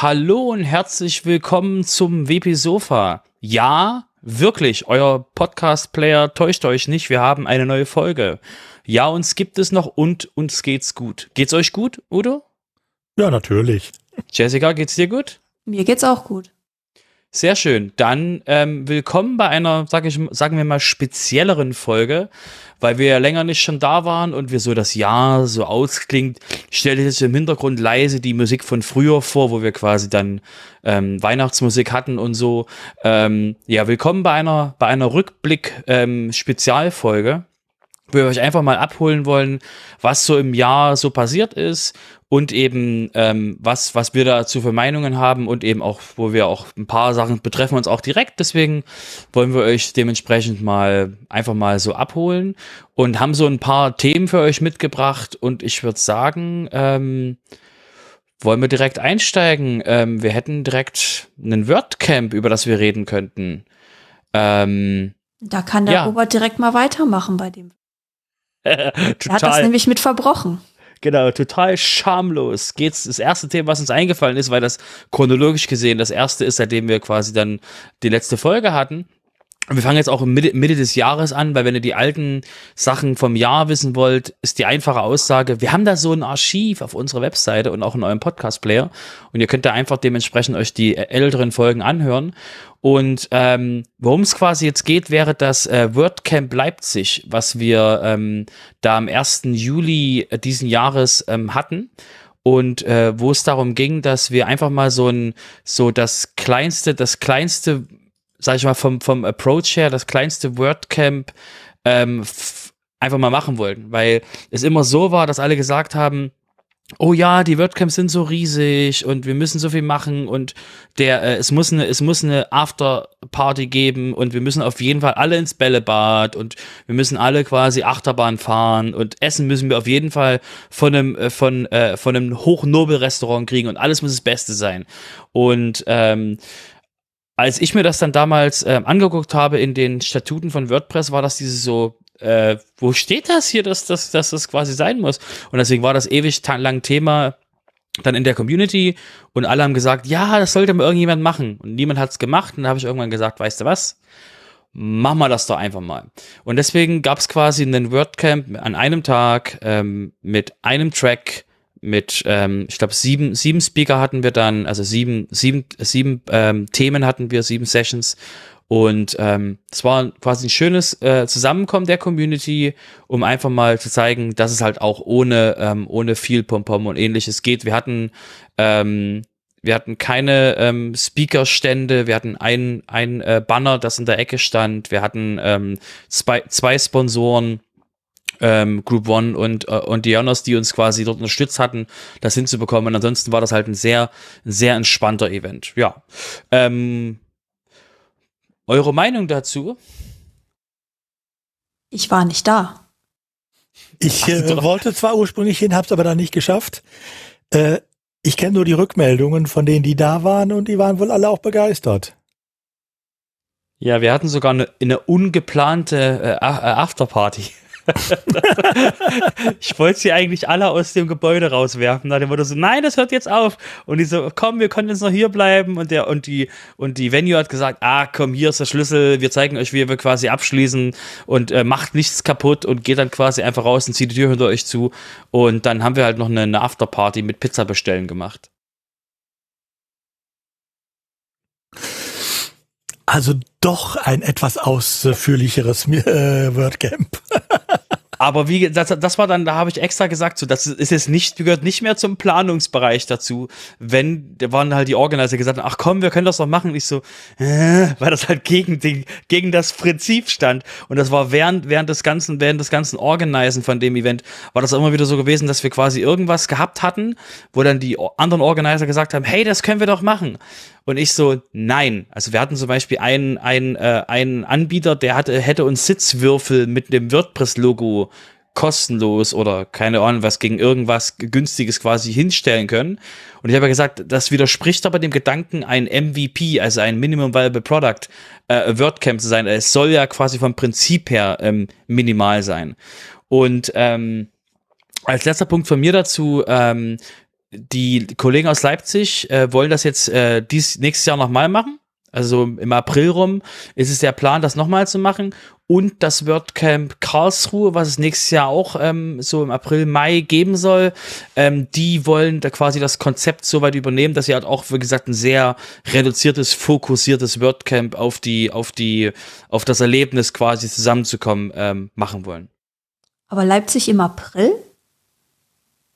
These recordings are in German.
Hallo und herzlich willkommen zum WP Sofa. Ja, wirklich, euer Podcast-Player täuscht euch nicht, wir haben eine neue Folge. Ja, uns gibt es noch und uns geht's gut. Geht's euch gut, Udo? Ja, natürlich. Jessica, geht's dir gut? Mir geht's auch gut. Sehr schön. Dann ähm, willkommen bei einer, sag ich, sagen wir mal, spezielleren Folge, weil wir ja länger nicht schon da waren und wir so das Jahr so ausklingt. Stell jetzt im Hintergrund leise die Musik von früher vor, wo wir quasi dann ähm, Weihnachtsmusik hatten und so. Ähm, ja, willkommen bei einer bei einer Rückblick-Spezialfolge. Ähm, wo wir euch einfach mal abholen wollen, was so im Jahr so passiert ist und eben ähm, was, was wir dazu für Meinungen haben und eben auch, wo wir auch ein paar Sachen betreffen uns auch direkt. Deswegen wollen wir euch dementsprechend mal einfach mal so abholen und haben so ein paar Themen für euch mitgebracht und ich würde sagen, ähm, wollen wir direkt einsteigen. Ähm, wir hätten direkt einen WordCamp, über das wir reden könnten. Ähm, da kann der ja. Robert direkt mal weitermachen bei dem. er hat das nämlich mit verbrochen. Genau, total schamlos geht's. Das erste Thema, was uns eingefallen ist, weil das chronologisch gesehen das erste ist, seitdem wir quasi dann die letzte Folge hatten. Wir fangen jetzt auch Mitte, Mitte des Jahres an, weil wenn ihr die alten Sachen vom Jahr wissen wollt, ist die einfache Aussage, wir haben da so ein Archiv auf unserer Webseite und auch in eurem Podcast-Player und ihr könnt da einfach dementsprechend euch die älteren Folgen anhören. Und ähm, worum es quasi jetzt geht, wäre das äh, WordCamp Leipzig, was wir ähm, da am 1. Juli diesen Jahres ähm, hatten und äh, wo es darum ging, dass wir einfach mal so ein so das kleinste das kleinste sag ich mal, vom, vom Approach her das kleinste WordCamp ähm, einfach mal machen wollten, weil es immer so war, dass alle gesagt haben, oh ja, die WordCamps sind so riesig und wir müssen so viel machen und der, äh, es muss eine, es muss eine Afterparty geben und wir müssen auf jeden Fall alle ins Bällebad und wir müssen alle quasi Achterbahn fahren und Essen müssen wir auf jeden Fall von einem, äh, von, äh, von einem Hochnobel-Restaurant kriegen und alles muss das Beste sein. Und ähm, als ich mir das dann damals äh, angeguckt habe in den Statuten von WordPress, war das dieses so, äh, wo steht das hier, dass, dass, dass das quasi sein muss? Und deswegen war das ewig lang Thema dann in der Community und alle haben gesagt, ja, das sollte mal irgendjemand machen. Und niemand hat es gemacht. Und dann habe ich irgendwann gesagt, weißt du was? Machen wir das doch einfach mal. Und deswegen gab es quasi einen WordCamp an einem Tag ähm, mit einem Track mit, ähm, ich glaube, sieben, sieben Speaker hatten wir dann, also sieben, sieben, sieben ähm, Themen hatten wir, sieben Sessions. Und ähm, es war quasi ein schönes äh, Zusammenkommen der Community, um einfach mal zu zeigen, dass es halt auch ohne, ähm, ohne viel Pompom und ähnliches geht. Wir hatten, ähm, wir hatten keine ähm, Speakerstände, wir hatten ein, ein äh, Banner, das in der Ecke stand, wir hatten ähm, zwei, zwei Sponsoren ähm, Group One und, äh, und Dianos, die uns quasi dort unterstützt hatten, das hinzubekommen. Und ansonsten war das halt ein sehr, sehr entspannter Event. Ja. Ähm, eure Meinung dazu? Ich war nicht da. Ich äh, wollte zwar ursprünglich hin, hab's aber dann nicht geschafft. Äh, ich kenne nur die Rückmeldungen von denen, die da waren und die waren wohl alle auch begeistert. Ja, wir hatten sogar eine, eine ungeplante äh, äh Afterparty. Ich wollte sie eigentlich alle aus dem Gebäude rauswerfen. Da wurde so, nein, das hört jetzt auf. Und die so, komm, wir können jetzt noch hier bleiben. Und der, und die, und die Venue hat gesagt, ah, komm, hier ist der Schlüssel, wir zeigen euch, wie wir quasi abschließen und äh, macht nichts kaputt und geht dann quasi einfach raus und zieht die Tür hinter euch zu. Und dann haben wir halt noch eine, eine Afterparty mit Pizza bestellen gemacht. Also doch ein etwas ausführlicheres äh, WordCamp. Aber wie das, das war dann, da habe ich extra gesagt, so das ist jetzt nicht, gehört nicht mehr zum Planungsbereich dazu. Wenn, da waren halt die Organizer gesagt, ach komm, wir können das doch machen. ich so, äh, weil das halt gegen die, gegen das Prinzip stand. Und das war während, während des ganzen, während des ganzen Organisen von dem Event, war das immer wieder so gewesen, dass wir quasi irgendwas gehabt hatten, wo dann die anderen Organizer gesagt haben, hey, das können wir doch machen. Und ich so, nein. Also wir hatten zum Beispiel einen, einen, äh, einen Anbieter, der hatte, hätte uns Sitzwürfel mit dem WordPress-Logo kostenlos oder keine Ahnung was gegen irgendwas günstiges quasi hinstellen können. Und ich habe ja gesagt, das widerspricht aber dem Gedanken, ein MVP, also ein Minimum Viable Product, äh, WordCamp zu sein. Es soll ja quasi vom Prinzip her ähm, minimal sein. Und ähm, als letzter Punkt von mir dazu, ähm, die Kollegen aus Leipzig äh, wollen das jetzt äh, dies nächstes Jahr nochmal machen. Also im April rum ist es der Plan, das nochmal zu machen. Und das WordCamp Karlsruhe, was es nächstes Jahr auch ähm, so im April, Mai geben soll, ähm, die wollen da quasi das Konzept so weit übernehmen, dass sie halt auch, wie gesagt, ein sehr reduziertes, fokussiertes WordCamp auf die, auf die, auf das Erlebnis quasi zusammenzukommen ähm, machen wollen. Aber Leipzig im April?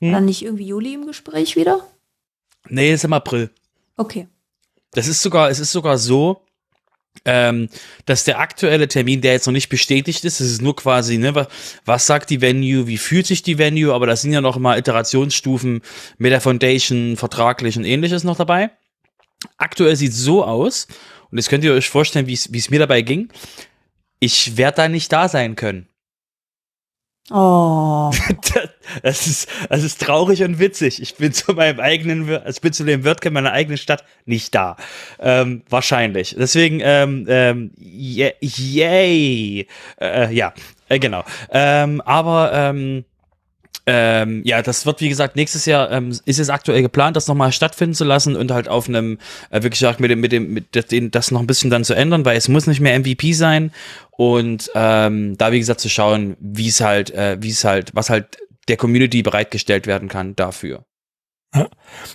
Hm? Dann nicht irgendwie Juli im Gespräch wieder? Nee, ist im April. Okay. Das ist sogar, es ist sogar so, ähm, dass der aktuelle Termin, der jetzt noch nicht bestätigt ist, das ist nur quasi, ne, was, was sagt die Venue, wie fühlt sich die Venue, aber da sind ja noch mal Iterationsstufen mit der Foundation, vertraglich und ähnliches noch dabei. Aktuell sieht so aus, und jetzt könnt ihr euch vorstellen, wie es mir dabei ging. Ich werde da nicht da sein können. Oh. Das ist, das ist traurig und witzig. Ich bin zu meinem eigenen, ich bin zu dem WordCamp meiner eigenen Stadt nicht da. Ähm, wahrscheinlich. Deswegen, ähm, ähm, yay. yay. Äh, ja, äh, genau. Ähm, aber, ähm, ähm, ja, das wird wie gesagt nächstes Jahr ähm, ist es aktuell geplant, das nochmal stattfinden zu lassen und halt auf einem äh, wirklich auch mit dem mit dem mit dem das noch ein bisschen dann zu ändern, weil es muss nicht mehr MVP sein. Und ähm, da wie gesagt zu schauen, wie es halt äh, wie es halt was halt der Community bereitgestellt werden kann dafür. Ja,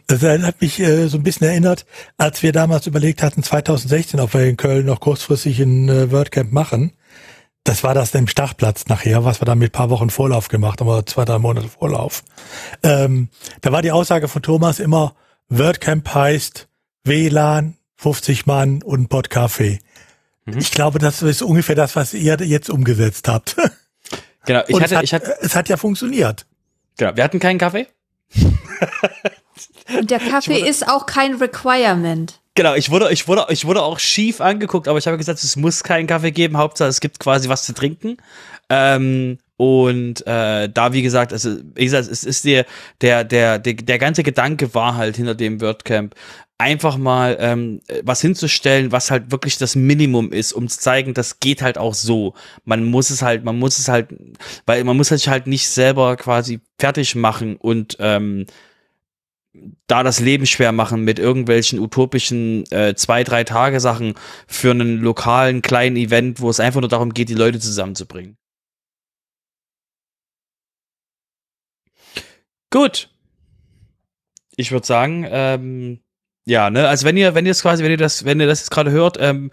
das hat mich äh, so ein bisschen erinnert, als wir damals überlegt hatten, 2016, ob wir in Köln noch kurzfristig ein äh, WordCamp machen das war das im Startplatz nachher, was wir da mit paar Wochen Vorlauf gemacht haben, oder zwei, drei Monate Vorlauf. Ähm, da war die Aussage von Thomas immer, WordCamp heißt WLAN, 50 Mann und ein Pot Kaffee. Mhm. Ich glaube, das ist ungefähr das, was ihr jetzt umgesetzt habt. Genau, ich hatte, es hat, ich hatte, es hat ja funktioniert. Genau, wir hatten keinen Kaffee. Und der Kaffee ist auch kein Requirement. Genau, ich wurde, ich wurde, ich wurde auch schief angeguckt, aber ich habe gesagt, es muss keinen Kaffee geben, Hauptsache es gibt quasi was zu trinken. Ähm, und äh, da, wie gesagt, also, wie gesagt, es ist der, der, der, der, der ganze Gedanke war halt hinter dem WordCamp, einfach mal ähm, was hinzustellen, was halt wirklich das Minimum ist, um zu zeigen, das geht halt auch so. Man muss es halt, man muss es halt, weil man muss sich halt nicht selber quasi fertig machen und ähm, da das Leben schwer machen mit irgendwelchen utopischen äh, zwei, drei Tage Sachen für einen lokalen kleinen Event, wo es einfach nur darum geht, die Leute zusammenzubringen. Gut. Ich würde sagen, ähm, ja, ne, also wenn ihr, wenn ihr es quasi, wenn ihr das, wenn ihr das jetzt gerade hört, ähm,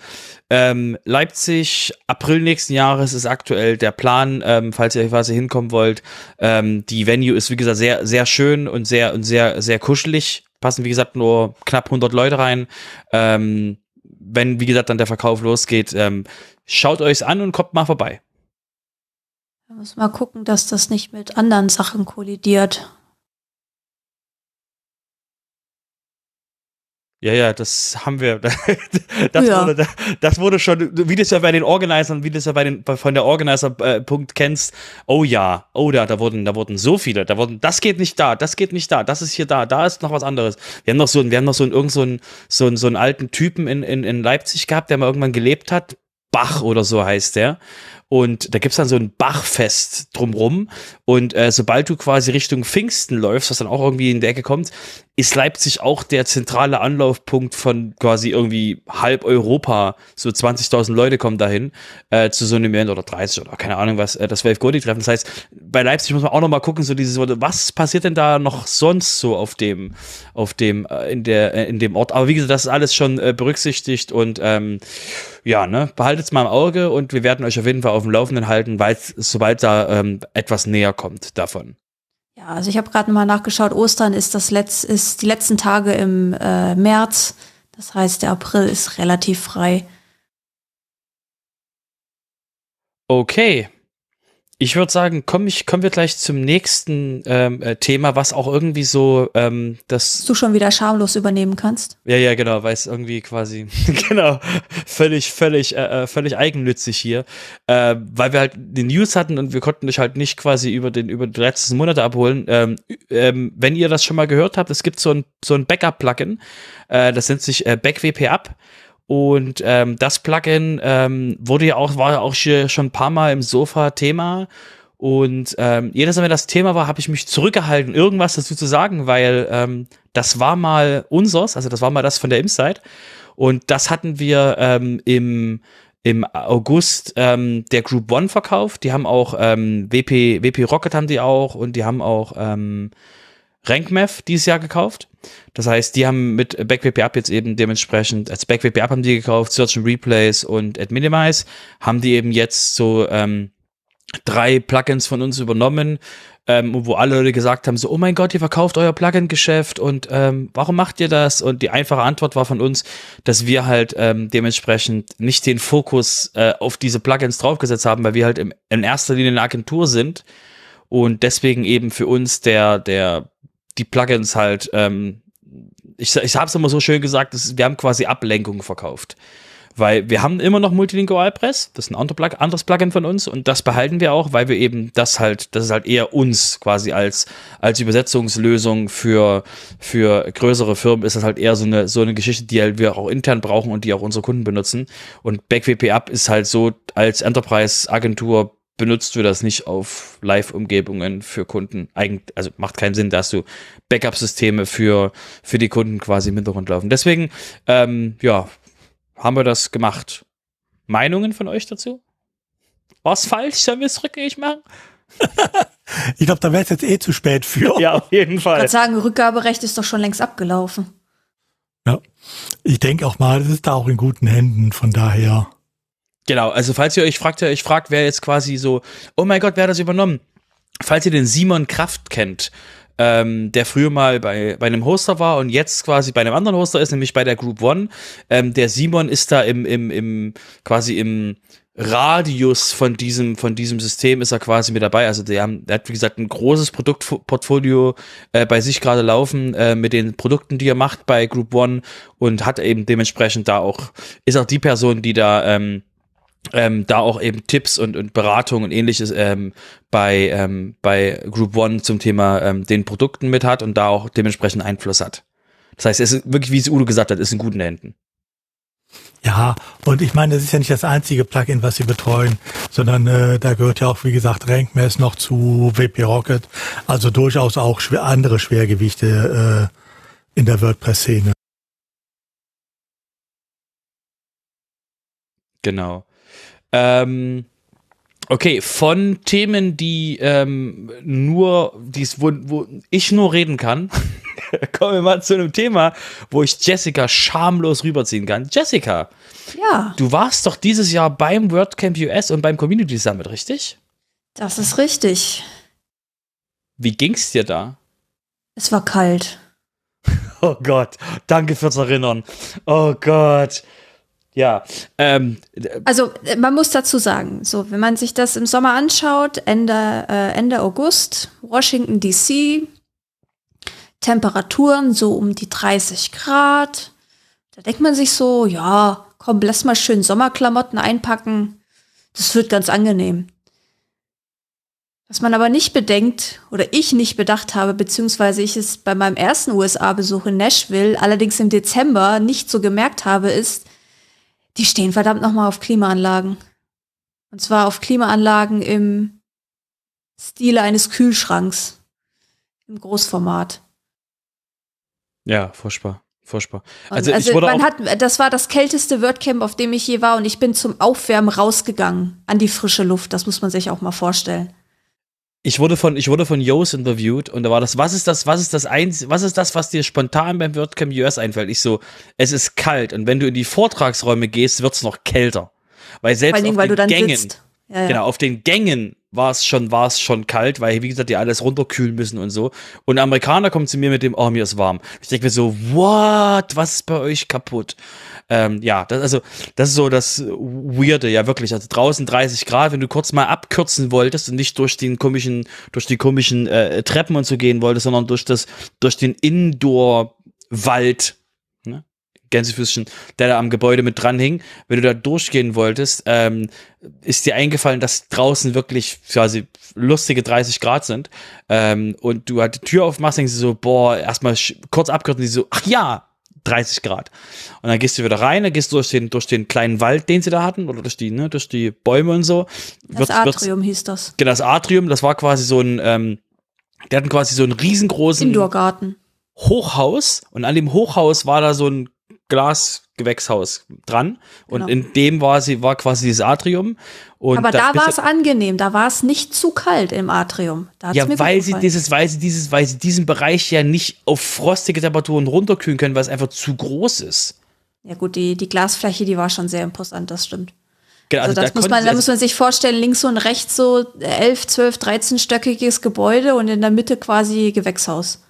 ähm, Leipzig, April nächsten Jahres ist aktuell der Plan, ähm, falls ihr quasi hinkommen wollt. Ähm, die Venue ist, wie gesagt, sehr, sehr schön und sehr, und sehr, sehr kuschelig. Passen, wie gesagt, nur knapp 100 Leute rein. Ähm, wenn, wie gesagt, dann der Verkauf losgeht, ähm, schaut euch's an und kommt mal vorbei. Da muss mal gucken, dass das nicht mit anderen Sachen kollidiert. Ja, ja, das haben wir. Das, ja. wurde, das wurde schon, wie du es ja bei den Organisern, wie du es ja bei den, von der Organizer-Punkt kennst. Oh ja, oh da, da wurden, da wurden so viele, da wurden, das geht nicht da, das geht nicht da, das ist hier da, da ist noch was anderes. Wir haben noch so, wir haben noch so einen, irgend so einen, so einen, so einen alten Typen in, in, in Leipzig gehabt, der mal irgendwann gelebt hat. Bach oder so heißt der. Und da gibt's dann so ein Bachfest drumrum. Und äh, sobald du quasi Richtung Pfingsten läufst, was dann auch irgendwie in der Ecke kommt, ist Leipzig auch der zentrale Anlaufpunkt von quasi irgendwie halb Europa. So 20.000 Leute kommen dahin äh, zu so einem Event oder 30 oder keine Ahnung was, äh, das Wave Goldie treffen. Das heißt, bei Leipzig muss man auch noch mal gucken, so dieses, was passiert denn da noch sonst so auf dem, auf dem, äh, in der, äh, in dem Ort. Aber wie gesagt, das ist alles schon äh, berücksichtigt und ähm, ja, ne, behaltet es mal im Auge und wir werden euch auf jeden Fall auf dem Laufenden halten, weil sobald da ähm, etwas näher kommt davon. Ja, also ich habe gerade mal nachgeschaut, Ostern ist das Letz ist die letzten Tage im äh, März. Das heißt, der April ist relativ frei. Okay, ich würde sagen, komm ich, kommen wir gleich zum nächsten ähm, äh, Thema, was auch irgendwie so ähm, das. Dass du schon wieder schamlos übernehmen kannst. Ja, ja, genau, weil es irgendwie quasi, genau, völlig, völlig, äh, äh, völlig eigennützig hier. Äh, weil wir halt die News hatten und wir konnten dich halt nicht quasi über den, über die letzten Monate abholen. Ähm, ähm, wenn ihr das schon mal gehört habt, es gibt so ein, so ein Backup-Plugin, äh, das nennt sich äh, BackWP Up. Und ähm, das Plugin ähm, wurde ja auch, war ja auch schon ein paar Mal im Sofa Thema. Und ähm, jedes Mal, wenn das Thema war, habe ich mich zurückgehalten, irgendwas dazu zu sagen, weil ähm, das war mal unseres, also das war mal das von der Inside. Und das hatten wir ähm, im, im August ähm, der Group One verkauft. Die haben auch ähm, WP, WP Rocket haben die auch und die haben auch ähm, RankMath dieses Jahr gekauft. Das heißt, die haben mit BackWP Up jetzt eben dementsprechend, als BackWP Up haben die gekauft, Search and Replace und Add Minimize, haben die eben jetzt so ähm, drei Plugins von uns übernommen, ähm, wo alle Leute gesagt haben, so, oh mein Gott, ihr verkauft euer Plugin-Geschäft und ähm, warum macht ihr das? Und die einfache Antwort war von uns, dass wir halt ähm, dementsprechend nicht den Fokus äh, auf diese Plugins draufgesetzt haben, weil wir halt im, in erster Linie eine Agentur sind und deswegen eben für uns der, der, die Plugins halt, ähm, ich, ich habe es immer so schön gesagt, das, wir haben quasi Ablenkung verkauft. Weil wir haben immer noch Multilingual Press, das ist ein anderes Plugin von uns und das behalten wir auch, weil wir eben das halt, das ist halt eher uns quasi als, als Übersetzungslösung für, für größere Firmen ist das halt eher so eine, so eine Geschichte, die halt wir auch intern brauchen und die auch unsere Kunden benutzen. Und BackWP Up ist halt so als Enterprise-Agentur benutzt du das nicht auf Live-Umgebungen für Kunden. Eigentlich, also macht keinen Sinn, dass du Backup-Systeme für, für die Kunden quasi im Hintergrund laufen. Deswegen, ähm, ja, haben wir das gemacht. Meinungen von euch dazu? Was falsch? Sollen wir es rückgängig machen? ich glaube, da wäre es jetzt eh zu spät für. Ja, auf jeden Fall. Ich würde sagen, Rückgaberecht ist doch schon längst abgelaufen. Ja, ich denke auch mal, es ist da auch in guten Händen, von daher. Genau, also falls ihr euch fragt, euch fragt, wer jetzt quasi so, oh mein Gott, wer hat das übernommen? Falls ihr den Simon Kraft kennt, ähm, der früher mal bei, bei einem Hoster war und jetzt quasi bei einem anderen Hoster ist, nämlich bei der Group One. Ähm, der Simon ist da im, im, im, quasi im Radius von diesem, von diesem System ist er quasi mit dabei. Also der, der hat, wie gesagt, ein großes Produktportfolio äh, bei sich gerade laufen äh, mit den Produkten, die er macht bei Group One und hat eben dementsprechend da auch, ist auch die Person, die da ähm, ähm, da auch eben Tipps und, und Beratung und ähnliches ähm, bei, ähm, bei Group One zum Thema ähm, den Produkten mit hat und da auch dementsprechend Einfluss hat. Das heißt, es ist wirklich, wie es Udo gesagt hat, ist in guten Händen. Ja, und ich meine, das ist ja nicht das einzige Plugin, was sie betreuen, sondern äh, da gehört ja auch, wie gesagt, RankMass noch zu WP Rocket, also durchaus auch schwer, andere Schwergewichte äh, in der WordPress-Szene. Genau. Ähm, okay, von Themen, die ähm, nur, die's, wo, wo ich nur reden kann, kommen wir mal zu einem Thema, wo ich Jessica schamlos rüberziehen kann. Jessica, ja. du warst doch dieses Jahr beim WordCamp US und beim Community Summit, richtig? Das ist richtig. Wie ging's dir da? Es war kalt. Oh Gott, danke fürs Erinnern. Oh Gott. Ja. Ähm, also man muss dazu sagen, so wenn man sich das im Sommer anschaut, Ende, äh, Ende August, Washington DC, Temperaturen so um die 30 Grad, da denkt man sich so, ja, komm, lass mal schön Sommerklamotten einpacken, das wird ganz angenehm. Was man aber nicht bedenkt oder ich nicht bedacht habe, beziehungsweise ich es bei meinem ersten USA-Besuch in Nashville allerdings im Dezember nicht so gemerkt habe, ist, die stehen verdammt nochmal auf Klimaanlagen. Und zwar auf Klimaanlagen im Stile eines Kühlschranks. Im Großformat. Ja, furchtbar. Furchtbar. Also, also ich wurde man hat, das war das kälteste WordCamp, auf dem ich je war, und ich bin zum Aufwärmen rausgegangen an die frische Luft. Das muss man sich auch mal vorstellen ich wurde von, ich wurde von Yoast interviewt und da war das, was ist das, was ist das eins, was ist das, was dir spontan beim WordCamp US einfällt? Ich so, es ist kalt und wenn du in die Vortragsräume gehst, wird's noch kälter. Weil selbst Dingen, auf den Gängen, ja, ja. genau, auf den Gängen war es schon, war es schon kalt, weil, wie gesagt, die alles runterkühlen müssen und so. Und Amerikaner kommen zu mir mit dem, oh, mir ist warm. Ich denke mir so, what? Was ist bei euch kaputt? Ähm, ja, das, also, das ist so das Weirde, ja, wirklich. Also draußen 30 Grad, wenn du kurz mal abkürzen wolltest und nicht durch den komischen, durch die komischen äh, Treppen und so gehen wolltest, sondern durch das, durch den Indoor-Wald, ne? Gänsefüßchen, der da am Gebäude mit dran hing. Wenn du da durchgehen wolltest, ähm, ist dir eingefallen, dass draußen wirklich quasi lustige 30 Grad sind. Ähm, und du halt die Tür aufmachst, denkst du so, boah, erstmal kurz abkürzen, die so, ach ja, 30 Grad. Und dann gehst du wieder rein, dann gehst du durch den, durch den kleinen Wald, den sie da hatten, oder durch die, ne, durch die Bäume und so. Das Atrium hieß das. Genau, das Atrium, das war quasi so ein, ähm, die hatten quasi so einen riesengroßen Indoorgarten. Hochhaus und an dem Hochhaus war da so ein Glasgewächshaus dran und Genau. in dem war sie war quasi dieses Atrium und Aber da war es angenehm, da war es nicht zu kalt im Atrium. Da ja, weil sie dieses, weil sie dieses, weil sie diesen Bereich ja nicht auf frostige Temperaturen runterkühlen können, weil es einfach zu groß ist. Ja gut, die, die Glasfläche, die war schon sehr imposant, das stimmt. Genau, Also, das da muss man, da also- muss man sich vorstellen, links und rechts so 11, 12, 13-stöckiges Gebäude und in der Mitte quasi Gewächshaus.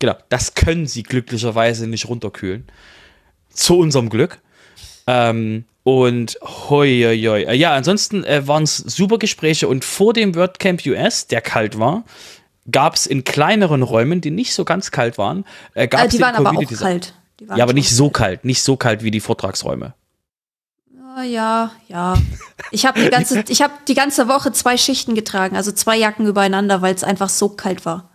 Genau, das können sie glücklicherweise nicht runterkühlen. Zu unserem Glück. Ähm, und hoi, hoi, hoi. Äh, Ja, ansonsten äh, waren es super Gespräche und vor dem WordCamp US, der kalt war, gab es in kleineren Räumen, die nicht so ganz kalt waren, äh, gab Äh, es die den waren aber auch Community- kalt. Die waren Ja, aber nicht so kalt, nicht so kalt wie die Vortragsräume. Ah, Ja, ja. Ich habe die ganze, ich habe die ganze Woche zwei Schichten getragen, also zwei Jacken übereinander, weil es einfach so kalt war.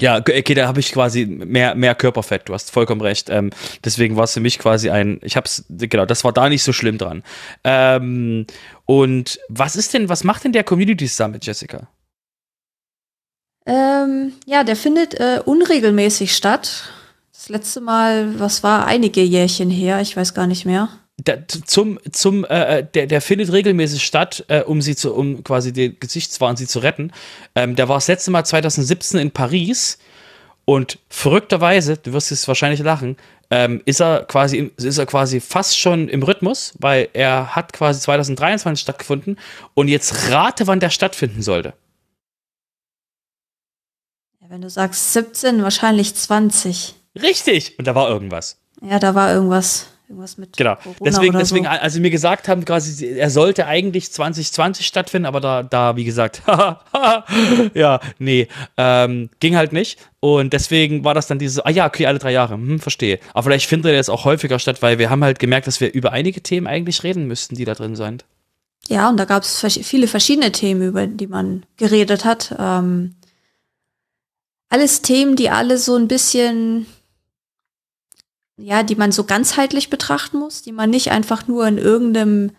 Ja, okay, da habe ich quasi mehr, mehr Körperfett, du hast vollkommen recht. Ähm, deswegen war es für mich quasi ein, ich hab's, genau, das war da nicht so schlimm dran. Ähm, und was ist denn, was macht denn der Community Summit, Jessica? Ähm, ja, der findet äh, unregelmäßig statt. Das letzte Mal, was war, einige Jährchen her, ich weiß gar nicht mehr. Der, zum, zum, äh, der, der findet regelmäßig statt, äh, um sie zu, um quasi den Gesichtswahn sie zu retten. Ähm, der war das letzte Mal 2017 in Paris und verrückterweise, du wirst jetzt wahrscheinlich lachen, ähm, ist er quasi, ist er quasi fast schon im Rhythmus, weil er hat quasi 2023 stattgefunden und jetzt rate, wann der stattfinden sollte. Ja, wenn du sagst 17, wahrscheinlich 20. Richtig! Und da war irgendwas. Ja, da war irgendwas, irgendwas mit Genau. Corona Deswegen, deswegen, so. als sie mir gesagt haben, quasi, er sollte eigentlich 2020 stattfinden, aber da, da, wie gesagt, ja, nee, ähm, ging halt nicht. Und deswegen war das dann diese, ah ja, okay, alle drei Jahre, hm, verstehe. Aber vielleicht findet er jetzt auch häufiger statt, weil wir haben halt gemerkt, dass wir über einige Themen eigentlich reden müssten, die da drin sind. Ja, und da gab es viele verschiedene Themen, über die man geredet hat. Ähm, alles Themen, die alle so ein bisschen, ja, die man so ganzheitlich betrachten muss, die man nicht einfach nur in irgendeinem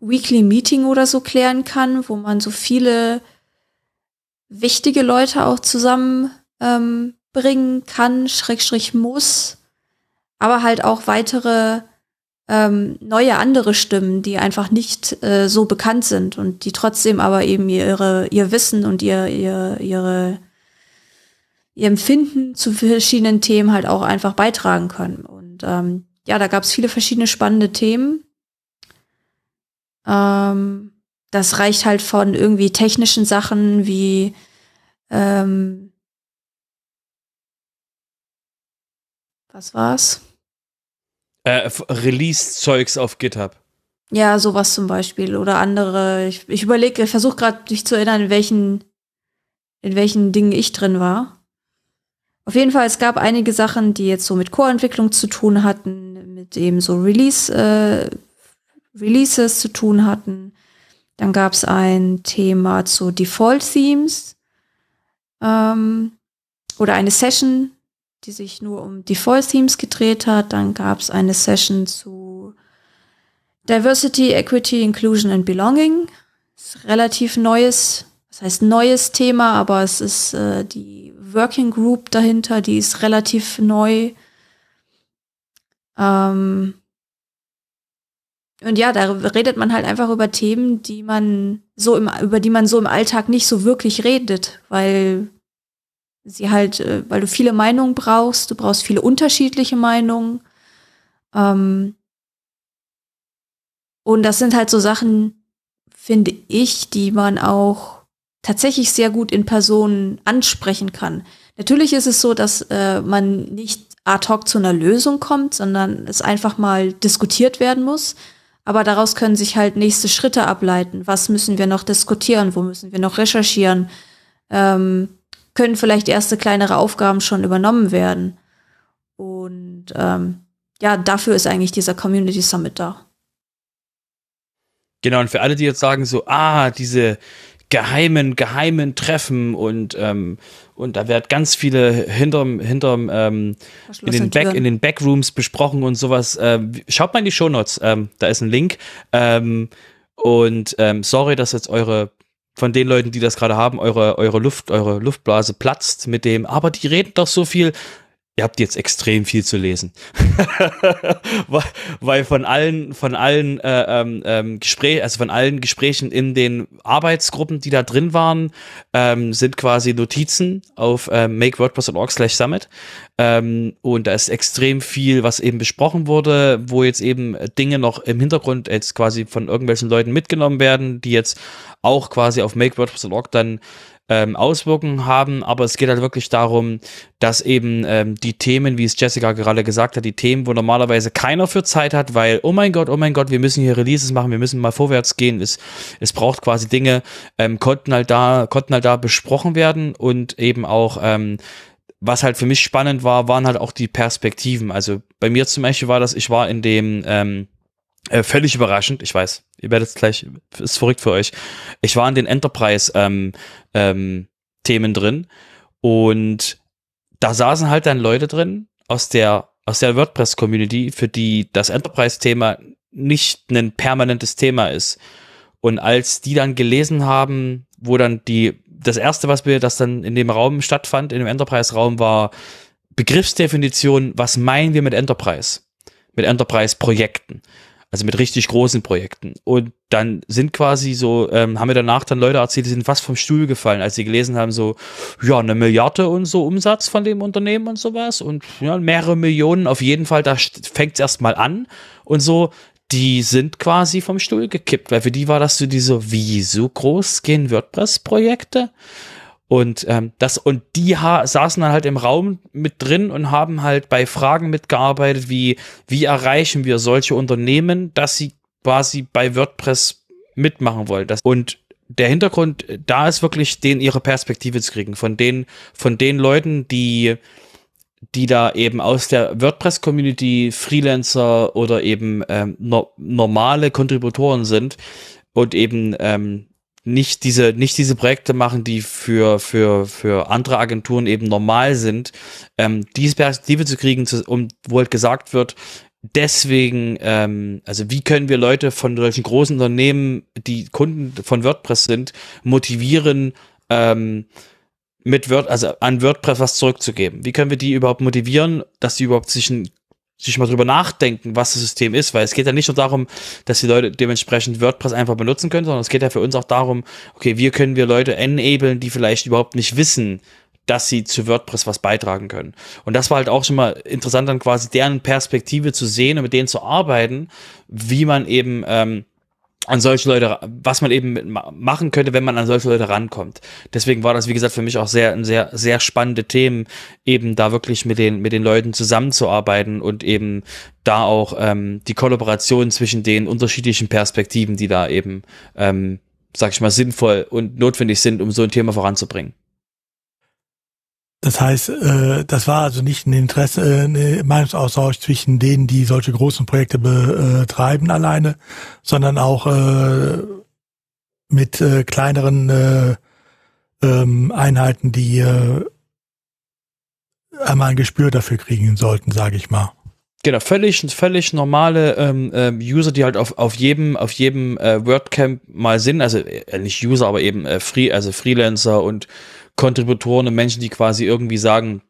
Weekly Meeting oder so klären kann, wo man so viele wichtige Leute auch zusammen ähm, kann, Schrägstrich muss, aber halt auch weitere ähm, neue andere Stimmen, die einfach nicht äh, so bekannt sind und die trotzdem aber eben ihre, ihr Wissen und ihr, ihr, ihre, ihr Empfinden zu verschiedenen Themen halt auch einfach beitragen können. Und ähm, ja, da gab es viele verschiedene spannende Themen. Ähm, das reicht halt von irgendwie technischen Sachen wie ähm, was war's? Äh, Release-Zeugs auf GitHub. Ja, sowas zum Beispiel oder andere. Ich, ich überlege, ich versuche gerade mich zu erinnern, in welchen, in welchen Dingen ich drin war. Auf jeden Fall, es gab einige Sachen, die jetzt so mit Core-Entwicklung zu tun hatten, mit eben so Release, äh, Releases zu tun hatten. Dann gab es ein Thema zu Default-Themes ähm, oder eine Session, die sich nur um Default-Themes gedreht hat. Dann gab es eine Session zu Diversity, Equity, Inclusion and Belonging. Ist relativ neues, das heißt neues Thema, aber es ist äh, die Working Group dahinter, die ist relativ neu. Ähm und ja, da redet man halt einfach über Themen, die man so im, über die man so im Alltag nicht so wirklich redet, weil sie halt, äh, weil du viele Meinungen brauchst, du brauchst viele unterschiedliche Meinungen. Ähm und das sind halt so Sachen, finde ich, die man auch tatsächlich sehr gut in Personen ansprechen kann. Natürlich ist es so, dass äh, man nicht ad hoc zu einer Lösung kommt, sondern es einfach mal diskutiert werden muss. Aber daraus können sich halt nächste Schritte ableiten. Was müssen wir noch diskutieren? Wo müssen wir noch recherchieren? Ähm, können vielleicht erste kleinere Aufgaben schon übernommen werden? Und ähm, ja, dafür ist eigentlich dieser Community Summit da. Genau, und für alle, die jetzt sagen so, ah, diese geheimen, geheimen Treffen und, ähm, und da wird ganz viele hinterm, hinterm ähm, in, den Back, in den Backrooms besprochen und sowas. Ähm, schaut mal in die Shownotes, ähm, da ist ein Link. Ähm, und ähm, sorry, dass jetzt eure von den Leuten, die das gerade haben, eure, eure Luft, eure Luftblase platzt mit dem, aber die reden doch so viel ihr habt jetzt extrem viel zu lesen. Weil von allen, von allen äh, ähm, ähm Gesprächen, also von allen Gesprächen in den Arbeitsgruppen, die da drin waren, ähm, sind quasi Notizen auf ähm, makewordpress.org slash summit. Ähm, und da ist extrem viel, was eben besprochen wurde, wo jetzt eben Dinge noch im Hintergrund jetzt quasi von irgendwelchen Leuten mitgenommen werden, die jetzt auch quasi auf makewordpress.org dann ähm, Auswirkungen haben, aber es geht halt wirklich darum, dass eben ähm, die Themen, wie es Jessica gerade gesagt hat, die Themen, wo normalerweise keiner für Zeit hat, weil, oh mein Gott, oh mein Gott, wir müssen hier Releases machen, wir müssen mal vorwärts gehen, es, es braucht quasi Dinge, ähm, konnten halt da, konnten halt da besprochen werden und eben auch, ähm, was halt für mich spannend war, waren halt auch die Perspektiven. Also bei mir zum Beispiel war das, ich war in dem, ähm, äh, völlig überraschend, ich weiß, ihr werdet es gleich, ist verrückt für euch. Ich war in den Enterprise-Themen ähm, ähm, drin und da saßen halt dann Leute drin aus der, aus der WordPress-Community, für die das Enterprise-Thema nicht ein permanentes Thema ist. Und als die dann gelesen haben, wo dann die, das erste, was wir, das dann in dem Raum stattfand, in dem Enterprise-Raum, war Begriffsdefinition, was meinen wir mit Enterprise? Mit Enterprise-Projekten. Also mit richtig großen Projekten. Und dann sind quasi so, ähm, haben mir danach dann Leute erzählt, die sind fast vom Stuhl gefallen, als sie gelesen haben, so, ja, eine Milliarde und so Umsatz von dem Unternehmen und sowas und ja, mehrere Millionen, auf jeden Fall, da fängt es erstmal an und so, die sind quasi vom Stuhl gekippt, weil für die war das so diese, wie so groß gehen WordPress-Projekte? Und ähm, das und die saßen dann halt im Raum mit drin und haben halt bei Fragen mitgearbeitet, wie wie erreichen wir solche Unternehmen, dass sie quasi bei WordPress mitmachen wollen. Das, und der Hintergrund da ist wirklich, denen ihre Perspektive zu kriegen, von den von den Leuten, die die da eben aus der WordPress-Community Freelancer oder eben ähm, no normale Kontributoren sind und eben ähm, nicht diese, nicht diese Projekte machen, die für, für, für andere Agenturen eben normal sind, ähm, diese Perspektive zu kriegen, zu, um, wo halt gesagt wird, deswegen, ähm, also wie können wir Leute von solchen großen Unternehmen, die Kunden von WordPress sind, motivieren, ähm, mit Word, also an WordPress was zurückzugeben? Wie können wir die überhaupt motivieren, dass sie überhaupt sich ein sich mal drüber nachdenken, was das System ist, weil es geht ja nicht nur darum, dass die Leute dementsprechend WordPress einfach benutzen können, sondern es geht ja für uns auch darum, okay, wie können wir Leute enablen, die vielleicht überhaupt nicht wissen, dass sie zu WordPress was beitragen können. Und das war halt auch schon mal interessant, dann quasi deren Perspektive zu sehen und mit denen zu arbeiten, wie man eben ähm, an solche Leute, was man eben machen könnte, wenn man an solche Leute rankommt. Deswegen war das, wie gesagt, für mich auch sehr, sehr, sehr spannende Themen, eben da wirklich mit den, mit den Leuten zusammenzuarbeiten und eben da auch ähm, die Kollaboration zwischen den unterschiedlichen Perspektiven, die da eben, ähm, sag ich mal, sinnvoll und notwendig sind, um so ein Thema voranzubringen. Das heißt, äh, das war also nicht ein Interesse, äh, ein Meinungsaustausch zwischen denen, die solche großen Projekte betreiben alleine, sondern auch äh, mit äh, kleineren äh, ähm, Einheiten, die äh, einmal ein Gespür dafür kriegen sollten, sage ich mal. Genau, völlig, völlig normale ähm, äh, User, die halt auf, auf jedem, auf jedem äh, WordCamp mal sind, also äh, nicht User, aber eben äh, Free, also Freelancer und Kontributoren und Menschen, die quasi irgendwie sagen,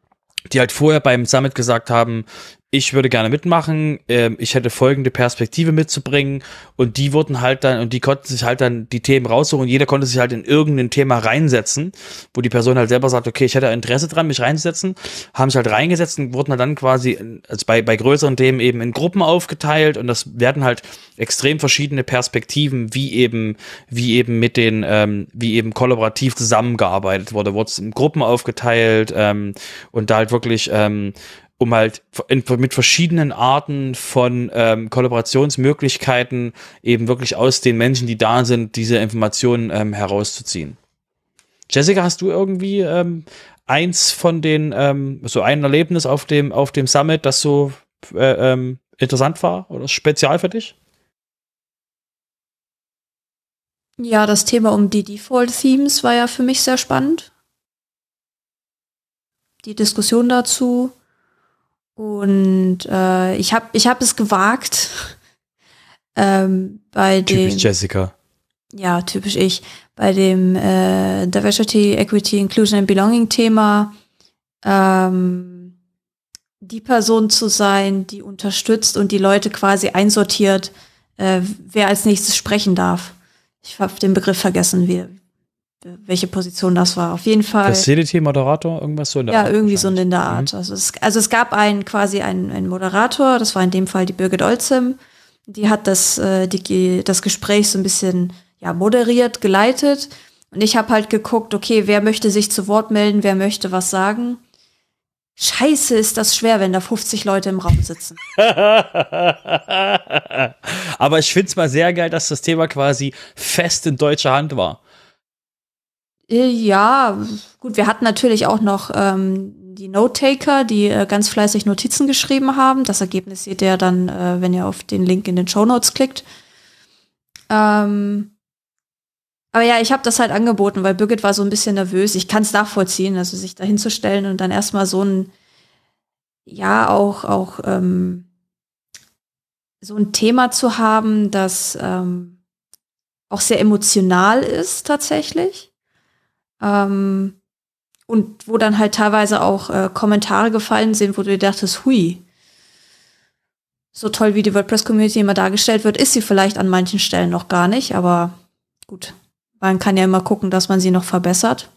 die halt vorher beim Summit gesagt haben, ich würde gerne mitmachen, ähm, ich hätte folgende Perspektive mitzubringen und die wurden halt dann, und die konnten sich halt dann die Themen raussuchen jeder konnte sich halt in irgendein Thema reinsetzen, wo die Person halt selber sagt, okay, ich hätte Interesse dran, mich reinzusetzen, haben sich halt reingesetzt und wurden halt dann quasi also bei, bei größeren Themen eben in Gruppen aufgeteilt und das werden halt extrem verschiedene Perspektiven, wie eben, wie eben mit den, ähm, wie eben kollaborativ zusammengearbeitet wurde, wurde es in Gruppen aufgeteilt ähm, und da halt wirklich ähm, um halt in, mit verschiedenen Arten von ähm, Kollaborationsmöglichkeiten eben wirklich aus den Menschen, die da sind, diese Informationen ähm, herauszuziehen. Jessica, hast du irgendwie ähm, eins von den, ähm, so ein Erlebnis auf dem, auf dem Summit, das so äh, ähm, interessant war oder spezial für dich? Ja, das Thema um die Default-Themes war ja für mich sehr spannend. Die Diskussion dazu. Und äh, ich habe ich hab es gewagt, ähm, bei Typisch dem. Jessica. Ja, typisch ich. Bei dem äh, Diversity, Equity, Inclusion and Belonging Thema ähm, die Person zu sein, die unterstützt und die Leute quasi einsortiert, äh, wer als nächstes sprechen darf. Ich habe den Begriff vergessen, wie, welche Position das war. Auf jeden Fall. Facility, Moderator, irgendwas so in der Ja, Art irgendwie so in der Art. Also, es, also es gab einen quasi einen, einen Moderator, das war in dem Fall die Birgit Olzim. Die hat das, äh, die, das Gespräch so ein bisschen ja, moderiert, geleitet. Und ich habe halt geguckt, okay, wer möchte sich zu Wort melden, wer möchte was sagen. Scheiße, ist das schwer, wenn da 50 Leute im Raum sitzen. Aber ich finde es mal sehr geil, dass das Thema quasi fest in deutscher Hand war. Äh, Ja, gut, wir hatten natürlich auch noch ähm, die Note-Taker, die äh, ganz fleißig Notizen geschrieben haben. Das Ergebnis seht ihr dann, äh, wenn ihr auf den Link in den Show Notes klickt. Ähm, aber ja, ich habe das halt angeboten, weil Birgit war so ein bisschen nervös. Ich kann es nachvollziehen, also sich da hinzustellen und dann erstmal so ein, ja, auch, auch ähm, so ein Thema zu haben, das ähm, auch sehr emotional ist tatsächlich. Ähm, und wo dann halt teilweise auch äh, Kommentare gefallen sind, wo du dir dachtest, hui, so toll wie die WordPress-Community immer dargestellt wird, ist sie vielleicht an manchen Stellen noch gar nicht, aber gut, man kann ja immer gucken, dass man sie noch verbessert.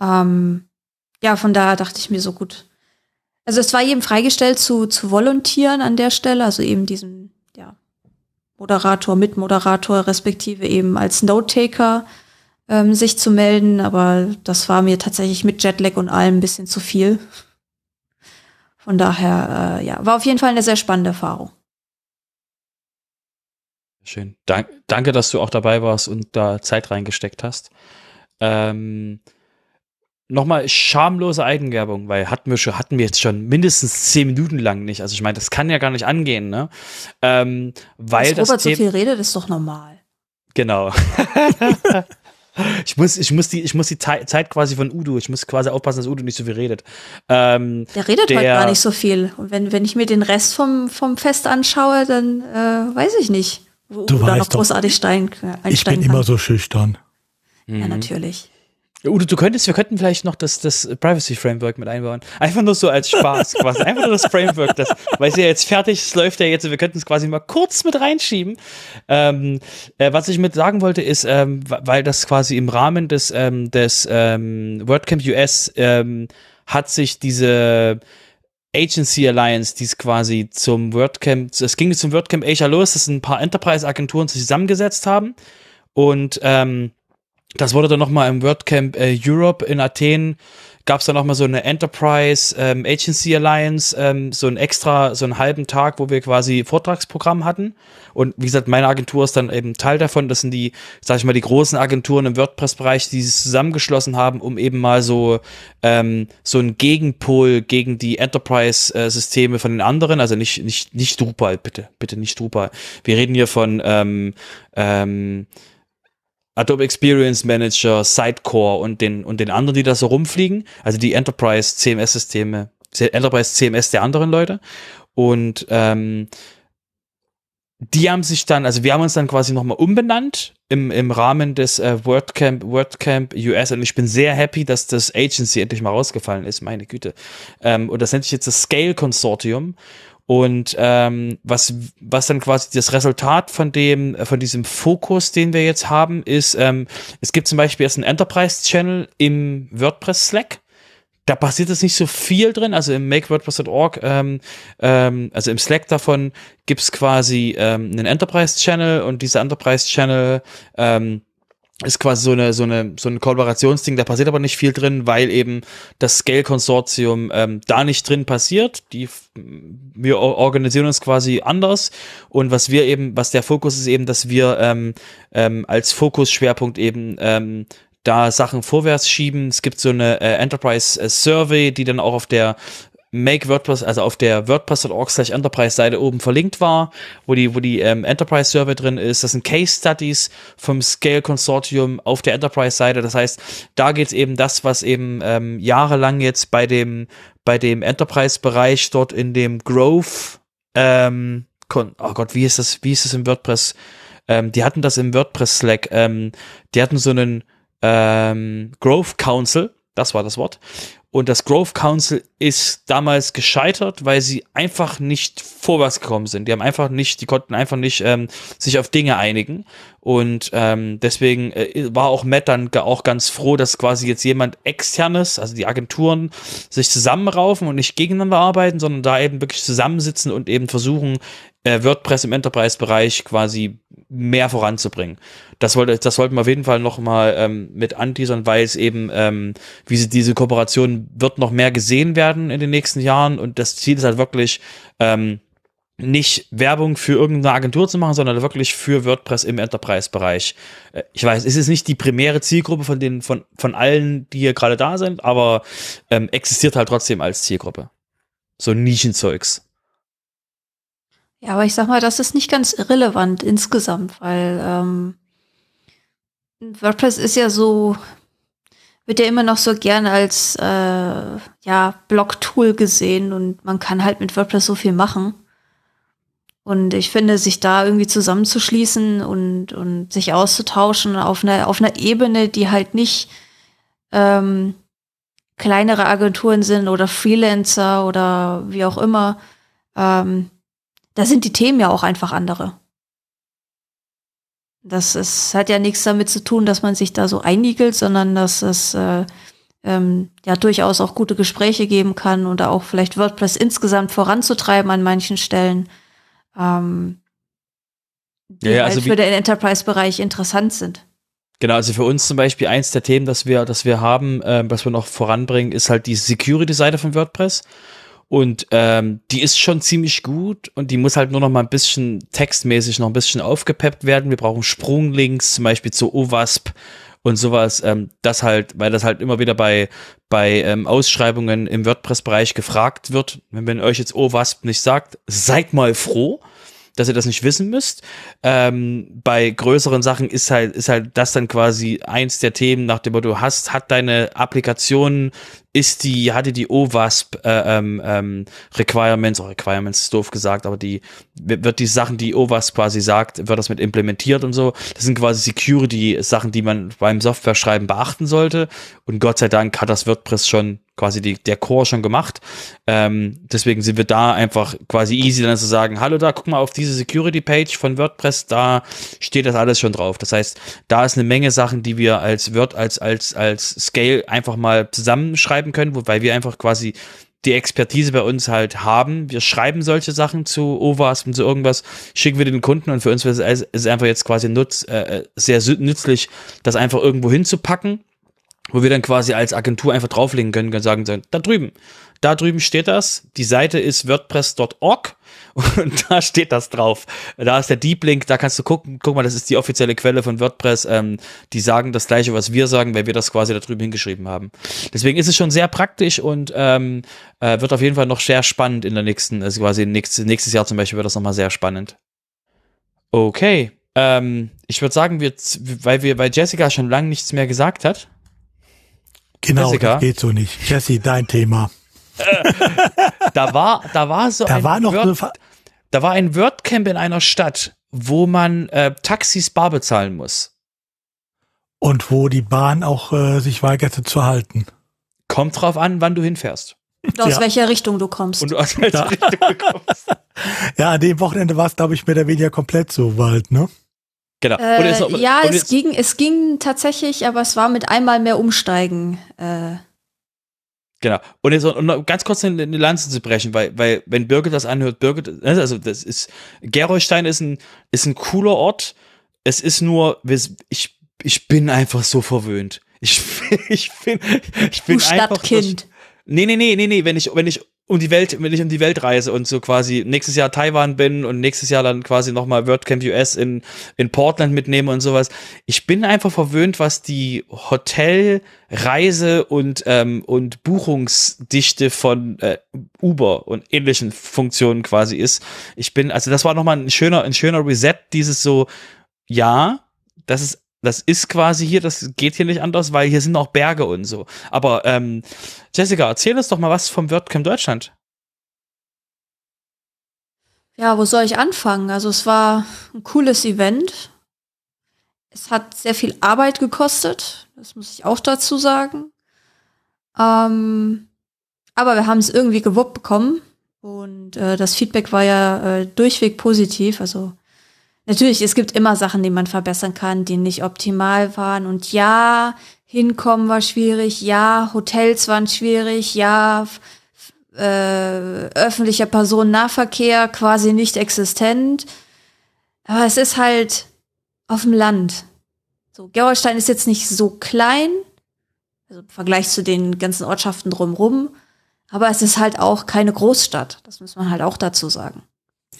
Ähm, ja, von daher dachte ich mir so gut. Also es war jedem freigestellt zu, zu volontieren an der Stelle, also eben diesen, ja, Moderator, Mitmoderator, respektive eben als Note-Taker ähm, sich zu melden, aber das war mir tatsächlich mit Jetlag und allem ein bisschen zu viel. Von daher, äh, ja, war auf jeden Fall eine sehr spannende Erfahrung. Schön. Dank, danke, dass du auch dabei warst und da Zeit reingesteckt hast. Ähm, Nochmal schamlose Eigenwerbung, weil hatten wir, schon, hatten wir jetzt schon mindestens zehn Minuten lang nicht. Also ich meine, das kann ja gar nicht angehen, ne? Ähm, weil Dass Robert das so Thema- viel redet, ist doch normal. Genau. ich muss, ich muss die, ich muss die Zeit quasi von Udo, ich muss quasi aufpassen, dass Udo nicht so viel redet. Ähm, Der redet Der- heute gar nicht so viel. Und wenn, wenn ich mir den Rest vom, vom Fest anschaue, dann äh, weiß ich nicht, wo Du Udo da noch weißt doch, großartig stein, äh, einsteigen Ich bin kann. immer so schüchtern. Ja, natürlich. Udo, du könntest, wir könnten vielleicht noch das, das Privacy Framework mit einbauen. Einfach nur so als Spaß quasi. Einfach nur das Framework, das, weil es ja jetzt fertig, es läuft ja jetzt, wir könnten es quasi mal kurz mit reinschieben. Ähm, äh, was ich mit sagen wollte ist, ähm, weil das quasi im Rahmen des, ähm, des ähm, WordCamp US ähm, hat sich diese Agency Alliance, die es quasi zum WordCamp, es ging zum WordCamp Asia los, dass ein paar Enterprise-Agenturen sich zusammengesetzt haben und ähm, das wurde dann nochmal im WordCamp äh, Europe in Athen, gab es dann nochmal so eine Enterprise ähm, Agency Alliance, ähm, so ein extra, so einen halben Tag, wo wir quasi Vortragsprogramm hatten. Und wie gesagt, meine Agentur ist dann eben Teil davon. Das sind die, sag ich mal, die großen Agenturen im WordPress-Bereich, die sich zusammengeschlossen haben, um eben mal so, ähm, so ein Gegenpol gegen die Enterprise-Systeme von den anderen, also nicht, nicht, nicht Drupal, bitte, bitte nicht Drupal. Wir reden hier von, ähm, ähm, Adobe Experience Manager, Sitecore und den, und den anderen, die da so rumfliegen. Also die Enterprise CMS-Systeme, Enterprise CMS der anderen Leute. Und ähm, die haben sich dann, also wir haben uns dann quasi nochmal umbenannt im, im Rahmen des äh, WordCamp, WordCamp US und ich bin sehr happy, dass das Agency endlich mal rausgefallen ist, meine Güte. Ähm, und das nennt sich jetzt das Scale Consortium. Und ähm, was, was dann quasi das Resultat von dem, äh, von diesem Fokus, den wir jetzt haben, ist, ähm, es gibt zum Beispiel jetzt einen Enterprise-Channel im WordPress Slack. Da passiert jetzt nicht so viel drin, also im MakeWordPress.org, ähm, ähm, also im Slack davon gibt's quasi ähm, einen Enterprise-Channel und dieser Enterprise-Channel ähm, ist quasi so eine so eine so ein Kollaborationsding, da passiert aber nicht viel drin, weil eben das Scale Konsortium ähm, da nicht drin passiert. Die wir organisieren uns quasi anders und was wir eben, was der Fokus ist eben, dass wir ähm, ähm, als Fokusschwerpunkt eben ähm, da Sachen vorwärts schieben. Es gibt so eine äh, Enterprise äh, Survey, die dann auch auf der Make WordPress, also auf der WordPress.org slash Enterprise-Seite oben verlinkt war, wo die, wo die ähm, Enterprise-Server drin ist. Das sind Case Studies vom Scale Consortium auf der Enterprise-Seite. Das heißt, da geht's eben das, was eben ähm, jahrelang jetzt bei dem, bei dem Enterprise-Bereich dort in dem Growth, ähm, oh Gott, wie ist das, wie ist das im WordPress? Ähm, die hatten das im WordPress Slack. Ähm, die hatten so einen ähm, Growth Council, das war das Wort. Und das Growth Council ist damals gescheitert, weil sie einfach nicht vorwärts gekommen sind. Die haben einfach nicht, die konnten einfach nicht ähm, sich auf Dinge einigen. Und ähm, deswegen äh, war auch Matt dann auch ganz froh, dass quasi jetzt jemand externes, also die Agenturen, sich zusammenraufen und nicht gegeneinander arbeiten, sondern da eben wirklich zusammensitzen und eben versuchen, äh, WordPress im Enterprise-Bereich quasi mehr voranzubringen. Das wollte, das sollten wir auf jeden Fall noch mal ähm, mit anteasern, weil es eben, ähm, wie sie, diese Kooperation wird noch mehr gesehen werden in den nächsten Jahren und das Ziel ist halt wirklich, ähm, nicht Werbung für irgendeine Agentur zu machen, sondern wirklich für WordPress im Enterprise-Bereich. Äh, ich weiß, es ist nicht die primäre Zielgruppe von den, von, von allen, die hier gerade da sind, aber ähm, existiert halt trotzdem als Zielgruppe. So Nischenzeugs. Ja, aber ich sag mal, das ist nicht ganz irrelevant insgesamt, weil ähm, WordPress ist ja so, wird ja immer noch so gern als äh, ja, Blog-Tool gesehen und man kann halt mit WordPress so viel machen. Und ich finde, sich da irgendwie zusammenzuschließen und, und sich auszutauschen auf einer, auf einer Ebene, die halt nicht ähm, kleinere Agenturen sind oder Freelancer oder wie auch immer, ähm, da sind die Themen ja auch einfach andere. Das ist, hat ja nichts damit zu tun, dass man sich da so einigelt, sondern dass es äh, ähm, ja durchaus auch gute Gespräche geben kann oder auch vielleicht WordPress insgesamt voranzutreiben an manchen Stellen, ähm, die Ja, ja, halt also für den Enterprise-Bereich interessant sind. Genau, also für uns zum Beispiel eins der Themen, das wir, das wir haben, ähm, was wir noch voranbringen, ist halt die Security-Seite von WordPress. Und ähm, die ist schon ziemlich gut und die muss halt nur noch mal ein bisschen textmäßig noch ein bisschen aufgepeppt werden. Wir brauchen Sprunglinks, zum Beispiel zu OWASP und sowas. Ähm, das halt, weil das halt immer wieder bei, bei ähm, Ausschreibungen im WordPress-Bereich gefragt wird. Wenn, wenn euch jetzt OWASP nicht sagt, seid mal froh dass ihr das nicht wissen müsst. Ähm, bei größeren Sachen ist halt, ist halt das dann quasi eins der Themen, nach dem Motto, hast, hat deine Applikation, ist die, hatte die OWASP äh, ähm, ähm, Requirements, oder Requirements ist doof gesagt, aber die wird die Sachen, die OWASP quasi sagt, wird das mit implementiert und so. Das sind quasi Security-Sachen, die man beim Software-Schreiben beachten sollte. Und Gott sei Dank hat das WordPress schon quasi die, der Core schon gemacht. Ähm, deswegen sind wir da einfach quasi easy dann zu sagen, hallo da, guck mal auf diese Security-Page von WordPress, da steht das alles schon drauf. Das heißt, da ist eine Menge Sachen, die wir als Word, als, als, als Scale einfach mal zusammenschreiben können, wobei wir einfach quasi die Expertise bei uns halt haben. Wir schreiben solche Sachen zu OWASP und zu irgendwas, schicken wir den Kunden und für uns ist es einfach jetzt quasi nutz, äh, sehr sü- nützlich, das einfach irgendwo hinzupacken wo wir dann quasi als Agentur einfach drauflegen können sagen, sagen, da drüben, da drüben steht das, die Seite ist wordpress.org und da steht das drauf. Da ist der Deep Link, da kannst du gucken, guck mal, das ist die offizielle Quelle von WordPress, ähm, die sagen das gleiche, was wir sagen, weil wir das quasi da drüben hingeschrieben haben. Deswegen ist es schon sehr praktisch und ähm, äh, wird auf jeden Fall noch sehr spannend in der nächsten, also quasi nächstes, nächstes Jahr zum Beispiel wird das nochmal sehr spannend. Okay, ähm, ich würde sagen, wir, weil wir, weil Jessica schon lange nichts mehr gesagt hat, Genau, Jessica? das geht so nicht. Jesse, dein Thema. da war, da war so Da ein war noch Word, eine da war ein WordCamp in einer Stadt, wo man äh, Taxis bar bezahlen muss. und wo die Bahn auch äh, sich weigerte zu halten. Kommt drauf an, wann du hinfährst. Aus Ja. welcher Richtung du kommst. Und du aus welcher. Richtung du kommst. Ja, an dem Wochenende war es, glaube ich, mehr oder weniger komplett so wald, ne? Genau. Äh, jetzt noch- ja, es ging, es ging tatsächlich, aber es war mit einmal mehr Umsteigen. Äh, Genau. Und jetzt um ganz kurz eine, eine Lanze zu brechen, weil, weil, wenn Birgit das anhört, Birgit, also das ist, Gerolstein ist ein, ist ein cooler Ort. Es ist nur, ich, ich bin einfach so verwöhnt. Ich, ich bin, ich bin du einfach. Stadtkind. Nee, nee, nee, nee, nee, wenn ich, wenn ich um die Welt, wenn ich um die Welt reise und so quasi nächstes Jahr Taiwan bin und nächstes Jahr dann quasi nochmal WordCamp US in, in Portland mitnehme und sowas. Ich bin einfach verwöhnt, was die Hotel, Reise und, ähm, und Buchungsdichte von äh, Uber und ähnlichen Funktionen quasi ist. Ich bin, also das war nochmal ein schöner, ein schöner Reset, dieses so, ja, das ist das ist quasi hier, das geht hier nicht anders, weil hier sind auch Berge und so. Aber ähm, Jessica, erzähl uns doch mal was vom WordCamp Deutschland. Ja, wo soll ich anfangen? Also es war ein cooles Event. Es hat sehr viel Arbeit gekostet, das muss ich auch dazu sagen. Ähm, aber wir haben es irgendwie gewuppt bekommen und äh, das Feedback war ja äh, durchweg positiv. Also Natürlich, es gibt immer Sachen, die man verbessern kann, die nicht optimal waren. Und ja, hinkommen war schwierig, ja, Hotels waren schwierig, ja, äh, öffentlicher Personennahverkehr quasi nicht existent. Aber es ist halt auf dem Land. So, Gerolstein ist jetzt nicht so klein, also im Vergleich zu den ganzen Ortschaften drumrum, aber es ist halt auch keine Großstadt. Das muss man halt auch dazu sagen.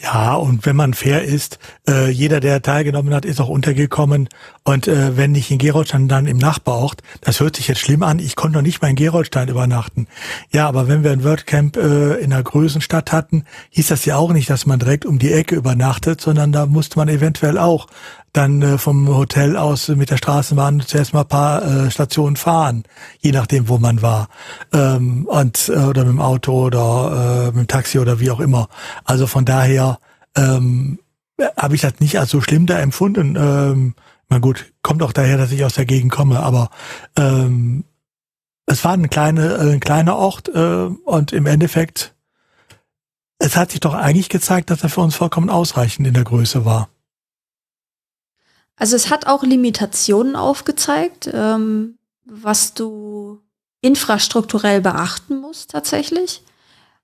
Ja, und wenn man fair ist, äh, jeder, der teilgenommen hat, ist auch untergekommen. Und äh, wenn nicht in Geroldstein, dann im Nachbarort. Das hört sich jetzt schlimm an. Ich konnte noch nicht mal in Geroldstein übernachten. Ja, aber wenn wir ein WordCamp äh, in einer größeren Stadt hatten, hieß das ja auch nicht, dass man direkt um die Ecke übernachtet, sondern da musste man eventuell auch dann äh, vom Hotel aus mit der Straßenbahn zuerst mal ein paar äh, Stationen fahren, je nachdem, wo man war. Ähm, und, äh, oder mit dem Auto oder äh, mit dem Taxi oder wie auch immer. Also von daher ähm, habe ich das nicht als so schlimm da empfunden. Ähm, na gut, kommt auch daher, dass ich aus der Gegend komme, aber ähm, es war ein, kleine, äh, ein kleiner Ort äh, und im Endeffekt, es hat sich doch eigentlich gezeigt, dass er für uns vollkommen ausreichend in der Größe war. Also es hat auch Limitationen aufgezeigt, ähm, was du infrastrukturell beachten musst tatsächlich,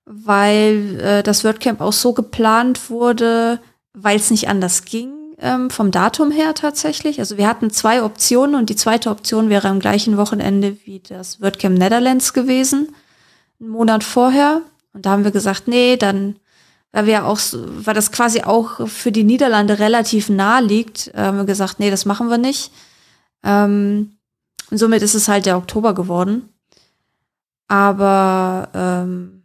weil äh, das WordCamp auch so geplant wurde, weil es nicht anders ging ähm, vom Datum her tatsächlich. Also wir hatten zwei Optionen und die zweite Option wäre am gleichen Wochenende wie das WordCamp Netherlands gewesen, einen Monat vorher. Und da haben wir gesagt, nee, dann weil wir auch, weil das quasi auch für die Niederlande relativ nah liegt, äh, haben wir gesagt, nee, das machen wir nicht. Ähm, und somit ist es halt der Oktober geworden. Aber ähm,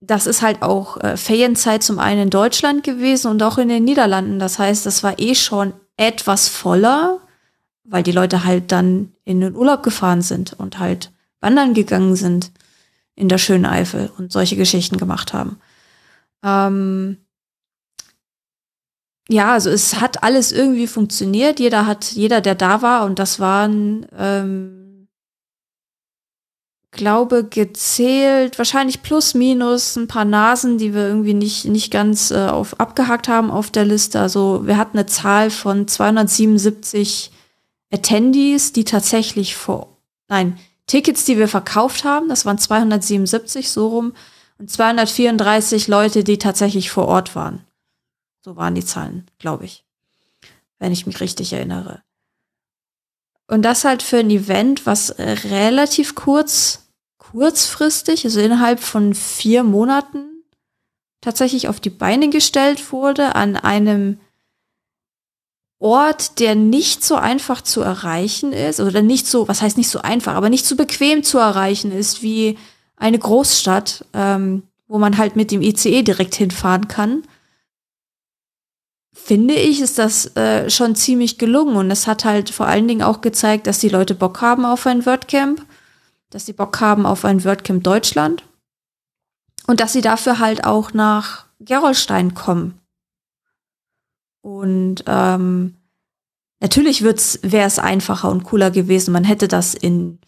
das ist halt auch äh, Ferienzeit zum einen in Deutschland gewesen und auch in den Niederlanden. Das heißt, das war eh schon etwas voller, weil die Leute halt dann in den Urlaub gefahren sind und halt wandern gegangen sind in der schönen Eifel und solche Geschichten gemacht haben. Ähm, ja, also es hat alles irgendwie funktioniert. Jeder hat, jeder, der da war, und das waren, ähm, glaube, gezählt, wahrscheinlich plus minus ein paar Nasen, die wir irgendwie nicht, nicht ganz äh, auf, abgehakt haben auf der Liste. Also wir hatten eine Zahl von 277 Attendees, die tatsächlich vor, nein, Tickets, die wir verkauft haben, das waren 277 so rum und 234 Leute, die tatsächlich vor Ort waren. So waren die Zahlen, glaube ich. Wenn ich mich richtig erinnere. Und das halt für ein Event, was relativ kurz, kurzfristig, also innerhalb von vier Monaten tatsächlich auf die Beine gestellt wurde an einem Ort, der nicht so einfach zu erreichen ist, oder nicht so, was heißt nicht so einfach, aber nicht so bequem zu erreichen ist wie eine Großstadt, ähm, wo man halt mit dem ICE direkt hinfahren kann, finde ich, ist das äh, schon ziemlich gelungen. Und es hat halt vor allen Dingen auch gezeigt, dass die Leute Bock haben auf ein WordCamp, dass sie Bock haben auf ein WordCamp Deutschland und dass sie dafür halt auch nach Gerolstein kommen. Und ähm, natürlich wäre es einfacher und cooler gewesen. Man hätte das in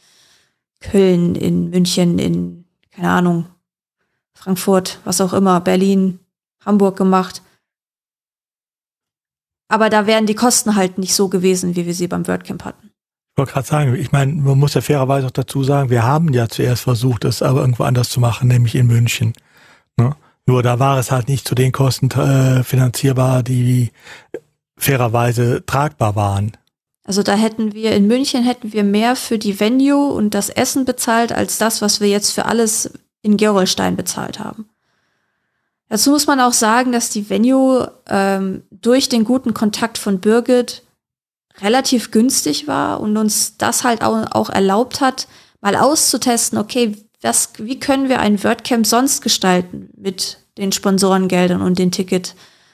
Köln, in München, in keine Ahnung, Frankfurt, was auch immer, Berlin, Hamburg gemacht. Aber da wären die Kosten halt nicht so gewesen, wie wir sie beim WordCamp hatten. Ich wollte gerade sagen, ich meine, man muss ja fairerweise auch dazu sagen, wir haben ja zuerst versucht, es aber irgendwo anders zu machen, nämlich in München. Ne? Nur da war es halt nicht zu den Kosten äh, finanzierbar, die fairerweise tragbar waren. Also da hätten wir in München hätten wir mehr für die Venue und das Essen bezahlt als das, was wir jetzt für alles in Gerolstein bezahlt haben. Dazu muss man auch sagen, dass die Venue ähm, durch den guten Kontakt von Birgit relativ günstig war und uns das halt auch, auch erlaubt hat, mal auszutesten, okay, was, wie können wir ein WordCamp sonst gestalten mit den Sponsorengeldern und den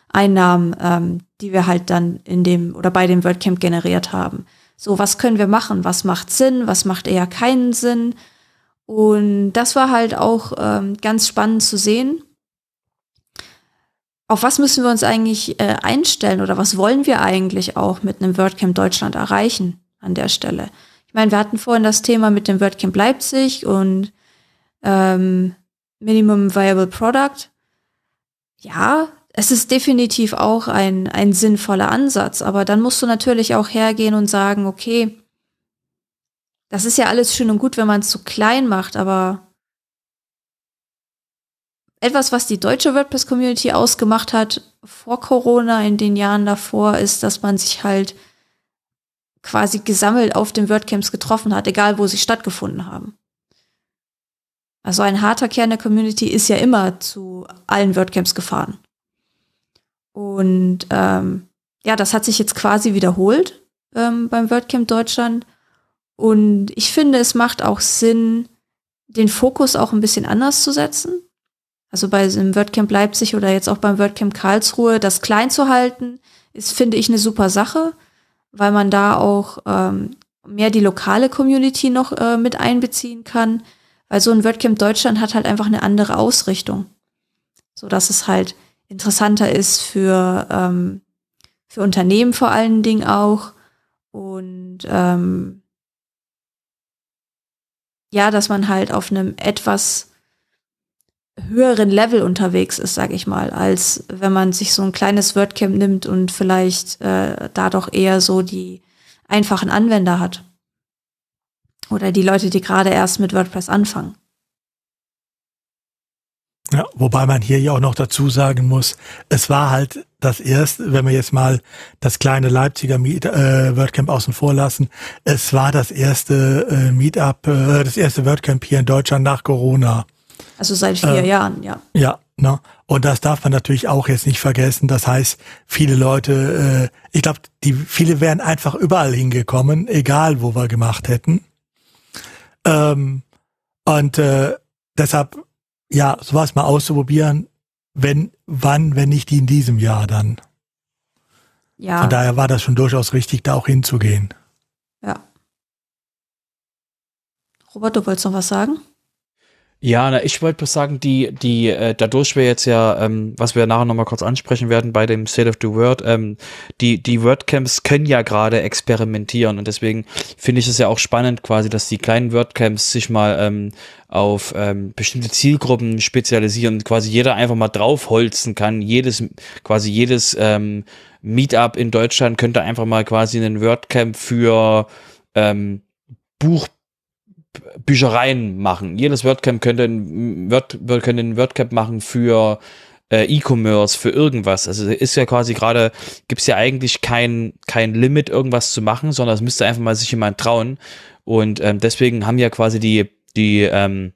Ticketeinnahmen, ähm, die wir halt dann in dem oder bei dem WordCamp generiert haben. So, was können wir machen? Was macht Sinn? Was macht eher keinen Sinn? Und das war halt auch ähm, ganz spannend zu sehen. Auf was müssen wir uns eigentlich äh, einstellen oder was wollen wir eigentlich auch mit einem WordCamp Deutschland erreichen an der Stelle? Ich meine, wir hatten vorhin das Thema mit dem WordCamp Leipzig und ähm, Minimum Viable Product. Ja, es ist definitiv auch ein, ein sinnvoller Ansatz, aber dann musst du natürlich auch hergehen und sagen, okay, das ist ja alles schön und gut, wenn man es zu klein macht, aber etwas, was die deutsche WordPress-Community ausgemacht hat vor Corona, in den Jahren davor, ist, dass man sich halt quasi gesammelt auf den WordCamps getroffen hat, egal wo sie stattgefunden haben. Also ein harter Kern der Community ist ja immer zu allen WordCamps gefahren. Und ähm, ja, das hat sich jetzt quasi wiederholt ähm, beim WordCamp Deutschland. Und ich finde, es macht auch Sinn, den Fokus auch ein bisschen anders zu setzen. Also bei dem WordCamp Leipzig oder jetzt auch beim WordCamp Karlsruhe, das klein zu halten, ist, finde ich, eine super Sache, weil man da auch ähm, mehr die lokale Community noch äh, mit einbeziehen kann. Weil so ein WordCamp Deutschland hat halt einfach eine andere Ausrichtung. So dass es halt interessanter ist für, ähm, für Unternehmen vor allen Dingen auch. Und ähm, ja, dass man halt auf einem etwas höheren Level unterwegs ist, sage ich mal, als wenn man sich so ein kleines WordCamp nimmt und vielleicht äh, da doch eher so die einfachen Anwender hat. Oder die Leute, die gerade erst mit WordPress anfangen. Ja, wobei man hier ja auch noch dazu sagen muss, es war halt das erste, wenn wir jetzt mal das kleine Leipziger Meet, äh, WordCamp außen vor lassen, es war das erste äh, Meetup, äh, das erste WordCamp hier in Deutschland nach Corona. Also seit vier äh, Jahren, ja. Ja, ne? Und das darf man natürlich auch jetzt nicht vergessen. Das heißt, viele Leute, äh, ich glaube, die viele wären einfach überall hingekommen, egal wo wir gemacht hätten. Ähm, und äh, deshalb ja, sowas mal auszuprobieren, wenn, wann, wenn nicht in diesem Jahr dann. Ja. Von daher war das schon durchaus richtig, da auch hinzugehen. Ja. Robert, du wolltest noch was sagen? Ja, na, ich wollte bloß sagen, die, die, äh, dadurch wir jetzt ja, ähm, was wir nachher nochmal kurz ansprechen werden bei dem State of the Word, ähm, die, die WordCamps können ja gerade experimentieren und deswegen finde ich es ja auch spannend quasi, dass die kleinen WordCamps sich mal ähm, auf ähm, bestimmte Zielgruppen spezialisieren, quasi jeder einfach mal draufholzen kann, jedes, quasi jedes ähm, Meetup in Deutschland könnte einfach mal quasi einen WordCamp für ähm, Buch Büchereien machen. Jedes WordCamp könnte ein, Word, könnte ein WordCamp machen für äh, E-Commerce, für irgendwas. Also ist ja quasi gerade, gibt es ja eigentlich kein, kein Limit, irgendwas zu machen, sondern es müsste einfach mal sich jemand trauen. Und ähm, deswegen haben ja quasi die, die, ähm,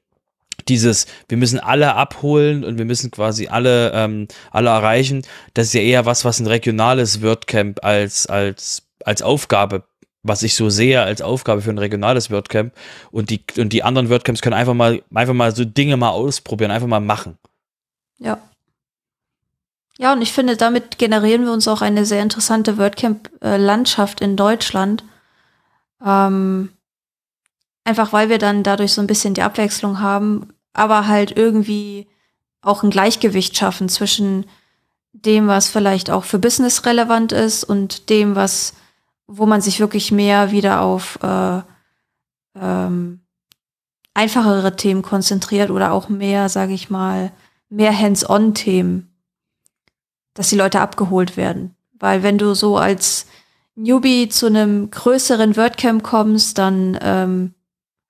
dieses, wir müssen alle abholen und wir müssen quasi alle, ähm, alle erreichen. Das ist ja eher was, was ein regionales WordCamp als, als, als Aufgabe was ich so sehe als Aufgabe für ein regionales WordCamp. Und die, und die anderen WordCamps können einfach mal, einfach mal so Dinge mal ausprobieren, einfach mal machen. Ja. Ja, und ich finde, damit generieren wir uns auch eine sehr interessante WordCamp-Landschaft in Deutschland. Ähm, einfach weil wir dann dadurch so ein bisschen die Abwechslung haben, aber halt irgendwie auch ein Gleichgewicht schaffen zwischen dem, was vielleicht auch für Business relevant ist und dem, was wo man sich wirklich mehr wieder auf äh, ähm, einfachere Themen konzentriert oder auch mehr, sage ich mal, mehr Hands-on-Themen, dass die Leute abgeholt werden. Weil wenn du so als Newbie zu einem größeren WordCamp kommst, dann ähm,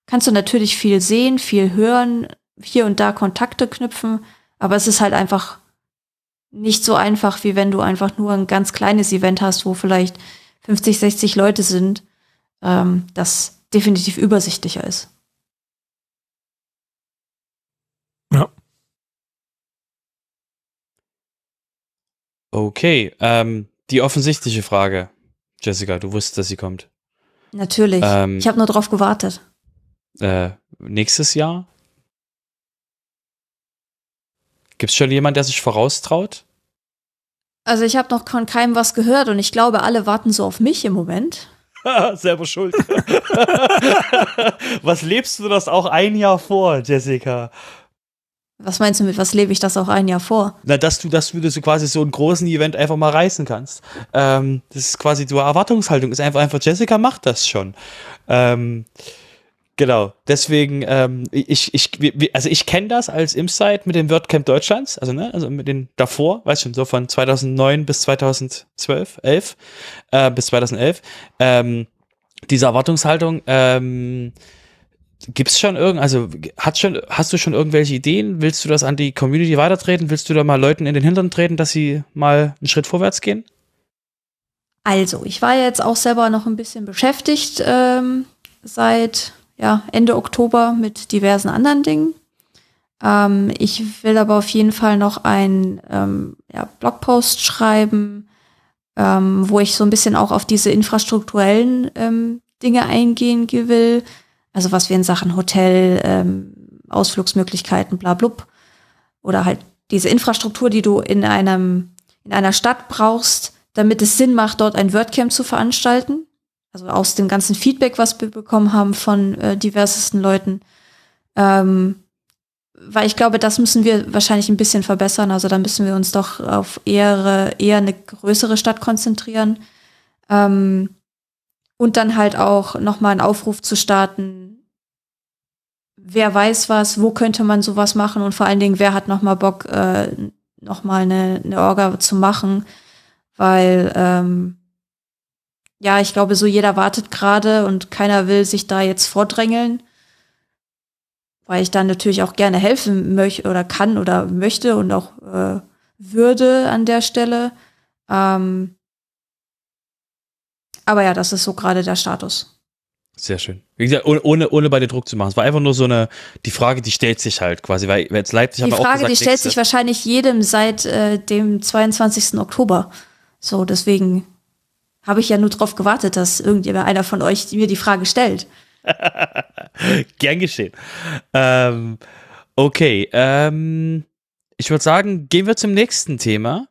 kannst du natürlich viel sehen, viel hören, hier und da Kontakte knüpfen, aber es ist halt einfach nicht so einfach, wie wenn du einfach nur ein ganz kleines Event hast, wo vielleicht 50, 60 Leute sind, ähm, das definitiv übersichtlicher ist. Ja. Okay, ähm, die offensichtliche Frage, Jessica, du wusstest, dass sie kommt. Natürlich. Ähm, ich habe nur drauf gewartet. Äh, nächstes Jahr? Gibt es schon jemanden, der sich voraustraut? Also ich habe noch von keinem was gehört und ich glaube, alle warten so auf mich im Moment. Selber schuld. was lebst du das auch ein Jahr vor, Jessica? Was meinst du mit, was lebe ich das auch ein Jahr vor? Na, dass du, dass du das so quasi so einen großen Event einfach mal reißen kannst. Ähm, das ist quasi die Erwartungshaltung, ist einfach, einfach, Jessica macht das schon. Ähm, Genau, deswegen, ähm, ich, ich, also ich kenne das als Insight mit dem WordCamp Deutschlands, also ne, also mit den davor, weißt schon, so von 2009 bis 2012, 11, äh, bis 2011, ähm, diese Erwartungshaltung, ähm, gibt's schon irgend, also hat schon, hast du schon irgendwelche Ideen? Willst du das an die Community weitertreten? Willst du da mal Leuten in den Hintern treten, dass sie mal einen Schritt vorwärts gehen? Also, ich war jetzt auch selber noch ein bisschen beschäftigt ähm, seit ja, Ende Oktober mit diversen anderen Dingen. Ähm, ich will aber auf jeden Fall noch einen ähm, ja, Blogpost schreiben, ähm, wo ich so ein bisschen auch auf diese infrastrukturellen ähm, Dinge eingehen will. Also was wir in Sachen Hotel, ähm, Ausflugsmöglichkeiten, bla blub. Oder halt diese Infrastruktur, die du in einem, in einer Stadt brauchst, damit es Sinn macht, dort ein WordCamp zu veranstalten also aus dem ganzen Feedback, was wir bekommen haben von äh, diversesten Leuten, ähm, weil ich glaube, das müssen wir wahrscheinlich ein bisschen verbessern. Also da müssen wir uns doch auf eher, eher eine größere Stadt konzentrieren. Ähm, und dann halt auch nochmal einen Aufruf zu starten. Wer weiß was, wo könnte man sowas machen und vor allen Dingen, wer hat nochmal Bock, äh, nochmal eine, eine Orga zu machen, weil ähm, ja, ich glaube, so jeder wartet gerade und keiner will sich da jetzt vordrängeln, weil ich dann natürlich auch gerne helfen möchte oder kann oder möchte und auch äh, würde an der Stelle. Ähm, aber ja, das ist so gerade der Status. Sehr schön. Wie gesagt, ohne, ohne, bei dir Druck zu machen. Es war einfach nur so eine, die Frage, die stellt sich halt quasi, weil jetzt Leipzig Die Frage, auch gesagt, die stellt sich wahrscheinlich jedem seit äh, dem 22. Oktober. So, deswegen habe ich ja nur darauf gewartet, dass irgendjemand, einer von euch mir die Frage stellt. Gern geschehen. Ähm, okay, ähm, ich würde sagen, gehen wir zum nächsten Thema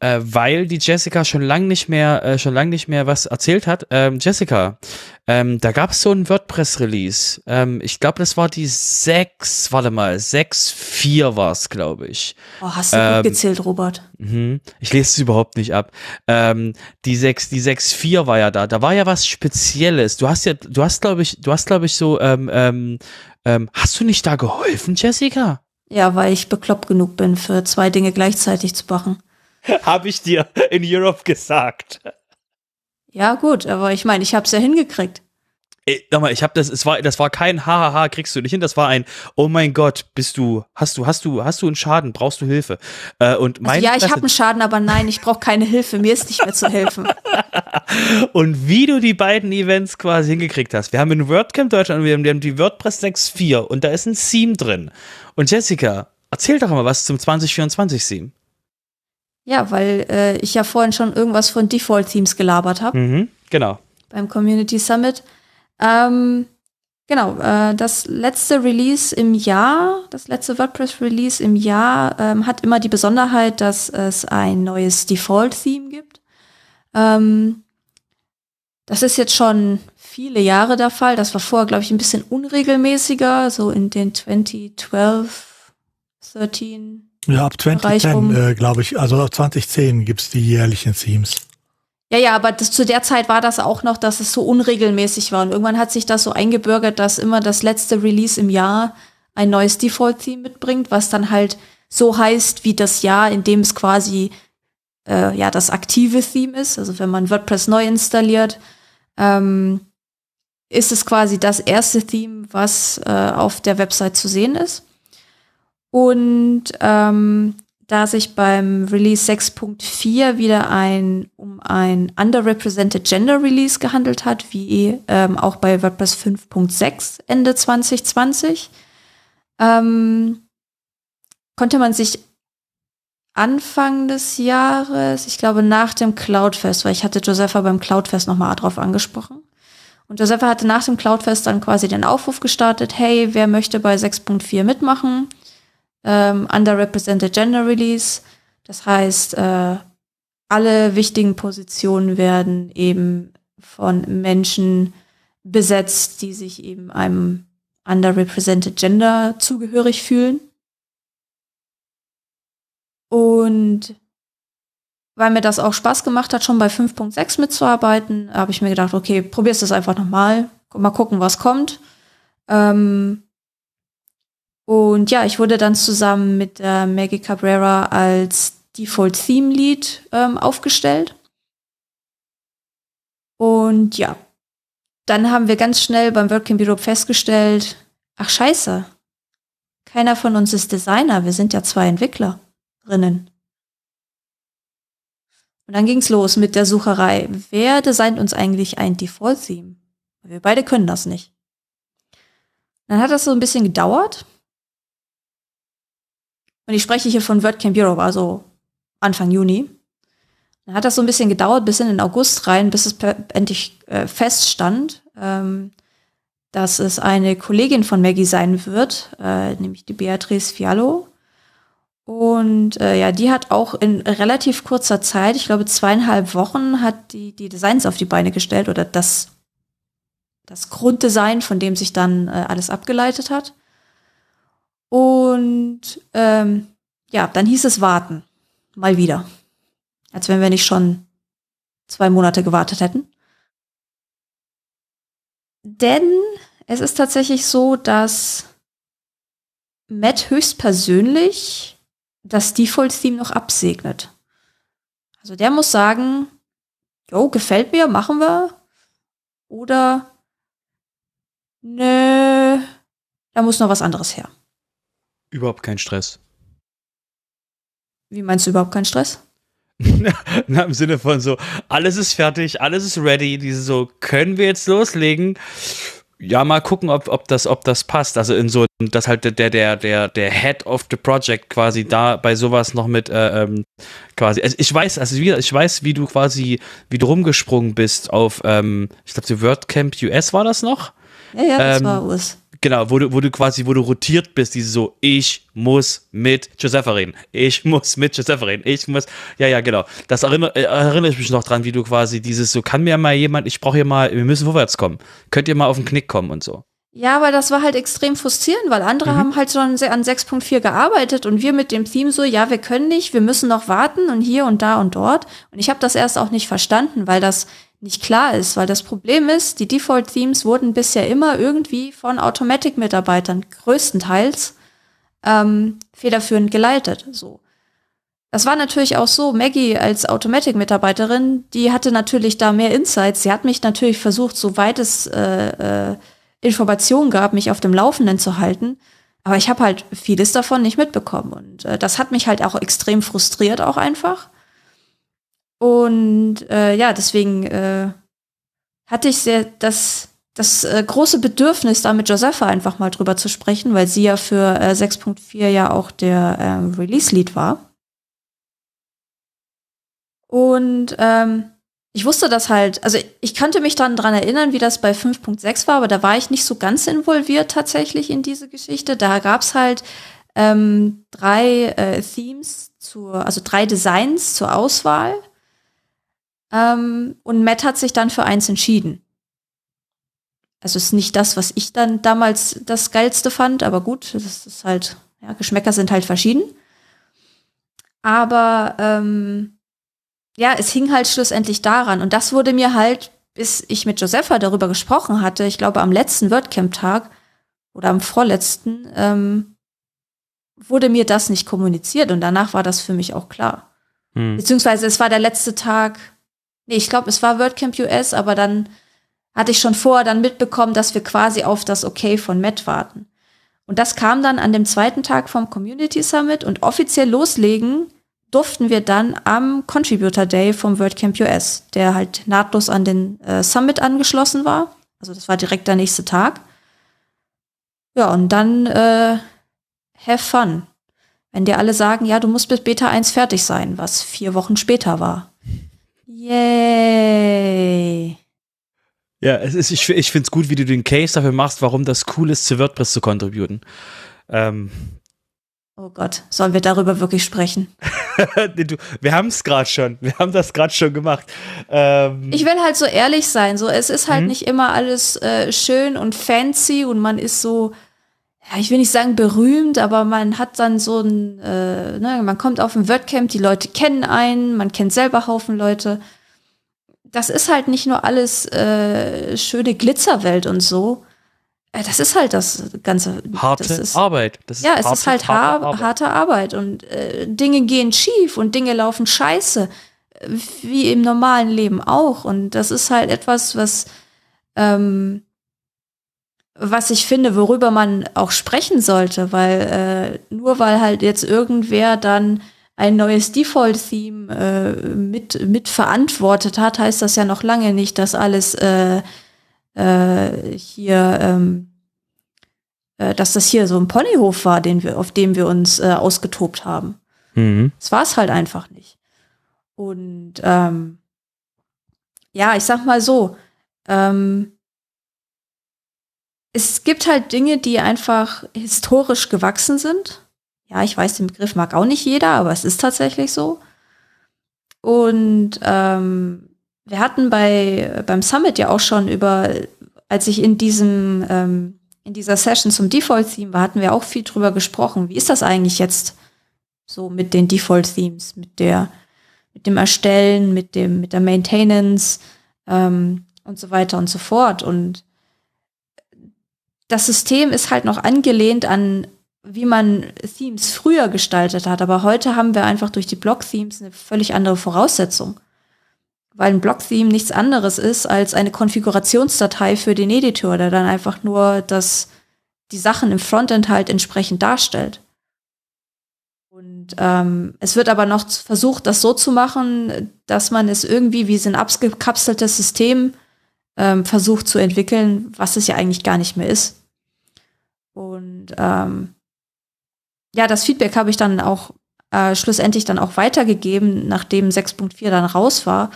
äh, weil die Jessica schon lang nicht mehr, äh, schon lang nicht mehr was erzählt hat. Ähm, Jessica, ähm, da gab es so ein WordPress-Release. Ähm, ich glaube, das war die 6, warte mal, 6.4 war es, glaube ich. Oh, hast du ähm, gut gezählt, Robert. Mh, ich lese es überhaupt nicht ab. Ähm, die 6, die 6.4 war ja da. Da war ja was Spezielles. Du hast ja, du hast, glaube ich, du hast, glaube ich, so, ähm, ähm, ähm, hast du nicht da geholfen, Jessica? Ja, weil ich bekloppt genug bin, für zwei Dinge gleichzeitig zu machen. habe ich dir in Europe gesagt. Ja, gut, aber ich meine, ich habe es ja hingekriegt. Ey, mal, ich habe das, es war, das war kein Hahaha, kriegst du nicht hin. Das war ein, oh mein Gott, bist du, hast du, hast du, hast du einen Schaden, brauchst du Hilfe? Äh, und mein also ja, ich habe einen Schaden, aber nein, ich brauche keine Hilfe. Mir ist nicht mehr zu helfen. und wie du die beiden Events quasi hingekriegt hast. Wir haben in WordCamp Deutschland, wir haben, wir haben die WordPress 6.4 und da ist ein Theme drin. Und Jessica, erzähl doch mal was zum 2024 Theme. Ja, weil äh, ich ja vorhin schon irgendwas von Default-Themes gelabert habe. Mhm, genau. Beim Community Summit. Ähm, genau, äh, das letzte Release im Jahr, das letzte WordPress-Release im Jahr ähm, hat immer die Besonderheit, dass es ein neues Default-Theme gibt. Ähm, das ist jetzt schon viele Jahre der Fall. Das war vorher, glaube ich, ein bisschen unregelmäßiger, so in den 2012, 13, ja, ab 2010, um. äh, glaube ich, also ab 2010 gibt's die jährlichen Themes. Ja, ja, aber das, zu der Zeit war das auch noch, dass es so unregelmäßig war. Und irgendwann hat sich das so eingebürgert, dass immer das letzte Release im Jahr ein neues Default-Theme mitbringt, was dann halt so heißt wie das Jahr, in dem es quasi äh, ja das aktive Theme ist. Also wenn man WordPress neu installiert, ähm, ist es quasi das erste Theme, was äh, auf der Website zu sehen ist. Und ähm, da sich beim Release 6.4 wieder ein, um ein underrepresented Gender Release gehandelt hat, wie ähm, auch bei WordPress 5.6 Ende 2020, ähm, konnte man sich Anfang des Jahres, ich glaube nach dem Cloudfest, weil ich hatte Josepha beim Cloudfest nochmal drauf angesprochen. Und Josepha hatte nach dem Cloudfest dann quasi den Aufruf gestartet, hey, wer möchte bei 6.4 mitmachen? Ähm, Underrepresented Gender Release. Das heißt, äh, alle wichtigen Positionen werden eben von Menschen besetzt, die sich eben einem underrepresented Gender zugehörig fühlen. Und weil mir das auch Spaß gemacht hat, schon bei 5.6 mitzuarbeiten, habe ich mir gedacht, okay, probierst das einfach nochmal, mal gucken, was kommt. Ähm und ja, ich wurde dann zusammen mit äh, Maggie Cabrera als Default Theme Lead ähm, aufgestellt. Und ja, dann haben wir ganz schnell beim Working Bureau festgestellt, ach scheiße, keiner von uns ist Designer, wir sind ja zwei Entwicklerinnen. Und dann ging's los mit der Sucherei. Wer designt uns eigentlich ein Default-Theme? Wir beide können das nicht. Dann hat das so ein bisschen gedauert. Und ich spreche hier von WordCamp Europe, also Anfang Juni. Dann hat das so ein bisschen gedauert bis in den August rein, bis es endlich äh, feststand, ähm, dass es eine Kollegin von Maggie sein wird, äh, nämlich die Beatrice Fiallo. Und äh, ja, die hat auch in relativ kurzer Zeit, ich glaube zweieinhalb Wochen, hat die, die Designs auf die Beine gestellt oder das, das Grunddesign, von dem sich dann äh, alles abgeleitet hat. Und ähm, ja, dann hieß es warten. Mal wieder. Als wenn wir nicht schon zwei Monate gewartet hätten. Denn es ist tatsächlich so, dass Matt höchstpersönlich das Default-Theme noch absegnet. Also der muss sagen, jo, gefällt mir, machen wir. Oder, nö, da muss noch was anderes her. Überhaupt kein Stress. Wie meinst du überhaupt keinen Stress? Na, Im Sinne von so, alles ist fertig, alles ist ready, diese so, können wir jetzt loslegen? Ja, mal gucken, ob, ob, das, ob das passt. Also in so, dass halt der, der, der, der Head of the Project quasi da bei sowas noch mit äh, ähm, quasi. Also ich weiß, also wie, ich weiß, wie du quasi, wie du rumgesprungen bist auf, ähm, ich glaube, die WordCamp US war das noch? Ja, ja, das ähm, war US. Genau, wo du, wo du quasi, wo du rotiert bist, diese so, ich muss mit Josepha reden. Ich muss mit Josepha reden. Ich muss, ja, ja, genau. Das erinnere, äh, erinnere ich mich noch dran, wie du quasi dieses so, kann mir mal jemand, ich brauche hier mal, wir müssen vorwärts kommen. Könnt ihr mal auf den Knick kommen und so. Ja, aber das war halt extrem frustrierend, weil andere mhm. haben halt schon an 6.4 gearbeitet und wir mit dem Theme so, ja, wir können nicht, wir müssen noch warten und hier und da und dort. Und ich habe das erst auch nicht verstanden, weil das nicht klar ist, weil das Problem ist, die Default-Themes wurden bisher immer irgendwie von Automatic-Mitarbeitern größtenteils ähm, federführend geleitet. So. Das war natürlich auch so, Maggie als Automatic-Mitarbeiterin, die hatte natürlich da mehr Insights. Sie hat mich natürlich versucht, soweit es äh, äh, Informationen gab, mich auf dem Laufenden zu halten. Aber ich habe halt vieles davon nicht mitbekommen. Und äh, das hat mich halt auch extrem frustriert, auch einfach. Und äh, ja, deswegen äh, hatte ich sehr das, das äh, große Bedürfnis, da mit Josepha einfach mal drüber zu sprechen, weil sie ja für äh, 6.4 ja auch der ähm, Release-Lead war. Und ähm, ich wusste das halt, also ich kannte mich dann dran erinnern, wie das bei 5.6 war, aber da war ich nicht so ganz involviert tatsächlich in diese Geschichte. Da gab's halt ähm, drei äh, Themes zur, also drei Designs zur Auswahl. Ähm, und Matt hat sich dann für eins entschieden. Also ist nicht das, was ich dann damals das geilste fand, aber gut, das ist halt, ja, Geschmäcker sind halt verschieden. Aber ähm, ja, es hing halt schlussendlich daran. Und das wurde mir halt, bis ich mit Josepha darüber gesprochen hatte, ich glaube am letzten WordCamp-Tag oder am vorletzten, ähm, wurde mir das nicht kommuniziert. Und danach war das für mich auch klar. Hm. Beziehungsweise es war der letzte Tag, Nee, ich glaube, es war WordCamp US, aber dann hatte ich schon vorher dann mitbekommen, dass wir quasi auf das Okay von Matt warten. Und das kam dann an dem zweiten Tag vom Community Summit und offiziell loslegen durften wir dann am Contributor Day vom WordCamp US, der halt nahtlos an den äh, Summit angeschlossen war. Also das war direkt der nächste Tag. Ja, und dann äh, have fun. Wenn dir alle sagen, ja, du musst bis Beta 1 fertig sein, was vier Wochen später war. Yay. Ja, es ist, ich, ich finde es gut, wie du den Case dafür machst, warum das cool ist, zu WordPress zu contributen. Ähm. Oh Gott, sollen wir darüber wirklich sprechen? wir haben es gerade schon. Wir haben das gerade schon gemacht. Ähm. Ich will halt so ehrlich sein. So, es ist halt mhm. nicht immer alles äh, schön und fancy und man ist so, ja, ich will nicht sagen berühmt, aber man hat dann so ein, äh, ne, man kommt auf ein WordCamp, die Leute kennen einen, man kennt selber Haufen Leute das ist halt nicht nur alles äh, schöne Glitzerwelt und so. Äh, das ist halt das ganze. Harte das ist, Arbeit. Das ist ja, es harte, ist halt harte, Arbeit. harte Arbeit und äh, Dinge gehen schief und Dinge laufen scheiße, wie im normalen Leben auch. Und das ist halt etwas, was ähm, was ich finde, worüber man auch sprechen sollte, weil äh, nur weil halt jetzt irgendwer dann ein neues Default-Theme äh, mit, mit verantwortet hat, heißt das ja noch lange nicht, dass alles äh, äh, hier, ähm, äh, dass das hier so ein Ponyhof war, den wir, auf dem wir uns äh, ausgetobt haben. Mhm. Das war es halt einfach nicht. Und ähm, ja, ich sag mal so, ähm, es gibt halt Dinge, die einfach historisch gewachsen sind ja, ich weiß, den Begriff mag auch nicht jeder, aber es ist tatsächlich so. Und ähm, wir hatten bei beim Summit ja auch schon über, als ich in diesem ähm, in dieser Session zum Default-Theme war, hatten wir auch viel drüber gesprochen. Wie ist das eigentlich jetzt so mit den Default-Themes, mit der mit dem Erstellen, mit dem mit der Maintenance ähm, und so weiter und so fort. Und das System ist halt noch angelehnt an wie man Themes früher gestaltet hat. Aber heute haben wir einfach durch die Block-Themes eine völlig andere Voraussetzung. Weil ein Block-Theme nichts anderes ist als eine Konfigurationsdatei für den Editor, der dann einfach nur das, die Sachen im Frontend halt entsprechend darstellt. Und ähm, es wird aber noch versucht, das so zu machen, dass man es irgendwie wie so ein abgekapseltes System ähm, versucht zu entwickeln, was es ja eigentlich gar nicht mehr ist. Und ähm, ja, das Feedback habe ich dann auch äh, schlussendlich dann auch weitergegeben, nachdem 6.4 dann raus war,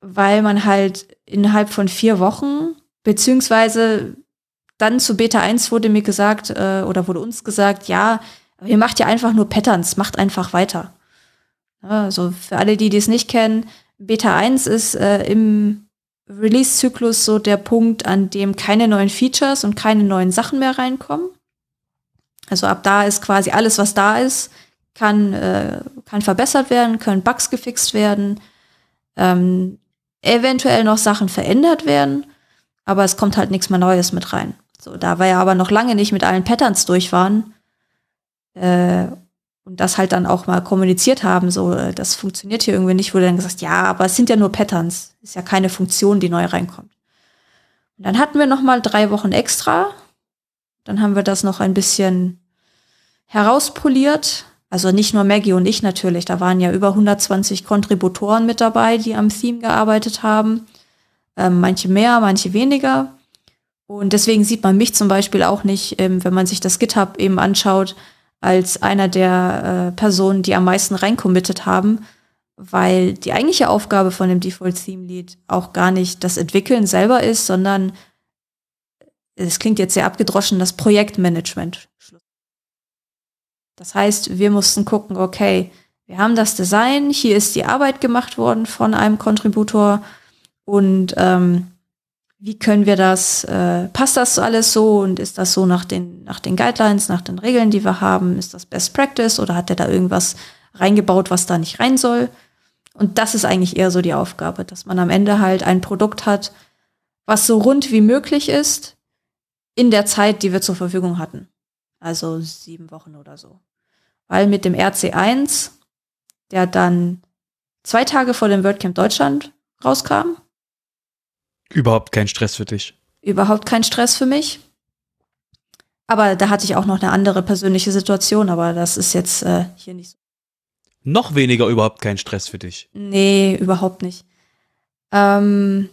weil man halt innerhalb von vier Wochen, beziehungsweise dann zu Beta 1 wurde mir gesagt, äh, oder wurde uns gesagt, ja, ihr macht ja einfach nur Patterns, macht einfach weiter. Also für alle, die dies nicht kennen, Beta 1 ist äh, im Release-Zyklus so der Punkt, an dem keine neuen Features und keine neuen Sachen mehr reinkommen. Also ab da ist quasi alles, was da ist, kann, äh, kann verbessert werden, können Bugs gefixt werden, ähm, eventuell noch Sachen verändert werden, aber es kommt halt nichts mehr Neues mit rein. So, da wir ja aber noch lange nicht mit allen Patterns durch waren äh, und das halt dann auch mal kommuniziert haben, so, äh, das funktioniert hier irgendwie nicht, wurde dann gesagt, ja, aber es sind ja nur Patterns, ist ja keine Funktion, die neu reinkommt. Und dann hatten wir noch mal drei Wochen extra, dann haben wir das noch ein bisschen herauspoliert. Also nicht nur Maggie und ich natürlich, da waren ja über 120 Kontributoren mit dabei, die am Theme gearbeitet haben. Ähm, manche mehr, manche weniger. Und deswegen sieht man mich zum Beispiel auch nicht, ähm, wenn man sich das GitHub eben anschaut, als einer der äh, Personen, die am meisten reinkommittet haben, weil die eigentliche Aufgabe von dem Default Theme Lead auch gar nicht das Entwickeln selber ist, sondern es klingt jetzt sehr abgedroschen, das Projektmanagement. Das heißt, wir mussten gucken, okay, wir haben das Design, hier ist die Arbeit gemacht worden von einem Kontributor und ähm, wie können wir das, äh, passt das alles so und ist das so nach den, nach den Guidelines, nach den Regeln, die wir haben, ist das Best Practice oder hat der da irgendwas reingebaut, was da nicht rein soll? Und das ist eigentlich eher so die Aufgabe, dass man am Ende halt ein Produkt hat, was so rund wie möglich ist, in der Zeit, die wir zur Verfügung hatten. Also sieben Wochen oder so. Weil mit dem RC1, der dann zwei Tage vor dem WordCamp Deutschland rauskam. Überhaupt kein Stress für dich. Überhaupt kein Stress für mich. Aber da hatte ich auch noch eine andere persönliche Situation, aber das ist jetzt äh, hier nicht so. Noch weniger überhaupt kein Stress für dich. Nee, überhaupt nicht. Ähm,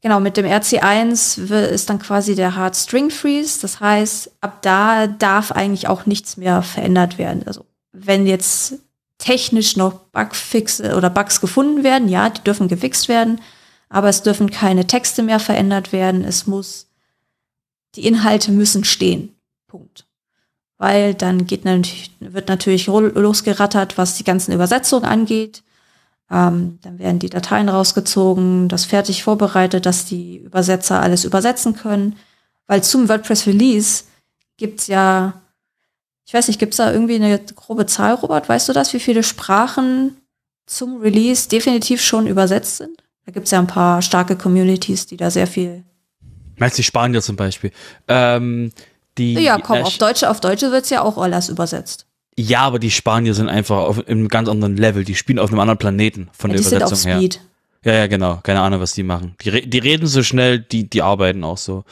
Genau, mit dem RC1 ist dann quasi der Hard String Freeze. Das heißt, ab da darf eigentlich auch nichts mehr verändert werden. Also wenn jetzt technisch noch Bugfixe oder Bugs gefunden werden, ja, die dürfen gefixt werden, aber es dürfen keine Texte mehr verändert werden. Es muss, die Inhalte müssen stehen. Punkt. Weil dann geht natürlich, wird natürlich losgerattert, was die ganzen Übersetzungen angeht. Ähm, dann werden die Dateien rausgezogen, das fertig vorbereitet, dass die Übersetzer alles übersetzen können. Weil zum WordPress Release gibt's ja, ich weiß nicht, gibt's da irgendwie eine grobe Zahl, Robert? Weißt du das, wie viele Sprachen zum Release definitiv schon übersetzt sind? Da gibt's ja ein paar starke Communities, die da sehr viel. Meinst du die Spanier zum Beispiel? Ähm, die, ja, komm, auf Deutsche, auf Deutsche wird's ja auch alles übersetzt. Ja, aber die Spanier sind einfach auf einem ganz anderen Level. Die spielen auf einem anderen Planeten von ja, der Übersetzung sind auf Speed. her. Ja, ja, genau. Keine Ahnung, was die machen. Die, die reden so schnell, die, die arbeiten auch so.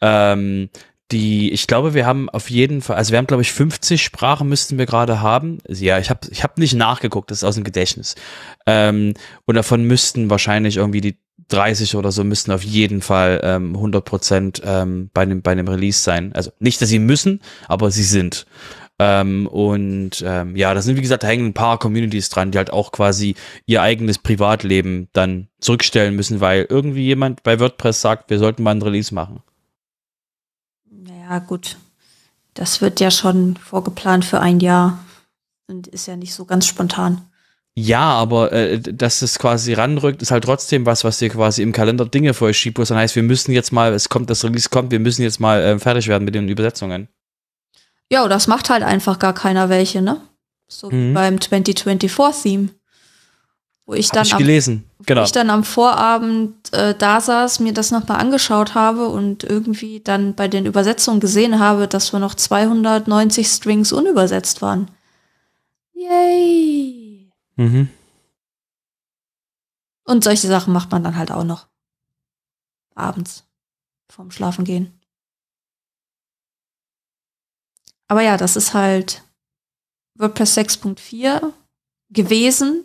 Ähm, die, ich glaube, wir haben auf jeden Fall, also wir haben, glaube ich, 50 Sprachen müssten wir gerade haben. Also ja, ich habe ich hab nicht nachgeguckt, das ist aus dem Gedächtnis. Ähm, und davon müssten wahrscheinlich irgendwie die 30 oder so müssten auf jeden Fall ähm, 100 Prozent ähm, bei, einem, bei einem Release sein. Also nicht, dass sie müssen, aber sie sind. Ähm, und ähm, ja, da sind, wie gesagt, da hängen ein paar Communities dran, die halt auch quasi ihr eigenes Privatleben dann zurückstellen müssen, weil irgendwie jemand bei WordPress sagt, wir sollten mal ein Release machen. Naja, gut. Das wird ja schon vorgeplant für ein Jahr und ist ja nicht so ganz spontan. Ja, aber äh, dass es quasi ranrückt, ist halt trotzdem was, was dir quasi im Kalender Dinge vor euch schiebt, wo es dann heißt, wir müssen jetzt mal, es kommt, das Release kommt, wir müssen jetzt mal äh, fertig werden mit den Übersetzungen. Ja, das macht halt einfach gar keiner welche, ne? So mhm. wie beim 2024-Theme. Wo ich dann, ich gelesen. Genau. Wo ich dann am Vorabend äh, da saß, mir das nochmal angeschaut habe und irgendwie dann bei den Übersetzungen gesehen habe, dass wir noch 290 Strings unübersetzt waren. Yay! Mhm. Und solche Sachen macht man dann halt auch noch. Abends. Vorm Schlafengehen. Aber ja, das ist halt WordPress 6.4 gewesen.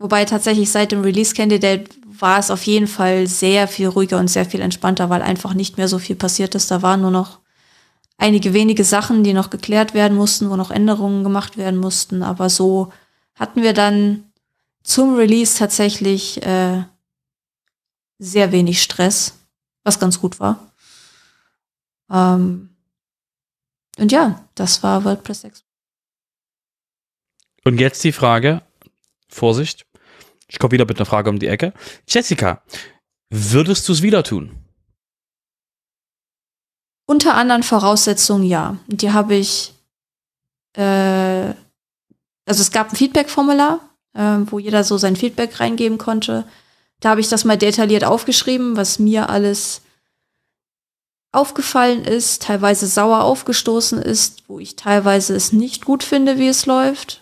Wobei tatsächlich seit dem Release Candidate war es auf jeden Fall sehr viel ruhiger und sehr viel entspannter, weil einfach nicht mehr so viel passiert ist. Da waren nur noch einige wenige Sachen, die noch geklärt werden mussten, wo noch Änderungen gemacht werden mussten. Aber so hatten wir dann zum Release tatsächlich äh, sehr wenig Stress, was ganz gut war. Ähm, und ja, das war WordPress 6. Und jetzt die Frage, Vorsicht, ich komme wieder mit einer Frage um die Ecke. Jessica, würdest du es wieder tun? Unter anderen Voraussetzungen ja. Die habe ich, äh, also es gab ein Feedback-Formular, äh, wo jeder so sein Feedback reingeben konnte. Da habe ich das mal detailliert aufgeschrieben, was mir alles aufgefallen ist, teilweise sauer aufgestoßen ist, wo ich teilweise es nicht gut finde, wie es läuft.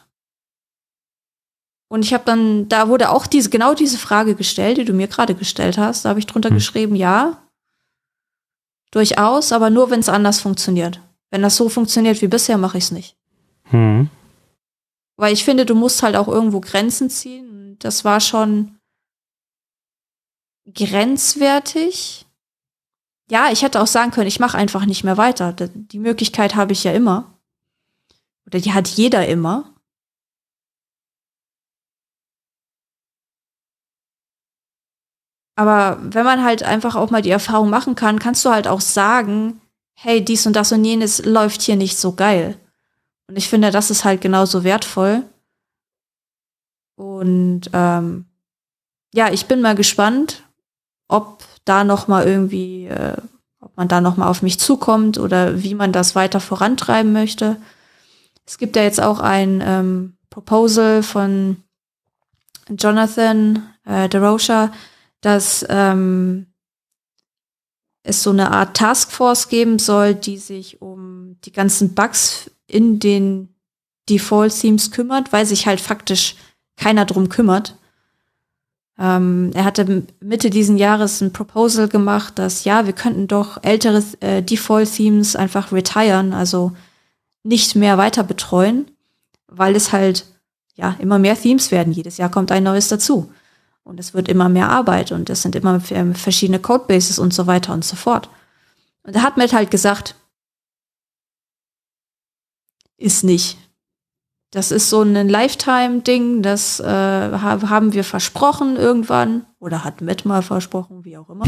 Und ich habe dann, da wurde auch diese, genau diese Frage gestellt, die du mir gerade gestellt hast. Da habe ich drunter hm. geschrieben, ja, durchaus, aber nur, wenn es anders funktioniert. Wenn das so funktioniert wie bisher, mache ich es nicht. Hm. Weil ich finde, du musst halt auch irgendwo Grenzen ziehen. Das war schon grenzwertig ja, ich hätte auch sagen können, ich mache einfach nicht mehr weiter. Die Möglichkeit habe ich ja immer. Oder die hat jeder immer. Aber wenn man halt einfach auch mal die Erfahrung machen kann, kannst du halt auch sagen, hey, dies und das und jenes läuft hier nicht so geil. Und ich finde, das ist halt genauso wertvoll. Und ähm, ja, ich bin mal gespannt, ob da noch mal irgendwie, äh, ob man da noch mal auf mich zukommt oder wie man das weiter vorantreiben möchte. Es gibt ja jetzt auch ein ähm, Proposal von Jonathan äh, DeRocha, dass ähm, es so eine Art Taskforce geben soll, die sich um die ganzen Bugs in den Default Themes kümmert, weil sich halt faktisch keiner drum kümmert. Ähm, er hatte Mitte diesen Jahres ein Proposal gemacht, dass ja, wir könnten doch ältere äh, Default-Themes einfach retiren, also nicht mehr weiter betreuen, weil es halt ja immer mehr Themes werden. Jedes Jahr kommt ein neues dazu. Und es wird immer mehr Arbeit und es sind immer verschiedene Codebases und so weiter und so fort. Und da hat Matt halt gesagt, ist nicht. Das ist so ein Lifetime-Ding, das äh, haben wir versprochen irgendwann. Oder hat Matt mal versprochen, wie auch immer.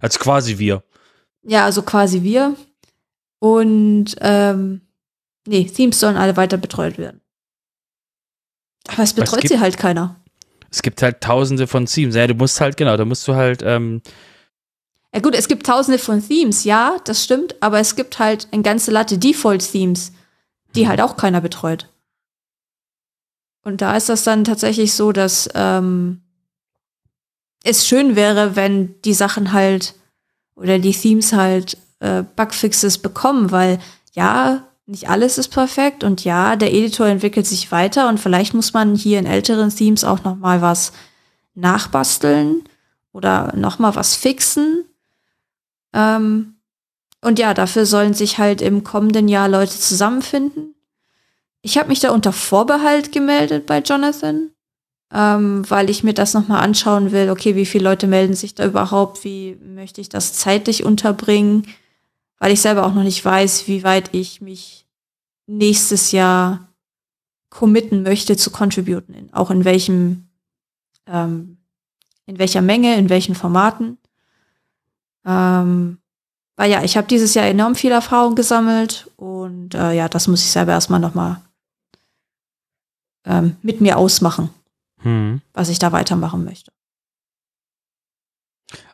Als quasi wir. Ja, also quasi wir. Und ähm, nee, Themes sollen alle weiter betreut werden. Aber es betreut gibt, sie halt keiner. Es gibt halt tausende von Themes. Ja, du musst halt, genau, da musst du halt. Ähm ja gut, es gibt tausende von Themes, ja, das stimmt, aber es gibt halt eine ganze Latte Default-Themes, die mhm. halt auch keiner betreut. Und da ist das dann tatsächlich so, dass ähm, es schön wäre, wenn die Sachen halt oder die Themes halt äh, Bugfixes bekommen, weil ja, nicht alles ist perfekt und ja, der Editor entwickelt sich weiter und vielleicht muss man hier in älteren Themes auch noch mal was nachbasteln oder noch mal was fixen. Ähm, und ja, dafür sollen sich halt im kommenden Jahr Leute zusammenfinden ich habe mich da unter Vorbehalt gemeldet bei Jonathan, ähm, weil ich mir das nochmal anschauen will. Okay, wie viele Leute melden sich da überhaupt? Wie möchte ich das zeitlich unterbringen? Weil ich selber auch noch nicht weiß, wie weit ich mich nächstes Jahr committen möchte zu contributen. Auch in welchem, ähm, in welcher Menge, in welchen Formaten. Ähm, weil ja, ich habe dieses Jahr enorm viel Erfahrung gesammelt und äh, ja, das muss ich selber erstmal nochmal ähm, mit mir ausmachen, hm. was ich da weitermachen möchte.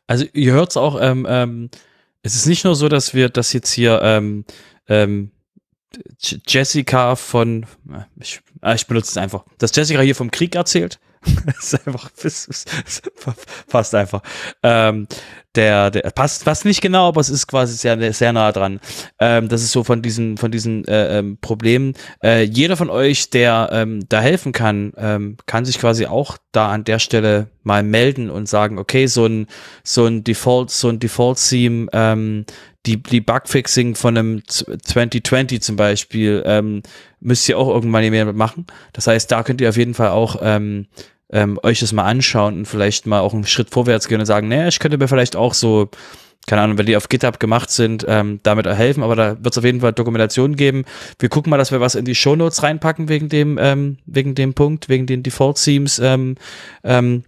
Also ihr hört es auch, ähm, ähm, es ist nicht nur so, dass wir das jetzt hier ähm, ähm, Jessica von, ich, äh, ich benutze es einfach, dass Jessica hier vom Krieg erzählt. das ist einfach, ist, das passt einfach. Ähm, der, der passt, passt nicht genau, aber es ist quasi sehr, sehr nah dran. Ähm, das ist so von diesen, von diesen äh, ähm, Problemen. Äh, jeder von euch, der ähm, da helfen kann, ähm, kann sich quasi auch da an der Stelle mal melden und sagen, okay, so ein, so ein Default, so ein Default-Theme, ähm, die, die Bugfixing von einem 2020 zum Beispiel, ähm, müsst ihr auch irgendwann mehr machen. Das heißt, da könnt ihr auf jeden Fall auch ähm, ähm, euch das mal anschauen und vielleicht mal auch einen Schritt vorwärts gehen und sagen, naja, ich könnte mir vielleicht auch so, keine Ahnung, wenn die auf GitHub gemacht sind, ähm, damit helfen, aber da wird es auf jeden Fall Dokumentationen geben. Wir gucken mal, dass wir was in die Show Notes reinpacken wegen dem, ähm, wegen dem Punkt, wegen den Default Themes, ähm, ähm,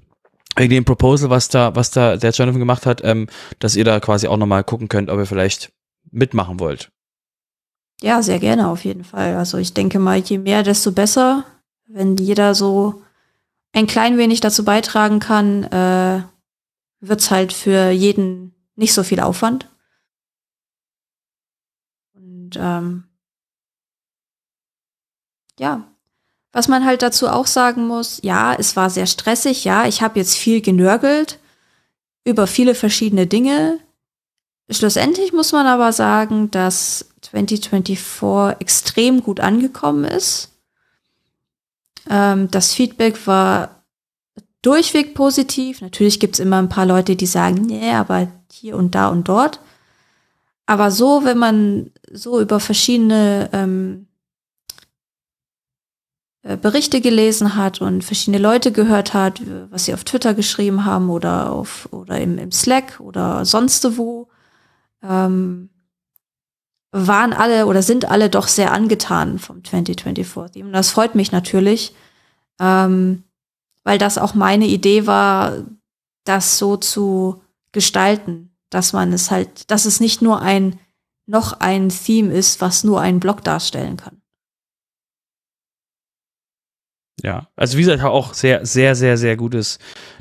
wegen dem Proposal, was da, was da der Jonathan gemacht hat, ähm, dass ihr da quasi auch nochmal gucken könnt, ob ihr vielleicht mitmachen wollt. Ja, sehr gerne auf jeden Fall. Also ich denke mal, je mehr, desto besser. Wenn jeder so ein klein wenig dazu beitragen kann, äh, wird's halt für jeden nicht so viel Aufwand. Und ähm, ja, was man halt dazu auch sagen muss, ja, es war sehr stressig, ja, ich habe jetzt viel genörgelt über viele verschiedene Dinge. Schlussendlich muss man aber sagen, dass 2024 extrem gut angekommen ist. Ähm, das Feedback war durchweg positiv. Natürlich gibt es immer ein paar Leute, die sagen, nee, aber hier und da und dort. Aber so, wenn man so über verschiedene ähm, äh, Berichte gelesen hat und verschiedene Leute gehört hat, was sie auf Twitter geschrieben haben oder auf oder im, im Slack oder sonst wo, ähm, waren alle oder sind alle doch sehr angetan vom 2024-Theme. Und das freut mich natürlich, ähm, weil das auch meine Idee war, das so zu gestalten, dass man es halt, dass es nicht nur ein noch ein Theme ist, was nur einen Block darstellen kann. Ja, also wie gesagt, auch sehr, sehr, sehr, sehr Gutes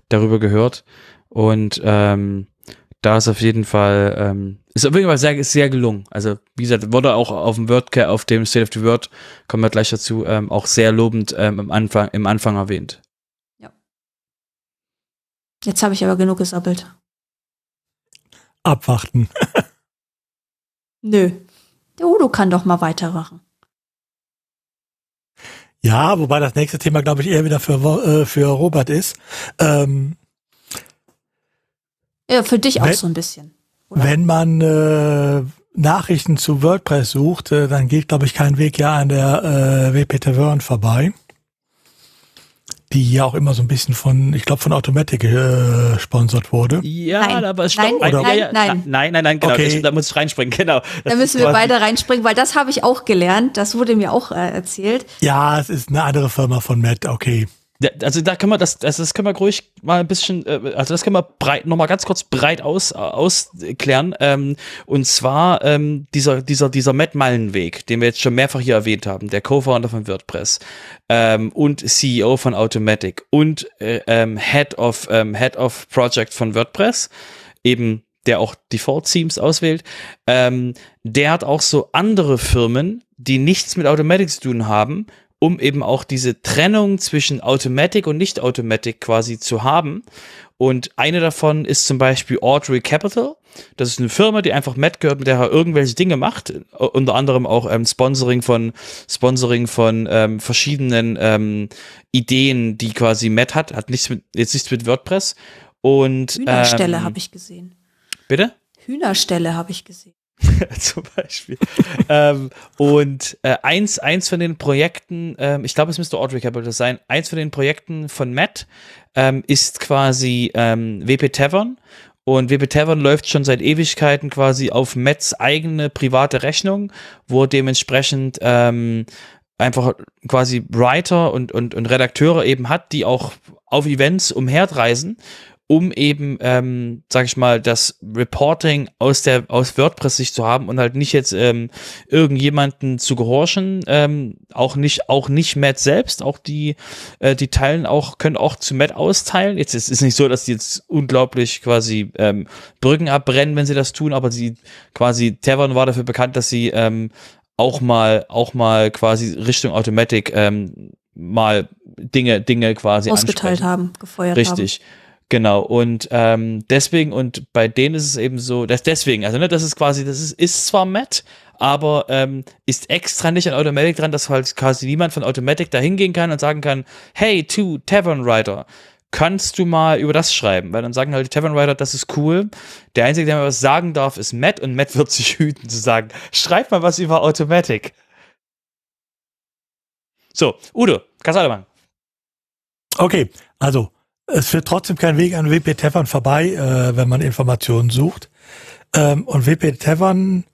darüber gehört. Und ähm, da ist auf jeden Fall, ähm, ist auf jeden Fall sehr, sehr gelungen. Also, wie gesagt, wurde auch auf dem WordCare, auf dem State of the Word, kommen wir gleich dazu, ähm, auch sehr lobend ähm, im, Anfang, im Anfang erwähnt. Ja. Jetzt habe ich aber genug gesabbelt. Abwarten. Nö. Der Udo kann doch mal weitermachen. Ja, wobei das nächste Thema, glaube ich, eher wieder für, äh, für Robert ist. Ähm, ja, für dich auch so ein bisschen. Oder? Wenn man äh, Nachrichten zu WordPress sucht, äh, dann geht, glaube ich, kein Weg ja an der äh, WP Tavern vorbei. die ja auch immer so ein bisschen von, ich glaube, von Automatic gesponsert wurde. Ja, Nein. aber es Nein, stimmt. nein, ja, nein. Nein, nein, nein, genau. Okay. Ich, da muss ich reinspringen, genau. Das Da müssen wir beide reinspringen, weil das habe ich auch gelernt. Das wurde mir auch äh, erzählt. Ja, es ist eine andere Firma von Matt, okay. Also da können wir das, also das können wir ruhig mal ein bisschen, äh, also das können wir breit, noch mal ganz kurz breit aus, ausklären. Ähm, und zwar ähm, dieser, dieser, dieser Matt Mullenweg, den wir jetzt schon mehrfach hier erwähnt haben, der Co-Founder von WordPress ähm, und CEO von Automatic und äh, ähm, Head of ähm, Head of Project von WordPress, eben der auch Default Themes auswählt, ähm, der hat auch so andere Firmen, die nichts mit Automatic zu tun haben, um eben auch diese Trennung zwischen Automatic und Nicht-Automatic quasi zu haben. Und eine davon ist zum Beispiel Audrey Capital. Das ist eine Firma, die einfach Matt gehört, mit der er irgendwelche Dinge macht. Unter anderem auch ähm, Sponsoring von Sponsoring von ähm, verschiedenen ähm, Ideen, die quasi Matt hat. Hat nichts mit, jetzt nichts mit WordPress. Und Hühnerstelle ähm, habe ich gesehen. Bitte? Hühnerstelle habe ich gesehen. zum Beispiel. ähm, und äh, eins, eins von den Projekten, ähm, ich glaube, es müsste Audrey Capital sein, eins von den Projekten von Matt ähm, ist quasi ähm, WP Tavern. Und WP Tavern läuft schon seit Ewigkeiten quasi auf Matts eigene private Rechnung, wo dementsprechend ähm, einfach quasi Writer und, und, und Redakteure eben hat, die auch auf Events umherreisen, um eben, ähm, sag ich mal, das Reporting aus der aus WordPress sich zu haben und halt nicht jetzt ähm, irgendjemanden zu gehorchen, ähm, auch nicht auch nicht Matt selbst, auch die äh, die teilen auch können auch zu Matt austeilen. Jetzt ist es nicht so, dass die jetzt unglaublich quasi ähm, Brücken abbrennen, wenn sie das tun, aber sie quasi Tavern war dafür bekannt, dass sie ähm, auch mal auch mal quasi Richtung Automatic ähm, mal Dinge Dinge quasi Ausgeteilt ansprechen. haben, gefeuert Richtig. Genau, und ähm, deswegen, und bei denen ist es eben so, dass deswegen, also ne, das ist quasi, das ist, ist zwar Matt, aber ähm, ist extra nicht an Automatic dran, dass halt quasi niemand von Automatic da hingehen kann und sagen kann, hey, to Tavern Writer, kannst du mal über das schreiben? Weil dann sagen halt die Tavern Writer, das ist cool. Der Einzige, der mir was sagen darf, ist Matt und Matt wird sich hüten zu sagen, schreib mal was über Automatic. So, Udo, machen. Okay, also es führt trotzdem kein Weg an WP Tavern vorbei, äh, wenn man Informationen sucht. Ähm, und WP Tavern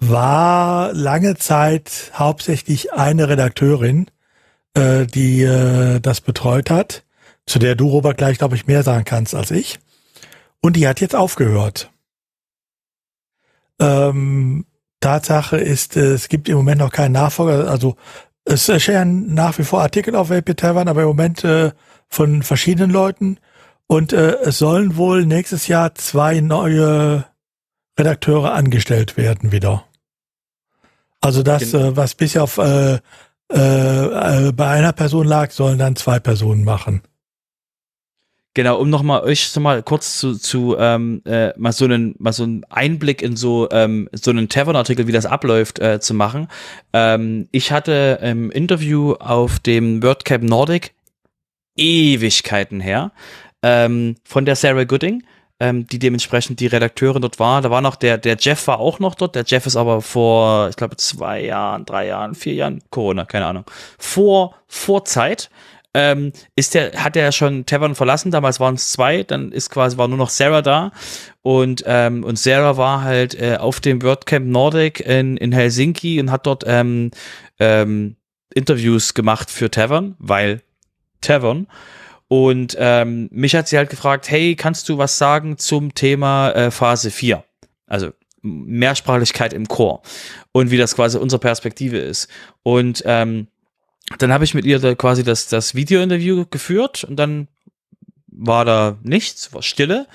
war lange Zeit hauptsächlich eine Redakteurin, äh, die äh, das betreut hat, zu der du, Robert, gleich, glaube ich, mehr sagen kannst als ich. Und die hat jetzt aufgehört. Ähm, Tatsache ist, es gibt im Moment noch keinen Nachfolger. Also es erscheinen nach wie vor Artikel auf WP Tavern, aber im Moment äh, von verschiedenen Leuten. Und äh, es sollen wohl nächstes Jahr zwei neue Redakteure angestellt werden wieder. Also das, äh, was bisher auf äh, äh, äh, bei einer Person lag, sollen dann zwei Personen machen. Genau, um nochmal euch so mal kurz zu, zu ähm, äh, mal so einen mal so einen Einblick in so ähm, so einen Tavern-Artikel, wie das abläuft, äh, zu machen. Ähm, ich hatte im Interview auf dem WordCamp Nordic Ewigkeiten her ähm, von der Sarah Gooding, ähm, die dementsprechend die Redakteurin dort war. Da war noch der der Jeff war auch noch dort. Der Jeff ist aber vor, ich glaube zwei Jahren, drei Jahren, vier Jahren Corona, keine Ahnung, vor vor Zeit ähm, ist der, hat er schon Tavern verlassen, damals waren es zwei, dann ist quasi, war nur noch Sarah da und, ähm, und Sarah war halt äh, auf dem WordCamp Nordic in, in Helsinki und hat dort ähm, ähm, Interviews gemacht für Tavern, weil Tavern und ähm, mich hat sie halt gefragt, hey, kannst du was sagen zum Thema äh, Phase 4? Also Mehrsprachlichkeit im Chor und wie das quasi unsere Perspektive ist. Und ähm, dann habe ich mit ihr da quasi das, das Video-Interview geführt und dann war da nichts, war Stille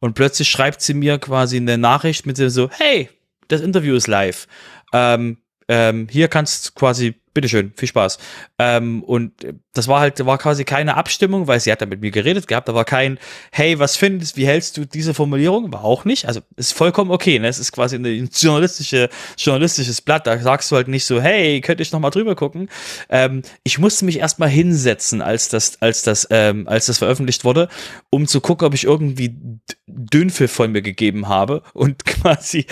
und plötzlich schreibt sie mir quasi eine Nachricht mit so, hey, das Interview ist live. Ähm, ähm, hier kannst quasi, bitteschön, viel Spaß. Ähm, und das war halt, war quasi keine Abstimmung, weil sie hat da mit mir geredet gehabt, da war kein, hey, was findest, wie hältst du diese Formulierung? War auch nicht. Also ist vollkommen okay, ne? Es ist quasi ein journalistische, journalistisches Blatt, da sagst du halt nicht so, hey, könnte ich noch mal drüber gucken. Ähm, ich musste mich erstmal hinsetzen, als das, als das, ähm, als das veröffentlicht wurde, um zu gucken, ob ich irgendwie Dünnpfiff von mir gegeben habe und quasi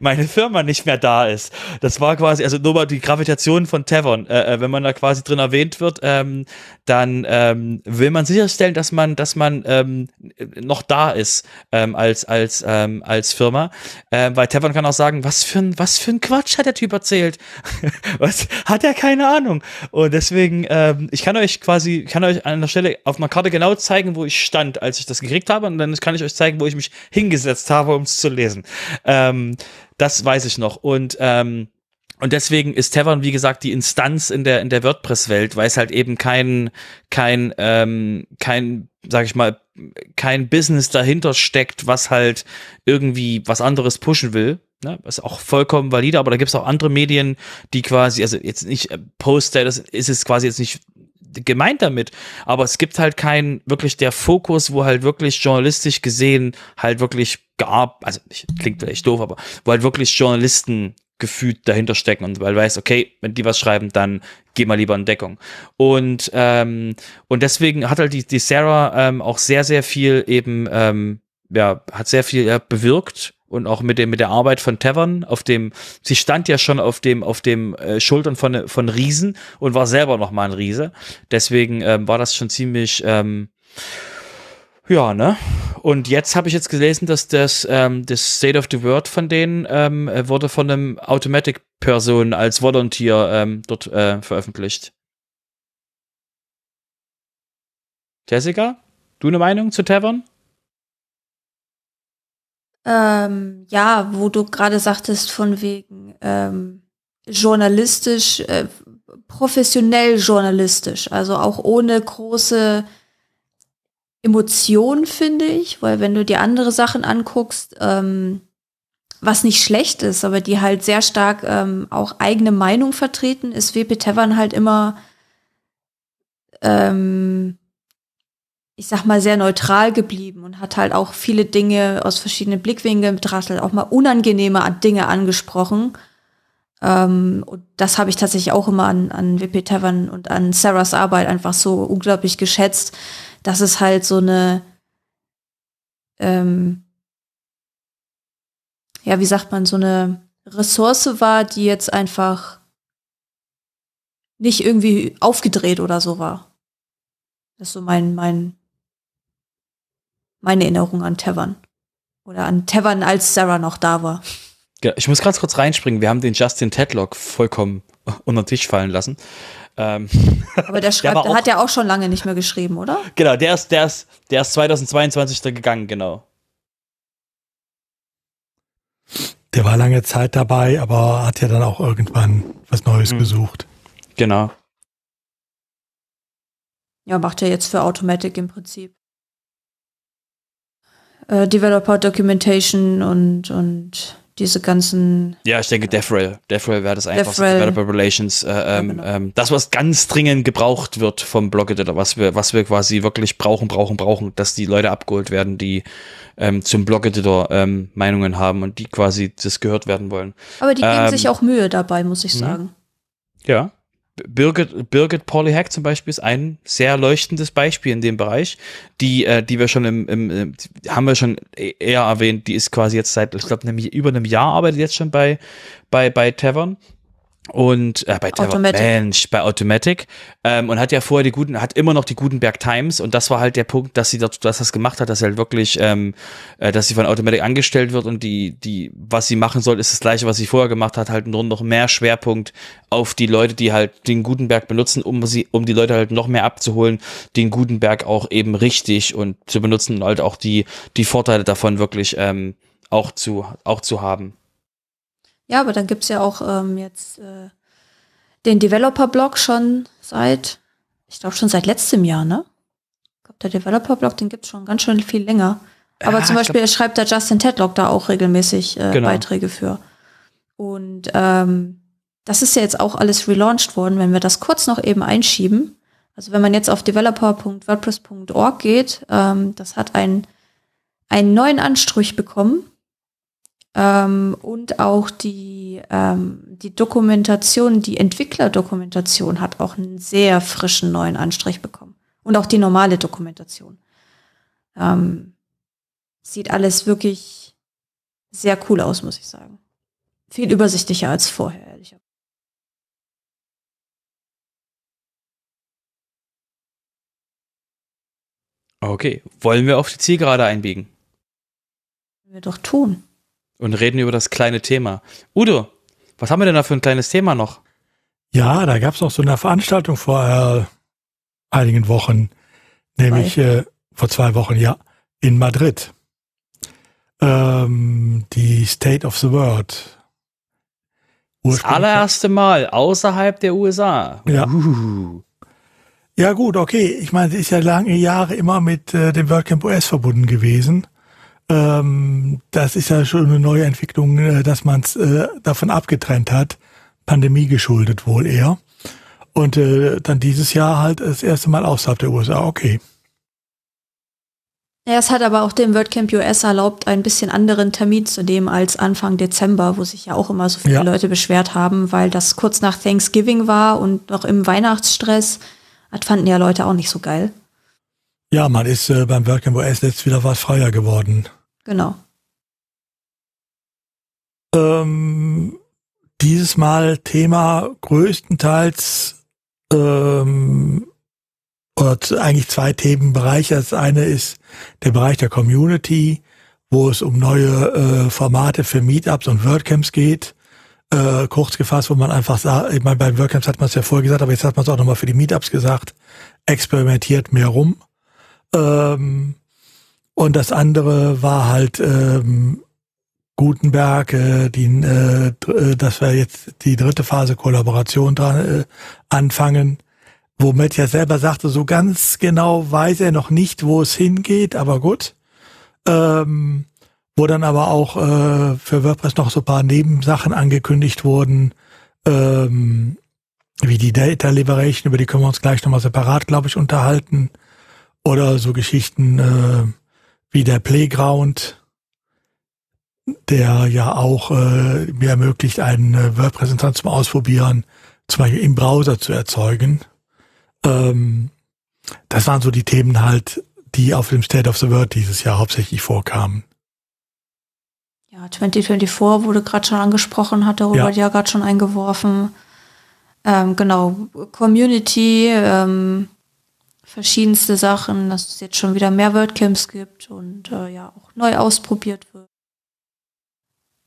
meine Firma nicht mehr da ist. Das war quasi, also nur mal die Gravitation von Tavern, äh, äh, wenn man da quasi drin erwähnt wird, ähm, dann ähm, will man sicherstellen, dass man, dass man ähm, noch da ist ähm, als als ähm, als Firma, ähm, weil Tevon kann auch sagen, was für ein was für ein Quatsch hat der Typ erzählt, was hat er keine Ahnung? Und deswegen ähm, ich kann euch quasi kann euch an der Stelle auf einer Karte genau zeigen, wo ich stand, als ich das gekriegt habe. Und dann kann ich euch zeigen, wo ich mich hingesetzt habe, um es zu lesen. Ähm, das weiß ich noch. Und ähm, und deswegen ist Tavern, wie gesagt, die Instanz in der, in der WordPress-Welt, weil es halt eben kein, kein, ähm, kein, sag ich mal, kein Business dahinter steckt, was halt irgendwie was anderes pushen will. Ne? Was auch vollkommen valide, aber da gibt es auch andere Medien, die quasi, also jetzt nicht äh, Poster, das ist es quasi jetzt nicht gemeint damit, aber es gibt halt keinen wirklich der Fokus, wo halt wirklich journalistisch gesehen halt wirklich gab, also klingt vielleicht doof, aber wo halt wirklich Journalisten gefühlt dahinter stecken und weil du weißt, okay, wenn die was schreiben, dann geh mal lieber in Deckung. Und, ähm, und deswegen hat halt die, die Sarah ähm, auch sehr, sehr viel eben, ähm, ja, hat sehr viel ja, bewirkt und auch mit dem mit der Arbeit von Tavern auf dem sie stand ja schon auf dem auf dem äh, Schultern von von Riesen und war selber noch mal ein Riese deswegen ähm, war das schon ziemlich ähm, ja, ne? Und jetzt habe ich jetzt gelesen, dass das, ähm, das State of the World von denen ähm, wurde von einem Automatic-Person als Volunteer ähm, dort äh, veröffentlicht. Jessica, du eine Meinung zu Tavern? Ähm, ja, wo du gerade sagtest, von wegen ähm, journalistisch, äh, professionell journalistisch, also auch ohne große Emotion, finde ich, weil wenn du dir andere Sachen anguckst, ähm, was nicht schlecht ist, aber die halt sehr stark ähm, auch eigene Meinung vertreten, ist WP Tavern halt immer, ähm, ich sag mal, sehr neutral geblieben und hat halt auch viele Dinge aus verschiedenen Blickwinkeln betrachtet, auch mal unangenehme Dinge angesprochen. Ähm, und das habe ich tatsächlich auch immer an, an WP Tavern und an Sarahs Arbeit einfach so unglaublich geschätzt, dass es halt so eine, ähm, ja, wie sagt man, so eine Ressource war, die jetzt einfach nicht irgendwie aufgedreht oder so war. Das ist so mein, mein, meine Erinnerung an Tavern. Oder an Tavern, als Sarah noch da war. Ich muss ganz kurz reinspringen. Wir haben den Justin Tedlock vollkommen unter den Tisch fallen lassen. Ähm, Aber der schreibt, der, der hat ja auch schon lange nicht mehr geschrieben, oder? Genau, der ist, der ist, der ist 2022 da gegangen, genau. Der war lange Zeit dabei, aber hat ja dann auch irgendwann was Neues mhm. gesucht. Genau. Ja, macht er jetzt für Automatic im Prinzip. Äh, Developer Documentation und, und diese ganzen. Ja, ich denke, DevRel. DevRel wäre das einfach. Developer Relations. Äh, ja, ähm, genau. ähm, das, was ganz dringend gebraucht wird vom Blog-Editor, was wir, was wir quasi wirklich brauchen, brauchen, brauchen, dass die Leute abgeholt werden, die ähm, zum Blog-Editor ähm, Meinungen haben und die quasi das gehört werden wollen. Aber die geben sich ähm, auch Mühe dabei, muss ich mhm. sagen. Ja. Birgit, Birgit Hack zum Beispiel ist ein sehr leuchtendes Beispiel in dem Bereich, die, äh, die wir schon im, im, im, haben wir schon e-, eher erwähnt, die ist quasi jetzt seit, ich glaube, über einem Jahr arbeitet jetzt schon bei, bei, bei Tavern und äh, bei Automatic. Mensch, bei Automatic ähm, und hat ja vorher die guten, hat immer noch die Gutenberg Times und das war halt der Punkt, dass sie das, dass das gemacht hat, dass sie halt wirklich, ähm, äh, dass sie von Automatic angestellt wird und die, die, was sie machen soll, ist das gleiche, was sie vorher gemacht hat, halt nur noch mehr Schwerpunkt auf die Leute, die halt den Gutenberg benutzen, um sie, um die Leute halt noch mehr abzuholen, den Gutenberg auch eben richtig und zu benutzen und halt auch die, die Vorteile davon wirklich ähm, auch zu, auch zu haben. Ja, aber dann gibt's ja auch ähm, jetzt äh, den Developer-Blog schon seit, ich glaube schon seit letztem Jahr, ne? Ich glaube, der Developer-Blog, den gibt's schon ganz schön viel länger. Aber ja, zum Beispiel glaub, schreibt der Justin Tedlock da auch regelmäßig äh, genau. Beiträge für. Und ähm, das ist ja jetzt auch alles relaunched worden, wenn wir das kurz noch eben einschieben. Also wenn man jetzt auf developer.wordpress.org geht, ähm, das hat einen, einen neuen Anstrich bekommen. Ähm, und auch die, ähm, die Dokumentation, die Entwicklerdokumentation hat auch einen sehr frischen neuen Anstrich bekommen. Und auch die normale Dokumentation. Ähm, sieht alles wirklich sehr cool aus, muss ich sagen. Viel übersichtlicher als vorher, ehrlicherweise. Okay, wollen wir auf die Zielgerade einbiegen? Wir doch tun. Und reden über das kleine Thema. Udo, was haben wir denn da für ein kleines Thema noch? Ja, da gab es noch so eine Veranstaltung vor äh, einigen Wochen, nämlich äh, vor zwei Wochen, ja, in Madrid. Ähm, die State of the World. Das allererste Mal außerhalb der USA. Ja. Uh. Ja gut, okay. Ich meine, sie ist ja lange Jahre immer mit äh, dem WordCamp US verbunden gewesen. Ähm, das ist ja schon eine neue Entwicklung, äh, dass man es äh, davon abgetrennt hat. Pandemie geschuldet wohl eher. Und äh, dann dieses Jahr halt das erste Mal außerhalb der USA. Okay. Ja, es hat aber auch dem WordCamp US erlaubt, ein bisschen anderen Termin zu nehmen als Anfang Dezember, wo sich ja auch immer so viele ja. Leute beschwert haben, weil das kurz nach Thanksgiving war und noch im Weihnachtsstress. Das fanden ja Leute auch nicht so geil. Ja, man ist äh, beim WordCamp US jetzt wieder was freier geworden. Genau. Ähm, dieses Mal Thema größtenteils ähm, oder eigentlich zwei Themenbereiche. Das eine ist der Bereich der Community, wo es um neue äh, Formate für Meetups und WordCamps geht. Äh, kurz gefasst, wo man einfach sagt, ich meine, bei WordCamps hat man es ja vorher gesagt, aber jetzt hat man es auch nochmal für die Meetups gesagt, experimentiert mehr rum. Ähm, und das andere war halt ähm, Gutenberg, äh, die, äh, äh dass wir jetzt die dritte Phase Kollaboration dran äh, anfangen wo Matt ja selber sagte, so ganz genau weiß er noch nicht, wo es hingeht, aber gut. Ähm, wo dann aber auch äh, für WordPress noch so paar Nebensachen angekündigt wurden, ähm, wie die Data Liberation, über die können wir uns gleich nochmal separat, glaube ich, unterhalten. Oder so Geschichten äh, wie der Playground, der ja auch äh, mir ermöglicht, einen äh, WordPress-Instanz zum Ausprobieren, zum Beispiel im Browser zu erzeugen. Ähm, das waren so die Themen halt, die auf dem State of the World dieses Jahr hauptsächlich vorkamen. Ja, 2024 wurde gerade schon angesprochen, hat der Robert ja, ja gerade schon eingeworfen. Ähm, genau, Community, ähm, verschiedenste Sachen, dass es jetzt schon wieder mehr WordCamps gibt und äh, ja auch neu ausprobiert wird.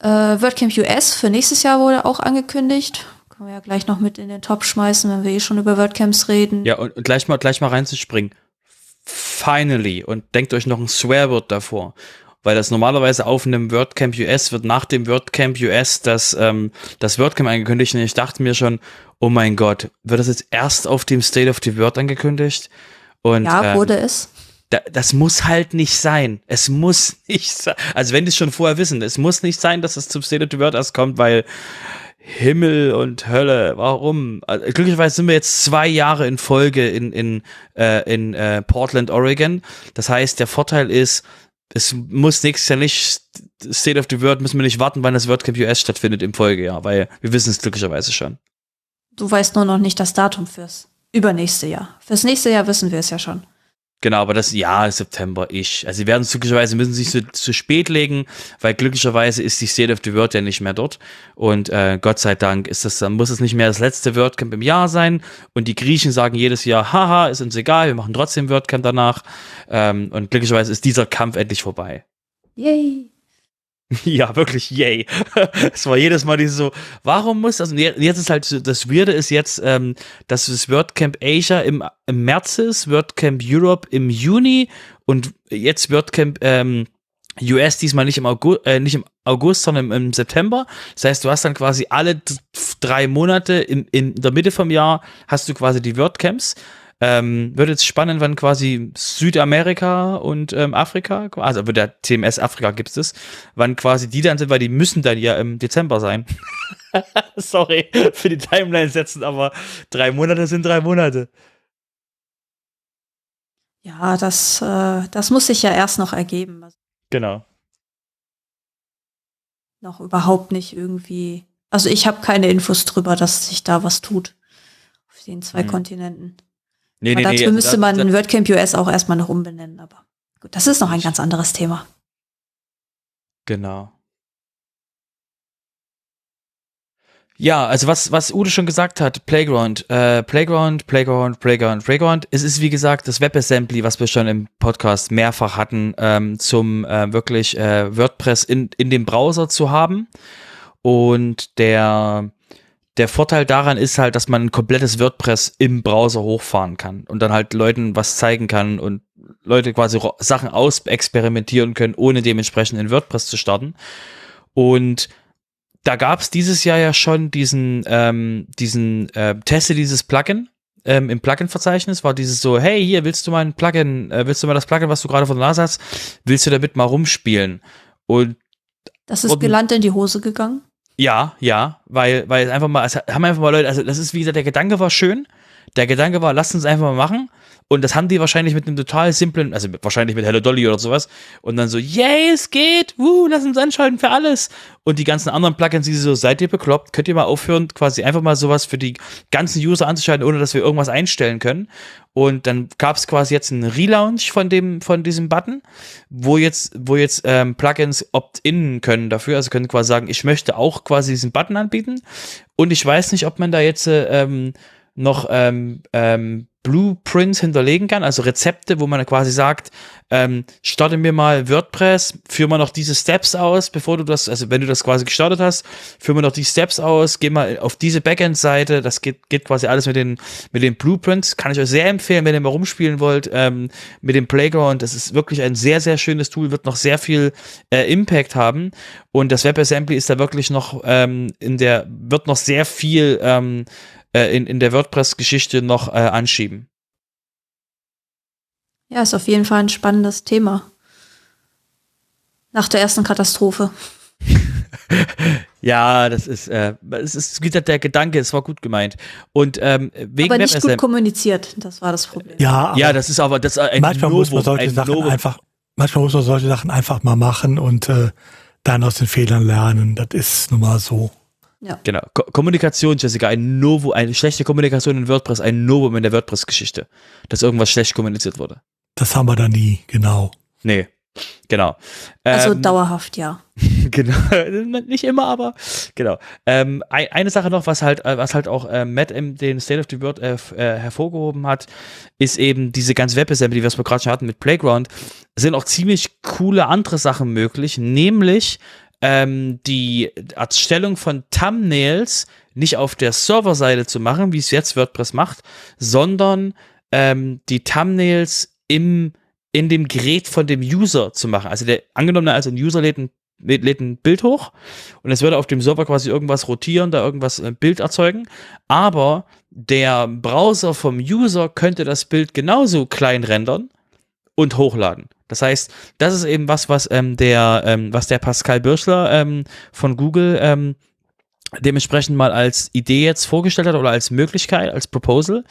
Äh, WordCamp US für nächstes Jahr wurde auch angekündigt. Können wir ja gleich noch mit in den Top schmeißen, wenn wir eh schon über WordCamps reden. Ja, und, gleich mal, gleich mal reinzuspringen. Finally. Und denkt euch noch ein Swearword davor. Weil das normalerweise auf einem WordCamp US wird nach dem WordCamp US das, ähm, das WordCamp angekündigt. Und ich dachte mir schon, oh mein Gott, wird das jetzt erst auf dem State of the Word angekündigt? Und, ja, ähm, wurde ähm, es das muss halt nicht sein. Es muss nicht sein. Also wenn die es schon vorher wissen, es muss nicht sein, dass es zum State of the Word erst kommt, weil Himmel und Hölle, warum? Also, glücklicherweise sind wir jetzt zwei Jahre in Folge in, in, äh, in äh, Portland, Oregon. Das heißt, der Vorteil ist, es muss nächstes Jahr nicht State of the World, müssen wir nicht warten, wann das WordCamp US stattfindet im Folgejahr, weil wir wissen es glücklicherweise schon. Du weißt nur noch nicht das Datum fürs übernächste Jahr. Fürs nächste Jahr wissen wir es ja schon. Genau, aber das Jahr September ich. Also sie werden glücklicherweise müssen sich so zu spät legen, weil glücklicherweise ist die State of the World ja nicht mehr dort. Und äh, Gott sei Dank ist das, dann muss es nicht mehr das letzte WordCamp im Jahr sein. Und die Griechen sagen jedes Jahr, haha, ist uns egal, wir machen trotzdem WordCamp danach. Ähm, und glücklicherweise ist dieser Kampf endlich vorbei. Yay. Ja, wirklich, yay. Es war jedes Mal dieses so, warum muss das? Und jetzt ist halt, das Weirde ist jetzt, ähm, dass das WordCamp Asia im, im März ist, WordCamp Europe im Juni und jetzt WordCamp ähm, US diesmal nicht im August, äh, nicht im August, sondern im, im, September. Das heißt, du hast dann quasi alle drei Monate in, in der Mitte vom Jahr hast du quasi die WordCamps. Ähm, wird jetzt spannend, wann quasi Südamerika und ähm, Afrika, also bei der TMS Afrika gibt es, wann quasi die dann sind, weil die müssen dann ja im Dezember sein. Sorry für die Timeline setzen, aber drei Monate sind drei Monate. Ja, das, äh, das muss sich ja erst noch ergeben. Genau. Noch überhaupt nicht irgendwie. Also ich habe keine Infos drüber, dass sich da was tut. Auf den zwei hm. Kontinenten. Nee, nee, dazu nee, müsste man das, WordCamp US auch erstmal noch umbenennen, aber gut, das ist noch ein ganz anderes Thema. Genau. Ja, also was, was Ude schon gesagt hat, Playground, äh, Playground, Playground, Playground, Playground. Es ist wie gesagt das WebAssembly, was wir schon im Podcast mehrfach hatten, ähm, zum äh, wirklich äh, WordPress in, in dem Browser zu haben. Und der, der Vorteil daran ist halt, dass man ein komplettes WordPress im Browser hochfahren kann und dann halt Leuten was zeigen kann und Leute quasi Sachen ausexperimentieren können, ohne dementsprechend in WordPress zu starten. Und da gab es dieses Jahr ja schon diesen, ähm, diesen äh, Teste dieses Plugin. Ähm, Im Plugin-Verzeichnis war dieses so, hey, hier willst du mal ein Plugin, äh, willst du mal das Plugin, was du gerade von der Nase hast, willst du damit mal rumspielen? Und das ist gelandet in die Hose gegangen? Ja, ja, weil, weil einfach mal, es haben einfach mal Leute, also das ist wie gesagt, der Gedanke war schön. Der Gedanke war, lasst uns einfach mal machen. Und das haben die wahrscheinlich mit einem total simplen, also wahrscheinlich mit Hello Dolly oder sowas. Und dann so, yay, es geht, wuh, lass uns anschalten für alles. Und die ganzen anderen Plugins, die so, seid ihr bekloppt, könnt ihr mal aufhören, quasi einfach mal sowas für die ganzen User anzuschalten, ohne dass wir irgendwas einstellen können. Und dann gab es quasi jetzt einen Relaunch von dem, von diesem Button, wo jetzt, wo jetzt ähm, Plugins opt-in können dafür, also können quasi sagen, ich möchte auch quasi diesen Button anbieten. Und ich weiß nicht, ob man da jetzt äh, ähm, noch ähm, ähm, Blueprints hinterlegen kann, also Rezepte, wo man quasi sagt, ähm, starte mir mal WordPress, führ mal noch diese Steps aus, bevor du das, also wenn du das quasi gestartet hast, führ mal noch die Steps aus, geh mal auf diese Backend-Seite, das geht, geht quasi alles mit den, mit den Blueprints, kann ich euch sehr empfehlen, wenn ihr mal rumspielen wollt, ähm, mit dem Playground, das ist wirklich ein sehr, sehr schönes Tool, wird noch sehr viel äh, Impact haben. Und das WebAssembly ist da wirklich noch ähm, in der, wird noch sehr viel ähm, äh, in, in der WordPress-Geschichte noch äh, anschieben. Ja, ist auf jeden Fall ein spannendes Thema. Nach der ersten Katastrophe. ja, das ist, äh, es ist wieder der Gedanke, es war gut gemeint. Und ähm, wegen aber nicht gut kommuniziert, das war das Problem. Ja, ja, das ist aber das ein manchmal Novum, muss man solche Sachen Novum. einfach, manchmal muss man solche Sachen einfach mal machen und äh, dann aus den Fehlern lernen. Das ist nun mal so. Ja. Genau. Ko Kommunikation, Jessica, ein Novo, eine schlechte Kommunikation in WordPress, ein Novum in der WordPress-Geschichte. Dass irgendwas schlecht kommuniziert wurde. Das haben wir da nie, genau. Nee. Genau. Also ähm, dauerhaft, ja. genau. Nicht immer, aber genau. Ähm, ein, eine Sache noch, was halt, äh, was halt auch äh, Matt in den State of the World äh, äh, hervorgehoben hat, ist eben diese ganze WebAssembly, die wir gerade schon hatten mit Playground, sind auch ziemlich coole andere Sachen möglich, nämlich ähm, die Erstellung von Thumbnails nicht auf der Serverseite zu machen, wie es jetzt WordPress macht, sondern ähm, die Thumbnails im, in dem Gerät von dem User zu machen. Also der angenommen, also ein User lädt ein, lädt ein Bild hoch und es würde auf dem Server quasi irgendwas rotieren, da irgendwas ein äh, Bild erzeugen, aber der Browser vom User könnte das Bild genauso klein rendern und hochladen. Das heißt, das ist eben was, was ähm, der, ähm, was der Pascal Birschler ähm, von Google ähm, dementsprechend mal als Idee jetzt vorgestellt hat oder als Möglichkeit, als Proposal.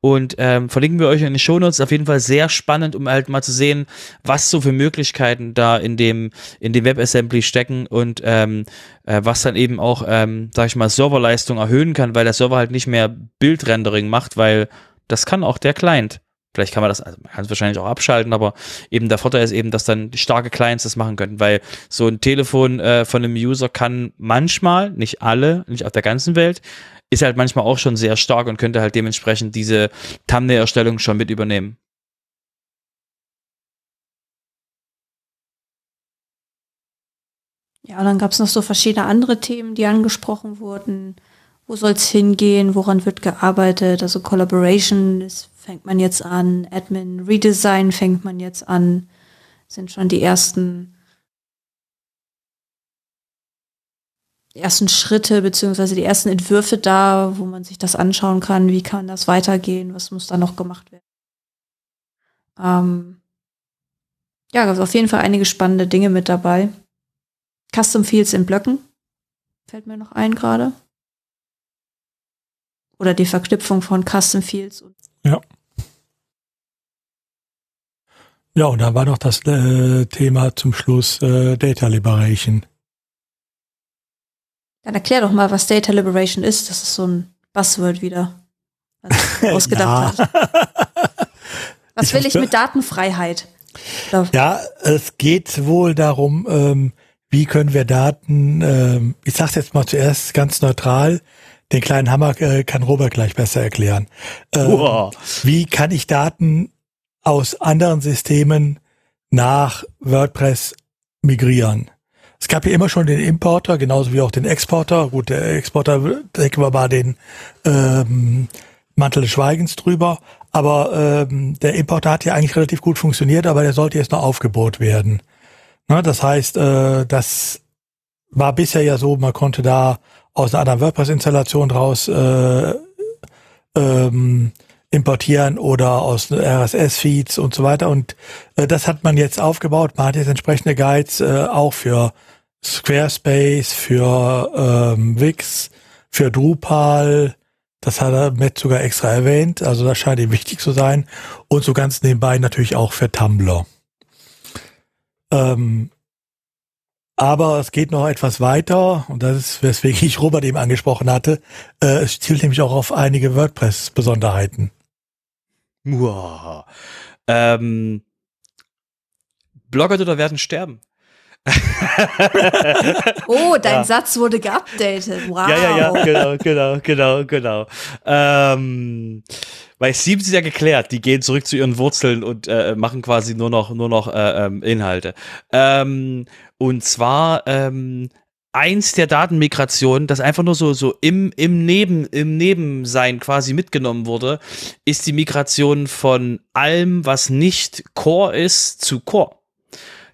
Und ähm, verlinken wir euch in den Shownotes. Auf jeden Fall sehr spannend, um halt mal zu sehen, was so für Möglichkeiten da in dem, in dem WebAssembly stecken und ähm, äh, was dann eben auch, ähm, sag ich mal, Serverleistung erhöhen kann, weil der Server halt nicht mehr Bildrendering macht, weil das kann auch der Client. Vielleicht kann man das, also man kann es wahrscheinlich auch abschalten, aber eben der Vorteil ist eben, dass dann starke Clients das machen können, weil so ein Telefon äh, von einem User kann manchmal, nicht alle, nicht auf der ganzen Welt, ist halt manchmal auch schon sehr stark und könnte halt dementsprechend diese Thumbnail-Erstellung schon mit übernehmen. Ja, und dann gab es noch so verschiedene andere Themen, die angesprochen wurden. Wo soll es hingehen? Woran wird gearbeitet? Also Collaboration ist fängt man jetzt an, Admin Redesign fängt man jetzt an, sind schon die ersten ersten Schritte beziehungsweise die ersten Entwürfe da, wo man sich das anschauen kann, wie kann das weitergehen, was muss da noch gemacht werden. Ähm ja, gab auf jeden Fall einige spannende Dinge mit dabei. Custom Fields in Blöcken fällt mir noch ein gerade. Oder die Verknüpfung von Custom Fields und ja. Ja, und da war noch das äh, Thema zum Schluss äh, Data Liberation. Dann erklär doch mal, was Data Liberation ist. Das ist so ein Buzzword wieder, was ausgedacht hat. Was ich will ich mit Datenfreiheit? Ja, es geht wohl darum, ähm, wie können wir Daten, äh, ich sage jetzt mal zuerst ganz neutral, den kleinen Hammer äh, kann Robert gleich besser erklären. Ähm, Wow. Wie kann ich Daten aus anderen Systemen nach WordPress migrieren? Es gab ja immer schon den Importer, genauso wie auch den Exporter. Gut, der Exporter decken wir mal den ähm, Mantel des Schweigens drüber. Aber ähm, der Importer hat ja eigentlich relativ gut funktioniert, aber der sollte jetzt noch aufgebohrt werden. Na, das heißt, äh, das war bisher ja so, man konnte da aus einer anderen WordPress-Installation draus äh, ähm, importieren oder aus RSS-Feeds und so weiter. Und äh, das hat man jetzt aufgebaut. Man hat jetzt entsprechende Guides äh, auch für Squarespace, für ähm, Wix, für Drupal. Das hat er Matt sogar extra erwähnt. Also das scheint ihm wichtig zu sein. Und so ganz nebenbei natürlich auch für Tumblr. Ähm, aber es geht noch etwas weiter und das ist, weswegen ich Robert eben angesprochen hatte. Äh, es zielt nämlich auch auf einige WordPress-Besonderheiten. Wow. Ähm, Blogger werden sterben. Oh, dein Ja. Satz wurde geupdatet. Wow. Ja, ja, ja, genau, genau, genau, genau. Ähm, bei Steam ist ja geklärt, die gehen zurück zu ihren Wurzeln und äh, machen quasi nur noch, nur noch äh, ähm, Inhalte. Ähm, und zwar ähm, eins der Datenmigrationen, das einfach nur so, so im, im Neben, im Nebensein quasi mitgenommen wurde, ist die Migration von allem, was nicht Core ist, zu Core.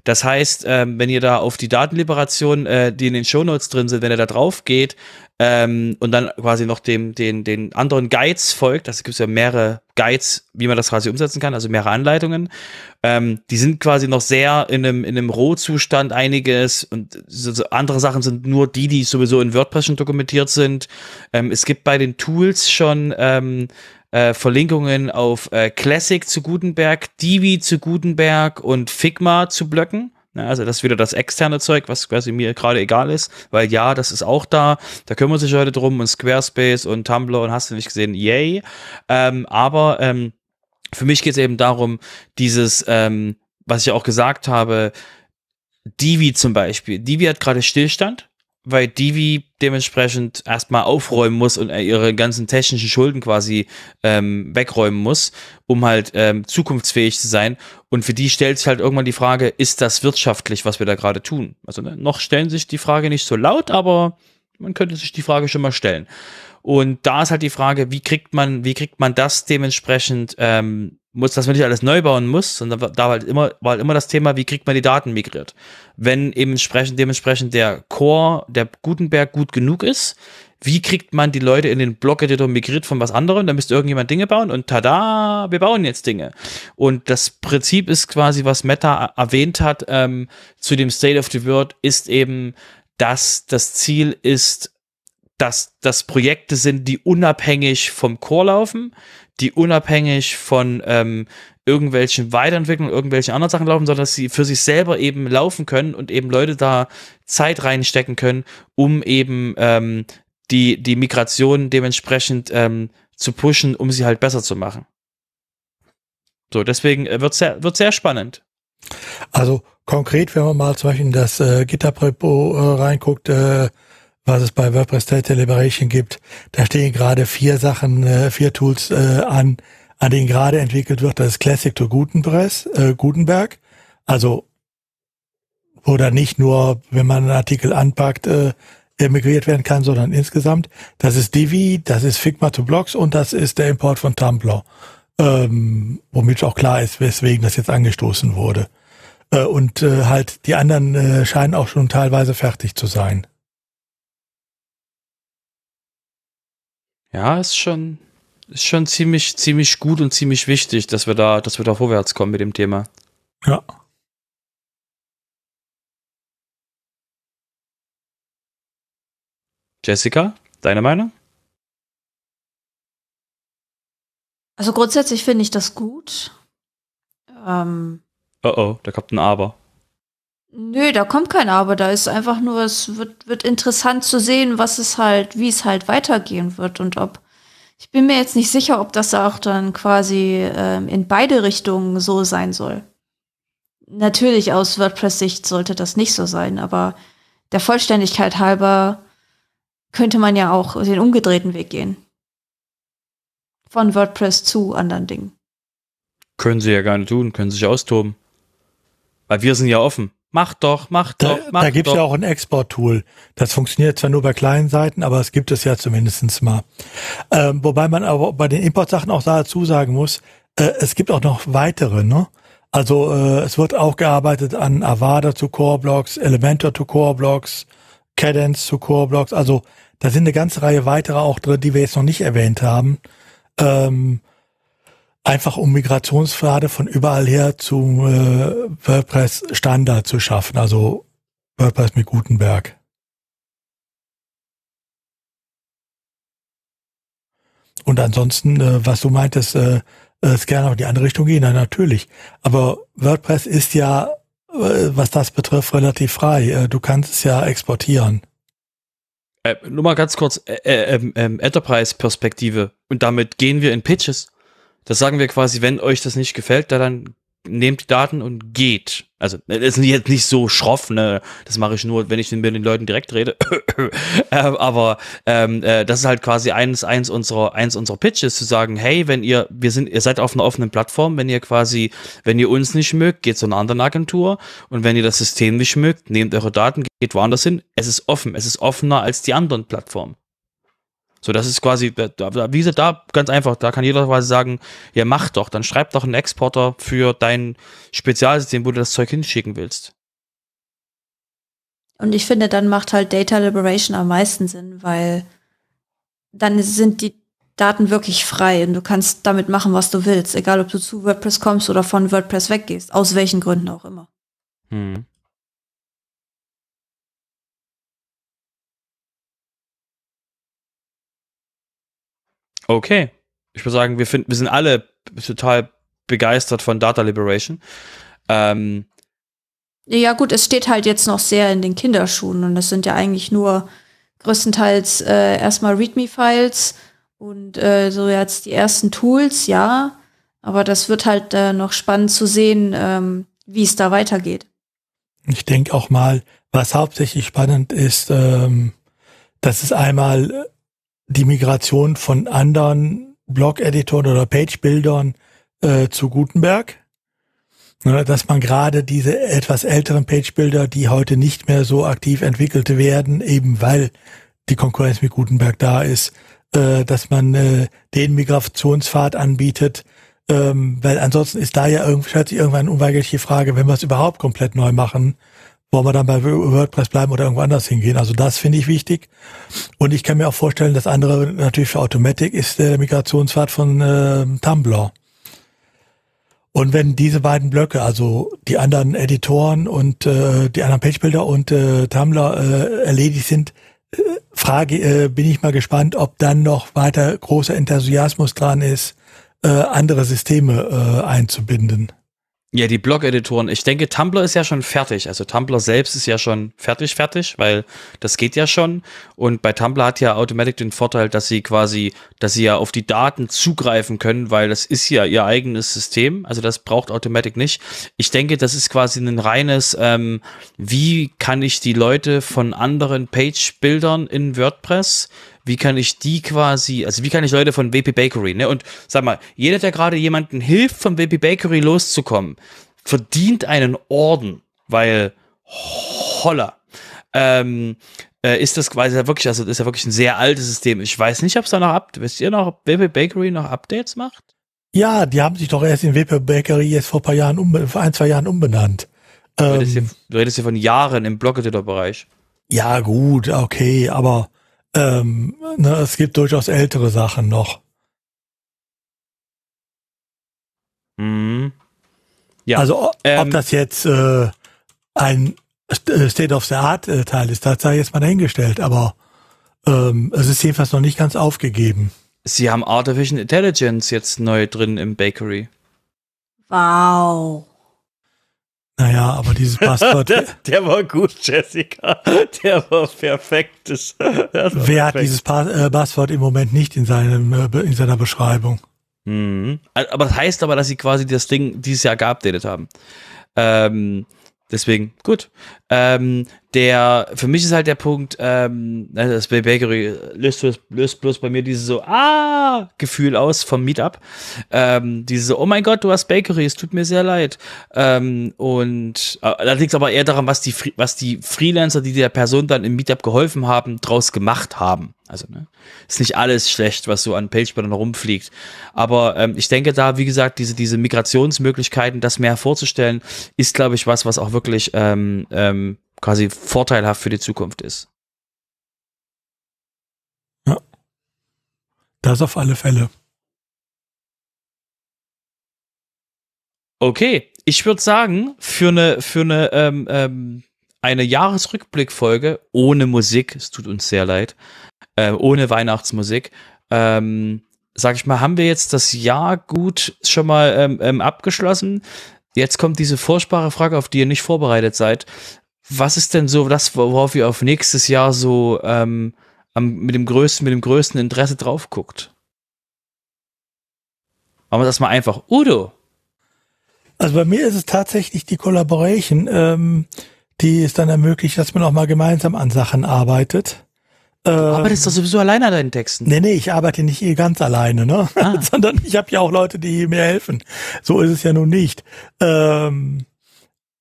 Das heißt, ähm, wenn ihr da auf die Datenliberation, äh, die in den Shownotes drin sind, wenn ihr da drauf geht ähm, und dann quasi noch dem, den, den anderen Guides folgt, das gibt ja mehrere Guides, wie man das quasi umsetzen kann, also mehrere Anleitungen, ähm, die sind quasi noch sehr in einem, in einem Rohzustand einiges und so andere Sachen sind nur die, die sowieso in WordPress schon dokumentiert sind. Ähm, es gibt bei den Tools schon ähm, äh, Verlinkungen auf äh, Classic zu Gutenberg, Divi zu Gutenberg und Figma zu Blöcken. Ja, also das ist wieder das externe Zeug, was quasi mir gerade egal ist, weil ja, das ist auch da, da kümmern sich Leute drum und Squarespace und Tumblr und hast du nicht gesehen, yay. Ähm, aber ähm, für mich geht es eben darum, dieses, ähm, was ich auch gesagt habe, Divi zum Beispiel. Divi hat gerade Stillstand, weil Divi dementsprechend erstmal aufräumen muss und ihre ganzen technischen Schulden quasi ähm, wegräumen muss, um halt ähm, zukunftsfähig zu sein. Und für die stellt sich halt irgendwann die Frage, ist das wirtschaftlich, was wir da gerade tun? Also ne, noch stellen sich die Frage nicht so laut, aber man könnte sich die Frage schon mal stellen. Und da ist halt die Frage, wie kriegt man, wie kriegt man das dementsprechend, ähm, muss, dass man nicht alles neu bauen muss, sondern da war halt immer, war halt immer das Thema, wie kriegt man die Daten migriert. Wenn eben entsprechend, dementsprechend der Core, der Gutenberg gut genug ist, wie kriegt man die Leute in den Blog-Editor migriert von was anderem? Da müsste irgendjemand Dinge bauen und tada, wir bauen jetzt Dinge. Und das Prinzip ist quasi, was Meta erwähnt hat ähm, zu dem State of the World, ist eben, dass das Ziel ist, dass das Projekte sind, die unabhängig vom Core laufen, die unabhängig von ähm, irgendwelchen Weiterentwicklungen, irgendwelchen anderen Sachen laufen, sondern dass sie für sich selber eben laufen können und eben Leute da Zeit reinstecken können, um eben ähm, die, die Migration dementsprechend ähm, zu pushen, um sie halt besser zu machen. So, deswegen äh, wird sehr, wird sehr spannend. Also konkret, wenn man mal zum Beispiel in das äh, GitHub-Repo äh, reinguckt, äh, was es bei WordPress Data Liberation gibt, da stehen gerade vier Sachen, äh, vier Tools äh, an, an denen gerade entwickelt wird. Das ist Classic to Gutenpress, äh, Gutenberg. Also wo dann nicht nur, wenn man einen Artikel anpackt, äh, migriert werden kann, sondern insgesamt. Das ist Divi, das ist Figma to Blocks und das ist der Import von Tumblr. Ähm, womit auch klar ist, weswegen das jetzt angestoßen wurde. Äh, und äh, halt die anderen äh, scheinen auch schon teilweise fertig zu sein. Ja, ist schon, ist schon ziemlich, ziemlich gut und ziemlich wichtig, dass wir da, dass wir da vorwärts kommen mit dem Thema. Ja. Jessica, deine Meinung? Also grundsätzlich finde ich das gut. Ähm, Oh oh, da kommt ein Aber. Nö, da kommt kein Aber. Da ist einfach nur, es wird, wird interessant zu sehen, was es halt, wie es halt weitergehen wird und ob. Ich bin mir jetzt nicht sicher, ob das auch dann quasi ähm, in beide Richtungen so sein soll. natürlich aus WordPress-Sicht sollte das nicht so sein, aber der Vollständigkeit halber könnte man ja auch den umgedrehten Weg gehen. Von WordPress zu anderen Dingen. Können sie ja gerne tun, können sich austoben. Weil wir sind ja offen. Mach doch, mach doch, Da, mach da gibt es doch. ja auch ein Export-Tool. Das funktioniert zwar nur bei kleinen Seiten, aber es gibt es ja zumindest mal. Ähm, wobei man aber bei den Importsachen auch dazu sagen muss, äh, es gibt auch noch weitere. Ne? Also äh, es wird auch gearbeitet an Avada zu Core-Blocks, Elementor zu Core-Blocks, Cadence zu Core-Blocks. Also da sind eine ganze Reihe weiterer auch drin, die wir jetzt noch nicht erwähnt haben. Ähm, einfach um Migrationspfade von überall her zu äh, WordPress Standard zu schaffen, also WordPress mit Gutenberg. Und ansonsten, äh, was du meintest, äh, es gerne auch in die andere Richtung gehen, na, natürlich. Aber WordPress ist ja, äh, was das betrifft, relativ frei. Äh, du kannst es ja exportieren. Äh, nur mal ganz kurz, äh, äh, ähm, ähm, Enterprise-Perspektive. Und damit gehen wir in Pitches. Das sagen wir quasi, wenn euch das nicht gefällt, dann nehmt die Daten und geht. Also, das ist jetzt nicht so schroff, ne? Das mache ich nur, wenn ich mit den Leuten direkt rede. ähm, aber ähm, äh, das ist halt quasi eins, eins unserer, eins unserer Pitches, zu sagen, hey, wenn ihr, wir sind, ihr seid auf einer offenen Plattform, wenn ihr quasi, wenn ihr uns nicht mögt, geht zu einer anderen Agentur und wenn ihr das System nicht mögt, nehmt eure Daten, geht woanders hin. Es ist offen, es ist offener als die anderen Plattformen. So, das ist quasi, wie gesagt, da ganz einfach, da kann jeder quasi sagen, ja, mach doch, dann schreib doch einen Exporter für dein Spezialsystem, wo du das Zeug hinschicken willst. Und ich finde, dann macht halt Data Liberation am meisten Sinn, weil dann sind die Daten wirklich frei und du kannst damit machen, was du willst, egal ob du zu WordPress kommst oder von WordPress weggehst, aus welchen Gründen auch immer. Hm. Okay. Ich würde sagen, wir, finden, wir sind alle total begeistert von Data Liberation. Ähm, Ja gut, es steht halt jetzt noch sehr in den Kinderschuhen und es sind ja eigentlich nur größtenteils äh, erstmal README-Files und äh, so jetzt die ersten Tools, ja. Aber das wird halt äh, noch spannend zu sehen, ähm, wie es da weitergeht. Ich denke auch mal, was hauptsächlich spannend ist, ähm, das ist einmal äh, die Migration von anderen Blog-Editoren oder Page-Bildern äh, zu Gutenberg. Ne, dass man gerade diese etwas älteren Page-Bilder, die heute nicht mehr so aktiv entwickelt werden, eben weil die Konkurrenz mit Gutenberg da ist, äh, dass man äh, den Migrationspfad anbietet, ähm, weil ansonsten ist da ja irgendwie, stellt sich irgendwann eine unweigerliche Frage, wenn wir es überhaupt komplett neu machen, wollen wir dann bei WordPress bleiben oder irgendwo anders hingehen. Also das finde ich wichtig. Und ich kann mir auch vorstellen, das andere natürlich für Automatic ist der Migrationspfad von äh, Tumblr. Und wenn diese beiden Blöcke, also die anderen Editoren und äh, die anderen Pagebuilder und äh, Tumblr äh, erledigt sind, äh, frage, äh, bin ich mal gespannt, ob dann noch weiter großer Enthusiasmus dran ist, äh, andere Systeme äh, einzubinden. Ja, die Blog-Editoren. Ich denke, Tumblr ist ja schon fertig. Also Tumblr selbst ist ja schon fertig, fertig, weil das geht ja schon. Und bei Tumblr hat ja Automatic den Vorteil, dass sie quasi, dass sie ja auf die Daten zugreifen können, weil das ist ja ihr eigenes System. Also das braucht Automatic nicht. Ich denke, das ist quasi ein reines, ähm, wie kann ich die Leute von anderen Page-Bildern in WordPress wie kann ich die quasi, also wie kann ich Leute von WP Bakery, ne? Und sag mal, jeder, der gerade jemanden hilft, von WP Bakery loszukommen, verdient einen Orden, weil holla. Ähm, äh, ist das quasi wirklich, also das ist ja wirklich ein sehr altes System. Ich weiß nicht, ob es da noch ab, wisst ihr noch, ob WP Bakery noch Updates macht? Ja, die haben sich doch erst in WP Bakery jetzt vor ein paar Jahren, vor ein, zwei Jahren umbenannt. Du redest, hier, Ähm, du redest hier von Jahren im Blog-Editor-Bereich. ja, gut, okay, aber ähm, ne, es gibt durchaus ältere Sachen noch. Mhm. Ja. Also o- ähm, ob das jetzt äh, ein St- State of the Art äh, Teil ist, das sei jetzt mal dahingestellt, aber ähm, es ist jedenfalls noch nicht ganz aufgegeben. Sie haben Artificial Intelligence jetzt neu drin im Bakery. Wow. Naja, aber dieses Passwort, der, der war gut, Jessica. Der war perfekt. Das, das war wer hat perfekt. dieses Pa- äh, Passwort im Moment nicht in seinem äh, in seiner Beschreibung? Mhm. Aber das heißt aber, dass sie quasi das Ding dieses Jahr geupdatet haben. Ähm, deswegen, gut. Ähm, der, für mich ist halt der Punkt, ähm, ne, das Bakery löst, löst bloß bei mir dieses so, ah, Gefühl aus vom Meetup. Ähm, dieses so, oh mein Gott, du hast Bakery, es tut mir sehr leid. Ähm, und äh, da liegt aber eher daran, was die, was die Freelancer, die der Person dann im Meetup geholfen haben, draus gemacht haben. Also, ne, ist nicht alles schlecht, was so an Pagebildern rumfliegt. Aber ähm, ich denke da, wie gesagt, diese, diese Migrationsmöglichkeiten, das mehr vorzustellen, ist, glaube ich, was, was auch wirklich ähm, ähm, quasi vorteilhaft für die Zukunft ist. Ja. Das auf alle Fälle. Okay, ich würde sagen, für eine, für eine, ähm, ähm, eine Jahresrückblickfolge ohne Musik, es tut uns sehr leid, äh, ohne Weihnachtsmusik, ähm, sag ich mal, haben wir jetzt das Jahr gut schon mal ähm, ähm, abgeschlossen. Jetzt kommt diese furchtbare Frage, auf die ihr nicht vorbereitet seid was ist denn so das, worauf ihr auf nächstes Jahr so ähm, am, mit dem größten, mit dem größten Interesse drauf guckt? Machen wir das mal einfach. Udo. Also bei mir ist es tatsächlich die Collaboration, ähm, die es dann ermöglicht, dass man auch mal gemeinsam an Sachen arbeitet. Du arbeitest doch sowieso alleine an deinen Texten. Nee, nee, ich arbeite nicht eh ganz alleine, ne? Ah. Sondern ich habe ja auch Leute, die mir helfen. So ist es ja nun nicht. Ähm,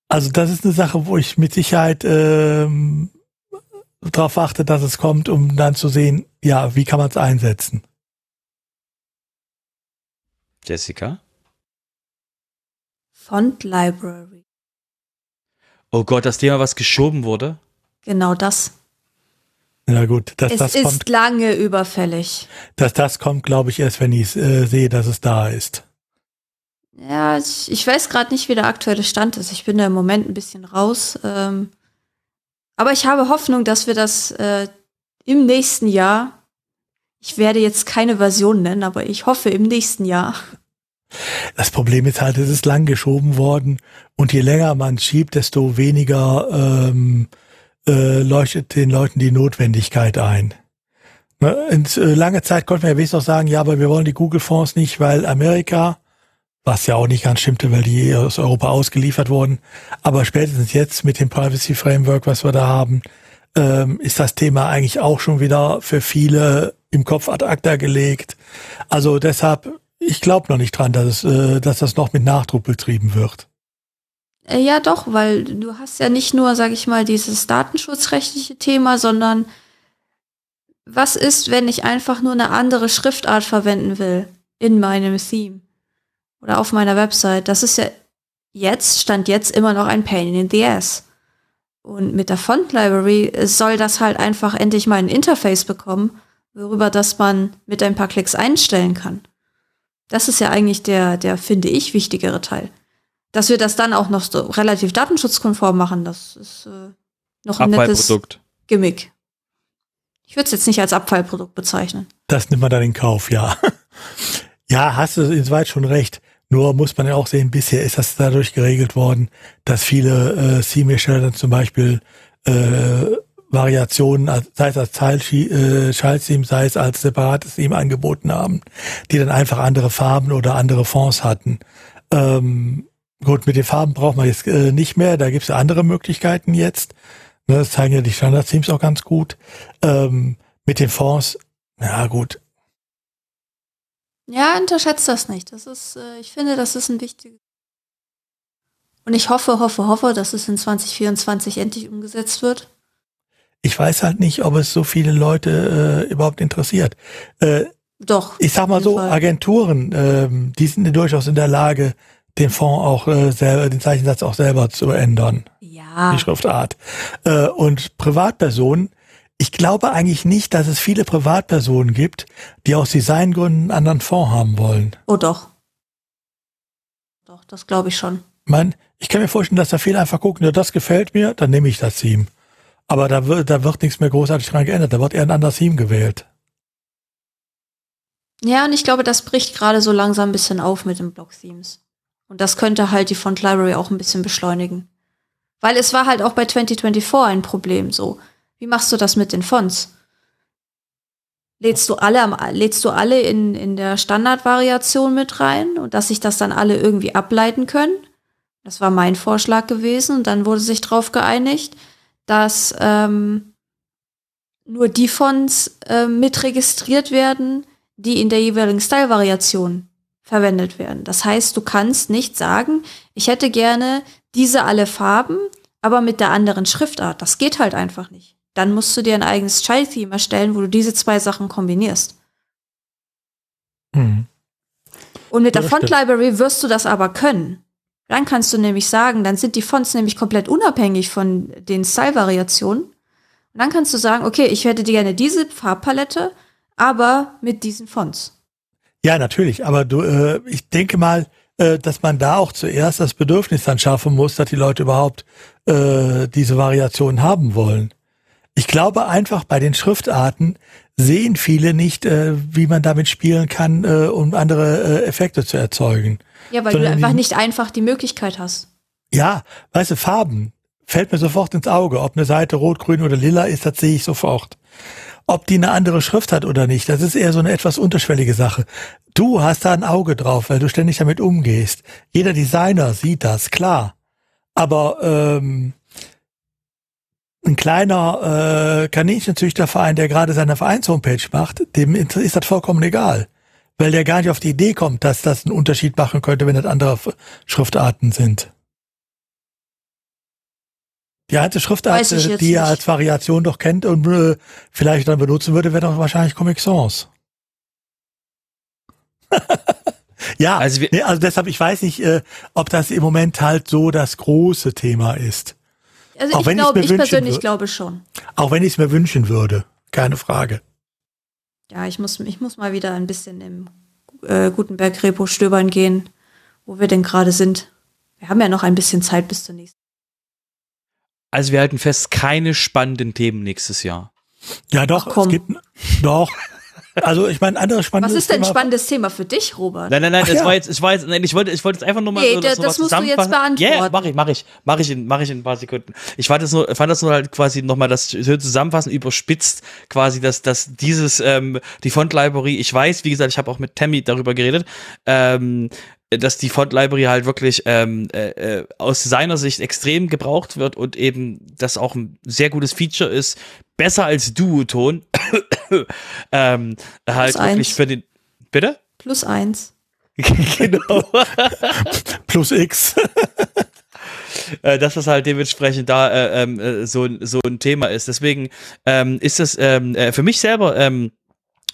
also das ist eine Sache, wo ich mit Sicherheit ähm, darauf achte, dass es kommt, um dann zu sehen, ja, wie kann man es einsetzen. Jessica? Font Library. Oh Gott, das Thema, was geschoben wurde? Genau das. Ja gut, dass es das ist kommt, lange überfällig. dass das kommt, glaube ich, erst, wenn ich äh, sehe, dass es da ist. Ja, ich, ich weiß gerade nicht, wie der aktuelle Stand ist. Ich bin da im Moment ein bisschen raus. Ähm, aber ich habe Hoffnung, dass wir das äh, im nächsten Jahr, ich werde jetzt keine Version nennen, aber ich hoffe im nächsten Jahr. Das Problem ist halt, es ist lang geschoben worden und je länger man schiebt, desto weniger ähm, äh, leuchtet den Leuten die Notwendigkeit ein. Ne, äh, lange Zeit konnten wir ja wenigstens noch sagen, ja, aber wir wollen die Google-Fonds nicht, weil Amerika was ja auch nicht ganz stimmte, weil die aus Europa ausgeliefert wurden. Aber spätestens jetzt mit dem Privacy Framework, was wir da haben, ähm, ist das Thema eigentlich auch schon wieder für viele im Kopf ad acta gelegt. Also deshalb, ich glaube noch nicht dran, dass, es, äh, dass das noch mit Nachdruck betrieben wird. Äh, ja, doch, weil du hast ja nicht nur, sag ich mal, dieses datenschutzrechtliche Thema, sondern was ist, wenn ich einfach nur eine andere Schriftart verwenden will in meinem Theme? Oder auf meiner Website, das ist ja jetzt, stand jetzt immer noch ein Pain in the Ass. Und mit der Font Library soll das halt einfach endlich mal ein Interface bekommen, worüber das man mit ein paar Klicks einstellen kann. Das ist ja eigentlich der, der finde ich, wichtigere Teil. Dass wir das dann auch noch so relativ datenschutzkonform machen, das ist äh, noch ein nettes Gimmick. Ich würde es jetzt nicht als Abfallprodukt bezeichnen. Das nimmt man dann in Kauf, ja. ja, hast du insoweit schon recht. Nur muss man ja auch sehen, bisher ist das dadurch geregelt worden, dass viele äh, Theme-Hersteller dann zum Beispiel äh, Variationen, sei es als Child-Theme, äh, sei es als separates Theme angeboten haben, die dann einfach andere Farben oder andere Fonds hatten. Ähm, gut, mit den Farben braucht man jetzt äh, nicht mehr, da gibt es andere Möglichkeiten jetzt. Ne, das zeigen ja die Standard-Themes auch ganz gut. Ähm, mit den Fonds, ja gut, ja, unterschätzt das nicht. Das ist, äh, ich finde, das ist ein wichtiges. Und ich hoffe, hoffe, hoffe, dass es in 2024 endlich umgesetzt wird. Ich weiß halt nicht, ob es so viele Leute äh, überhaupt interessiert. Äh, Doch. Ich sag mal so, Fall. Agenturen, ähm, die sind durchaus in der Lage, den Fonds auch äh, selber, den Zeichensatz auch selber zu ändern. Ja. Die Schriftart. Äh, und Privatpersonen, ich glaube eigentlich nicht, dass es viele Privatpersonen gibt, die aus Designgründen einen anderen Fonds haben wollen. Oh doch. Doch, das glaube ich schon. Ich meine, ich kann mir vorstellen, dass da viele einfach gucken, ja, das gefällt mir, dann nehme ich das Theme. Aber da wird, da wird nichts mehr großartig dran geändert, da wird eher ein anderes Theme gewählt. Ja, und ich glaube, das bricht gerade so langsam ein bisschen auf mit den Block-Themes. Und das könnte halt die Font Library auch ein bisschen beschleunigen. Weil es war halt auch bei 2024 ein Problem so. Wie machst du das mit den Fonts? Lädst du alle, lädst du alle in, in der Standardvariation mit rein und dass sich das dann alle irgendwie ableiten können? Das war mein Vorschlag gewesen. Und dann wurde sich darauf geeinigt, dass ähm, nur die Fonts äh, mit registriert werden, die in der jeweiligen Style-Variation verwendet werden. Das heißt, du kannst nicht sagen, ich hätte gerne diese alle Farben, aber mit der anderen Schriftart. Das geht halt einfach nicht. Dann musst du dir ein eigenes Child-Theme erstellen, wo du diese zwei Sachen kombinierst. Mhm. Und mit der Font-Library wirst du das aber können. Dann kannst du nämlich sagen, dann sind die Fonts nämlich komplett unabhängig von den Style-Variationen. Und dann kannst du sagen, okay, ich hätte gerne diese Farbpalette, aber mit diesen Fonts. Ja, natürlich, aber du, äh, ich denke mal, äh, dass man da auch zuerst das Bedürfnis dann schaffen muss, dass die Leute überhaupt äh, diese Variationen haben wollen. Ich glaube einfach bei den Schriftarten sehen viele nicht, äh, wie man damit spielen kann, äh, um andere äh, Effekte zu erzeugen. Ja, weil Sondern du einfach die, nicht einfach die Möglichkeit hast. Ja, weißt du, Farben fällt mir sofort ins Auge. Ob eine Seite rot, grün oder lila ist, das sehe ich sofort. Ob die eine andere Schrift hat oder nicht, das ist eher so eine etwas unterschwellige Sache. Du hast da ein Auge drauf, weil du ständig damit umgehst. Jeder Designer sieht das, klar. Aber ähm, ein kleiner äh, Kaninchenzüchterverein, der gerade seine Vereinshomepage macht, dem ist das vollkommen egal. Weil der gar nicht auf die Idee kommt, dass das einen Unterschied machen könnte, wenn das andere Schriftarten sind. Die alte Schriftart, äh, die er als Variation doch kennt und äh, vielleicht dann benutzen würde, wäre doch wahrscheinlich Comic Sans. ja, also, nee, also deshalb, ich weiß nicht, äh, ob das im Moment halt so das große Thema ist. Also auch ich, glaub, ich persönlich glaube schon. Auch wenn ich es mir wünschen würde, keine Frage. Ja, ich muss, ich muss mal wieder ein bisschen im äh, Gutenberg-Repo stöbern gehen, wo wir denn gerade sind. Wir haben ja noch ein bisschen Zeit bis zur nächsten. Also wir halten fest, keine spannenden Themen nächstes Jahr. Ja, doch, Ach, es gibt doch. Also ich meine, andere spannende Was ist denn ein spannendes Thema für dich, Robert? Nein, nein, nein, Ach, das ja. war jetzt, ich war jetzt, nein, ich wollte, ich wollte jetzt einfach nur mal nee, so, das, das musst du jetzt beantworten. Ja, yeah, mach ich, mach ich, mach ich in, mach ich in ein paar Sekunden. Ich fand das nur, fand das nur halt quasi nochmal das zusammenfassen überspitzt, quasi, dass, dass dieses, ähm, die Font Library, ich weiß, wie gesagt, ich habe auch mit Tammy darüber geredet, ähm, dass die Font Library halt wirklich ähm, äh, äh, aus seiner Sicht extrem gebraucht wird und eben das auch ein sehr gutes Feature ist, besser als Duoton. ähm, halt Plus wirklich eins. für den. Bitte? Plus eins. genau. Plus X. Äh, dass das halt dementsprechend da äh, ähm, äh, so, so ein Thema ist. Deswegen ähm, ist das ähm, äh, für mich selber ähm,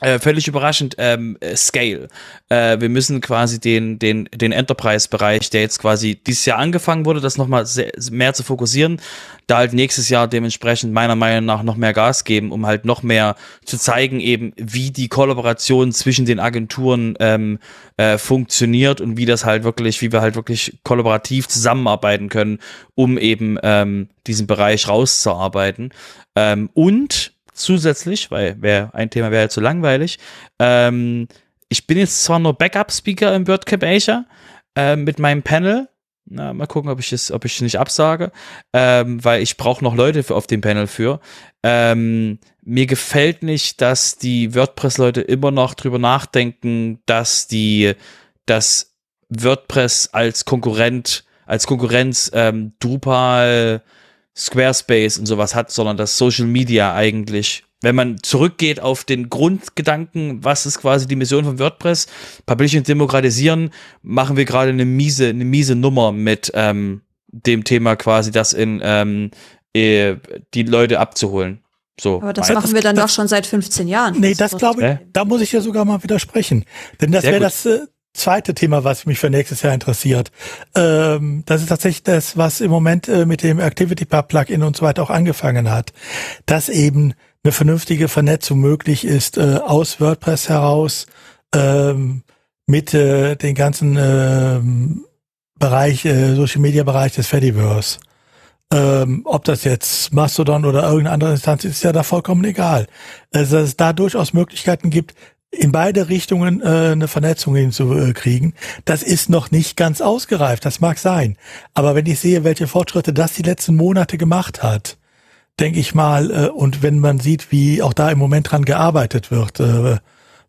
äh, völlig überraschend ähm, äh, Scale. Äh, wir müssen quasi den, den, den Enterprise-Bereich, der jetzt quasi dieses Jahr angefangen wurde, das nochmal mehr zu fokussieren, da halt nächstes Jahr dementsprechend meiner Meinung nach noch mehr Gas geben, um halt noch mehr zu zeigen, eben wie die Kollaboration zwischen den Agenturen ähm, äh, funktioniert und wie das halt wirklich, wie wir halt wirklich kollaborativ zusammenarbeiten können, um eben ähm, diesen Bereich rauszuarbeiten. Ähm, und zusätzlich, weil wär, ein Thema wäre ja zu langweilig. Ähm, ich bin jetzt zwar nur Backup-Speaker im WordCamp Asia äh, mit meinem Panel. Na, mal gucken, ob ich es, ob ich nicht absage, ähm, weil ich brauche noch Leute für, auf dem Panel für. Ähm, mir gefällt nicht, dass die WordPress-Leute immer noch drüber nachdenken, dass die, dass WordPress als Konkurrent, als Konkurrenz ähm, Drupal Squarespace und sowas hat, sondern das Social Media eigentlich. Wenn man zurückgeht auf den Grundgedanken, was ist quasi die Mission von WordPress, Publishing demokratisieren, machen wir gerade eine miese, eine miese Nummer mit ähm, dem Thema quasi, das in ähm, äh, die Leute abzuholen. So. Aber das machen wir dann das, doch schon seit 15 Jahren. Nee, das, das glaube ich, äh? da muss ich ja sogar mal widersprechen. Denn das wäre das, äh, zweite Thema, was mich für nächstes Jahr interessiert. Ähm, das ist tatsächlich das, was im Moment äh, mit dem Activity Pub Plugin und so weiter auch angefangen hat, dass eben eine vernünftige Vernetzung möglich ist äh, aus WordPress heraus ähm, mit äh, den ganzen ähm, Bereich, äh, Social Media Bereich des Fediverse. Ähm, ob das jetzt Mastodon oder irgendeine andere Instanz ist, ist ja da vollkommen egal. Also, dass es da durchaus Möglichkeiten gibt, in beide Richtungen äh, eine Vernetzung hinzukriegen. Das ist noch nicht ganz ausgereift, das mag sein. Aber wenn ich sehe, welche Fortschritte das die letzten Monate gemacht hat, denke ich mal, äh, und wenn man sieht, wie auch da im Moment dran gearbeitet wird äh,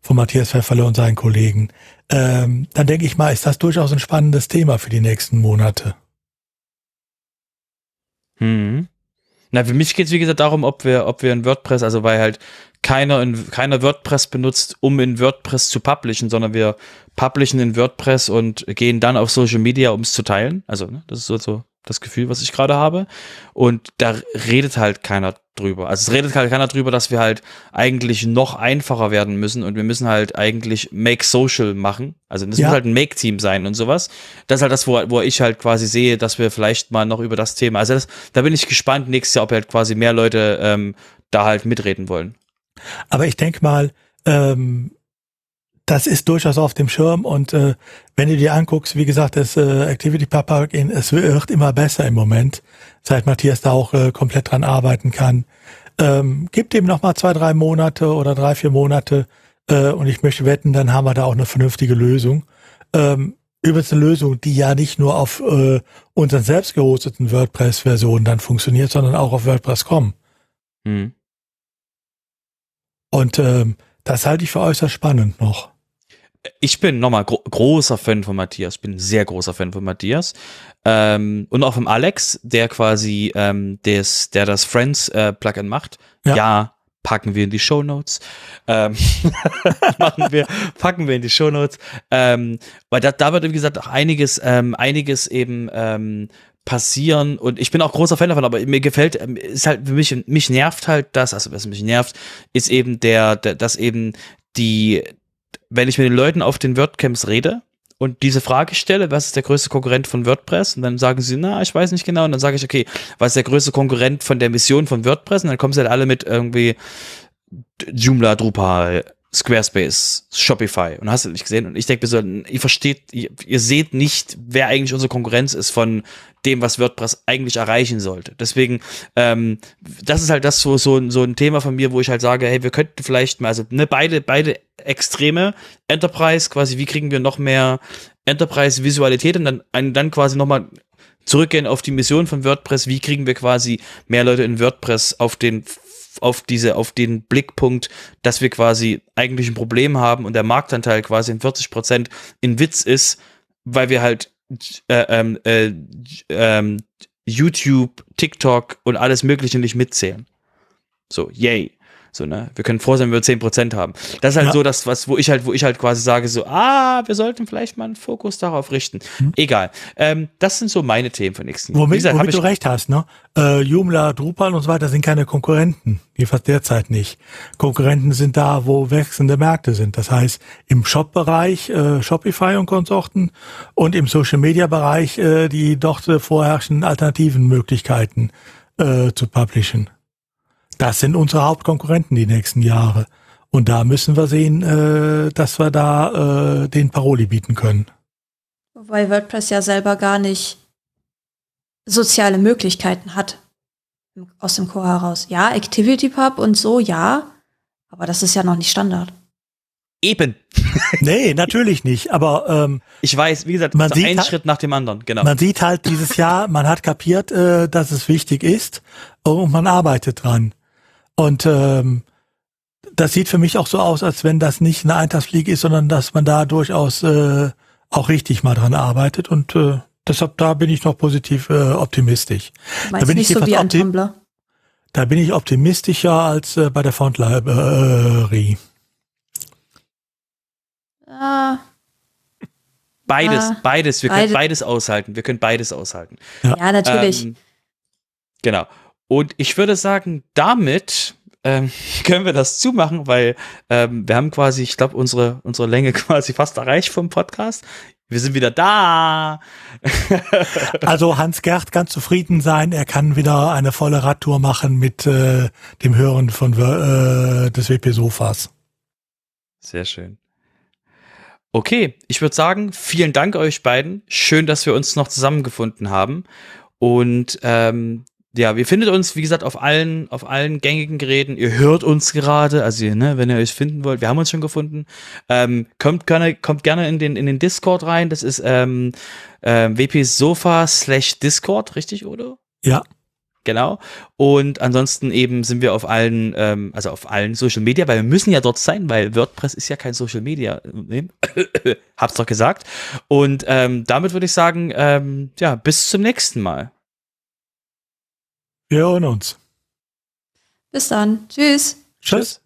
von Matthias Pfefferle und seinen Kollegen, ähm, dann denke ich mal, ist das durchaus ein spannendes Thema für die nächsten Monate. Hm. Na, für mich geht es wie gesagt darum, ob wir, ob wir in WordPress, also weil halt keiner in, keiner WordPress benutzt, um in WordPress zu publishen, sondern wir publishen in WordPress und gehen dann auf Social Media, um es zu teilen. Also, ne, das ist so, so das Gefühl, was ich gerade habe. Und da redet halt keiner drüber. Also es redet halt keiner drüber, dass wir halt eigentlich noch einfacher werden müssen und wir müssen halt eigentlich Make Social machen. Also das ja. muss halt ein Make-Team sein und sowas. Das ist halt das, wo, wo ich halt quasi sehe, dass wir vielleicht mal noch über das Thema, also das, da bin ich gespannt nächstes Jahr, ob halt quasi mehr Leute ähm, da halt mitreden wollen. Aber ich denke mal, ähm, das ist durchaus auf dem Schirm und äh, wenn du dir anguckst, wie gesagt, das äh, Activity Pub es wird immer besser im Moment, seit Matthias da auch äh, komplett dran arbeiten kann. Ähm, gibt ihm noch mal zwei, drei Monate oder drei, vier Monate äh, und ich möchte wetten, dann haben wir da auch eine vernünftige Lösung. Ähm, übrigens eine Lösung, die ja nicht nur auf äh, unseren selbst gehosteten WordPress-Versionen dann funktioniert, sondern auch auf WordPress.com. Hm. Und ähm, das halte ich für äußerst spannend noch ich bin nochmal gro großer Fan von Matthias, bin sehr großer Fan von Matthias. Ähm, und auch vom Alex, der quasi ähm, des, der das Friends äh, Plugin macht. Ja. ja. packen wir in die Show Notes. Ähm, machen wir, packen wir in die Show Notes. Ähm, weil da, da wird, wie gesagt, auch einiges, ähm, einiges eben ähm, passieren und ich bin auch großer Fan davon, aber mir gefällt, ähm, ist halt für mich, mich nervt halt das, also was mich nervt, ist eben der, der dass eben die, wenn ich mit den Leuten auf den WordCamps rede und diese Frage stelle, was ist der größte Konkurrent von WordPress? Und dann sagen sie, na, ich weiß nicht genau. Und dann sage ich, okay, was ist der größte Konkurrent von der Mission von WordPress? Und dann kommen sie halt alle mit irgendwie Joomla, Drupal, Squarespace, Shopify und hast du nicht gesehen. Und ich denke mir so, ihr versteht, ihr, ihr, seht nicht, wer eigentlich unsere Konkurrenz ist von dem, was WordPress eigentlich erreichen sollte. Deswegen, ähm, das ist halt das so, so, so ein Thema von mir, wo ich halt sage, hey, wir könnten vielleicht mal, also ne, beide, beide Extreme, Enterprise, quasi, wie kriegen wir noch mehr Enterprise-Visualität und dann, dann quasi nochmal zurückgehen auf die Mission von WordPress, wie kriegen wir quasi mehr Leute in WordPress auf den auf diese, auf den Blickpunkt, dass wir quasi eigentlich ein Problem haben und der Marktanteil quasi in 40 Prozent in Witz ist, weil wir halt äh, ähm, äh, äh, YouTube, TikTok und alles Mögliche nicht mitzählen. So, yay. So, ne? Wir können froh sein, wenn wir 10% haben. Das ist halt ja. so das, was, wo ich halt, wo ich halt quasi sage, so, ah, wir sollten vielleicht mal einen Fokus darauf richten. Hm. Egal. Ähm, das sind so meine Themen für nächsten Jahr. Womit, gesagt, womit du recht hast, ne? Äh, Joomla, Drupal und so weiter sind keine Konkurrenten. Jedenfalls derzeit nicht. Konkurrenten sind da, wo wechselnde Märkte sind. Das heißt, im Shop-Bereich, äh, Shopify und Konsorten und im Social-Media-Bereich, äh, die dort vorherrschenden alternativen Möglichkeiten äh, zu publishen. Das sind unsere Hauptkonkurrenten die nächsten Jahre. Und da müssen wir sehen, äh, dass wir da äh, den Paroli bieten können. Weil WordPress ja selber gar nicht soziale Möglichkeiten hat aus dem Core heraus. Ja, ActivityPub und so, ja, aber das ist ja noch nicht Standard. Eben. nee, natürlich nicht. Aber ähm, ich weiß, wie gesagt, man sieht ein halt, Schritt nach dem anderen. Genau. Man sieht halt dieses Jahr, man hat kapiert, äh, dass es wichtig ist und man arbeitet dran. Und ähm, das sieht für mich auch so aus, als wenn das nicht eine Eintagsfliege ist, sondern dass man da durchaus äh, auch richtig mal dran arbeitet. Und äh, deshalb da bin ich noch positiv äh, optimistisch. Meinst da bin nicht ich so wie ein Tumblr? Da bin ich optimistischer als äh, bei der Font Library. Ah. Beides, ah, beides. Wir beide. können beides aushalten. Wir können beides aushalten. Ja, ja natürlich. Ähm, genau. Und ich würde sagen, damit ähm, können wir das zumachen, weil ähm, wir haben quasi, ich glaube, unsere, unsere Länge quasi fast erreicht vom Podcast. Wir sind wieder da. also Hans Gerd kann zufrieden sein. Er kann wieder eine volle Radtour machen mit äh, dem Hören von äh, des WP Sofas. Sehr schön. Okay, ich würde sagen, vielen Dank euch beiden. Schön, dass wir uns noch zusammengefunden haben. Und ähm, ja, wir findet uns, wie gesagt, auf allen, auf allen gängigen Geräten. Ihr hört uns gerade, also ne, wenn ihr euch finden wollt, wir haben uns schon gefunden. Ähm, kommt gerne, kommt gerne in den, in den Discord rein. Das ist ähm, äh, WP Sofa slash Discord, richtig, oder? Ja. Genau. Und ansonsten eben sind wir auf allen, ähm, also auf allen Social Media, weil wir müssen ja dort sein, weil WordPress ist ja kein Social Media. Ne? Hab's doch gesagt. Und ähm, damit würde ich sagen, ähm, ja, bis zum nächsten Mal. Wir hören uns. Bis dann. Tschüss. Tschüss.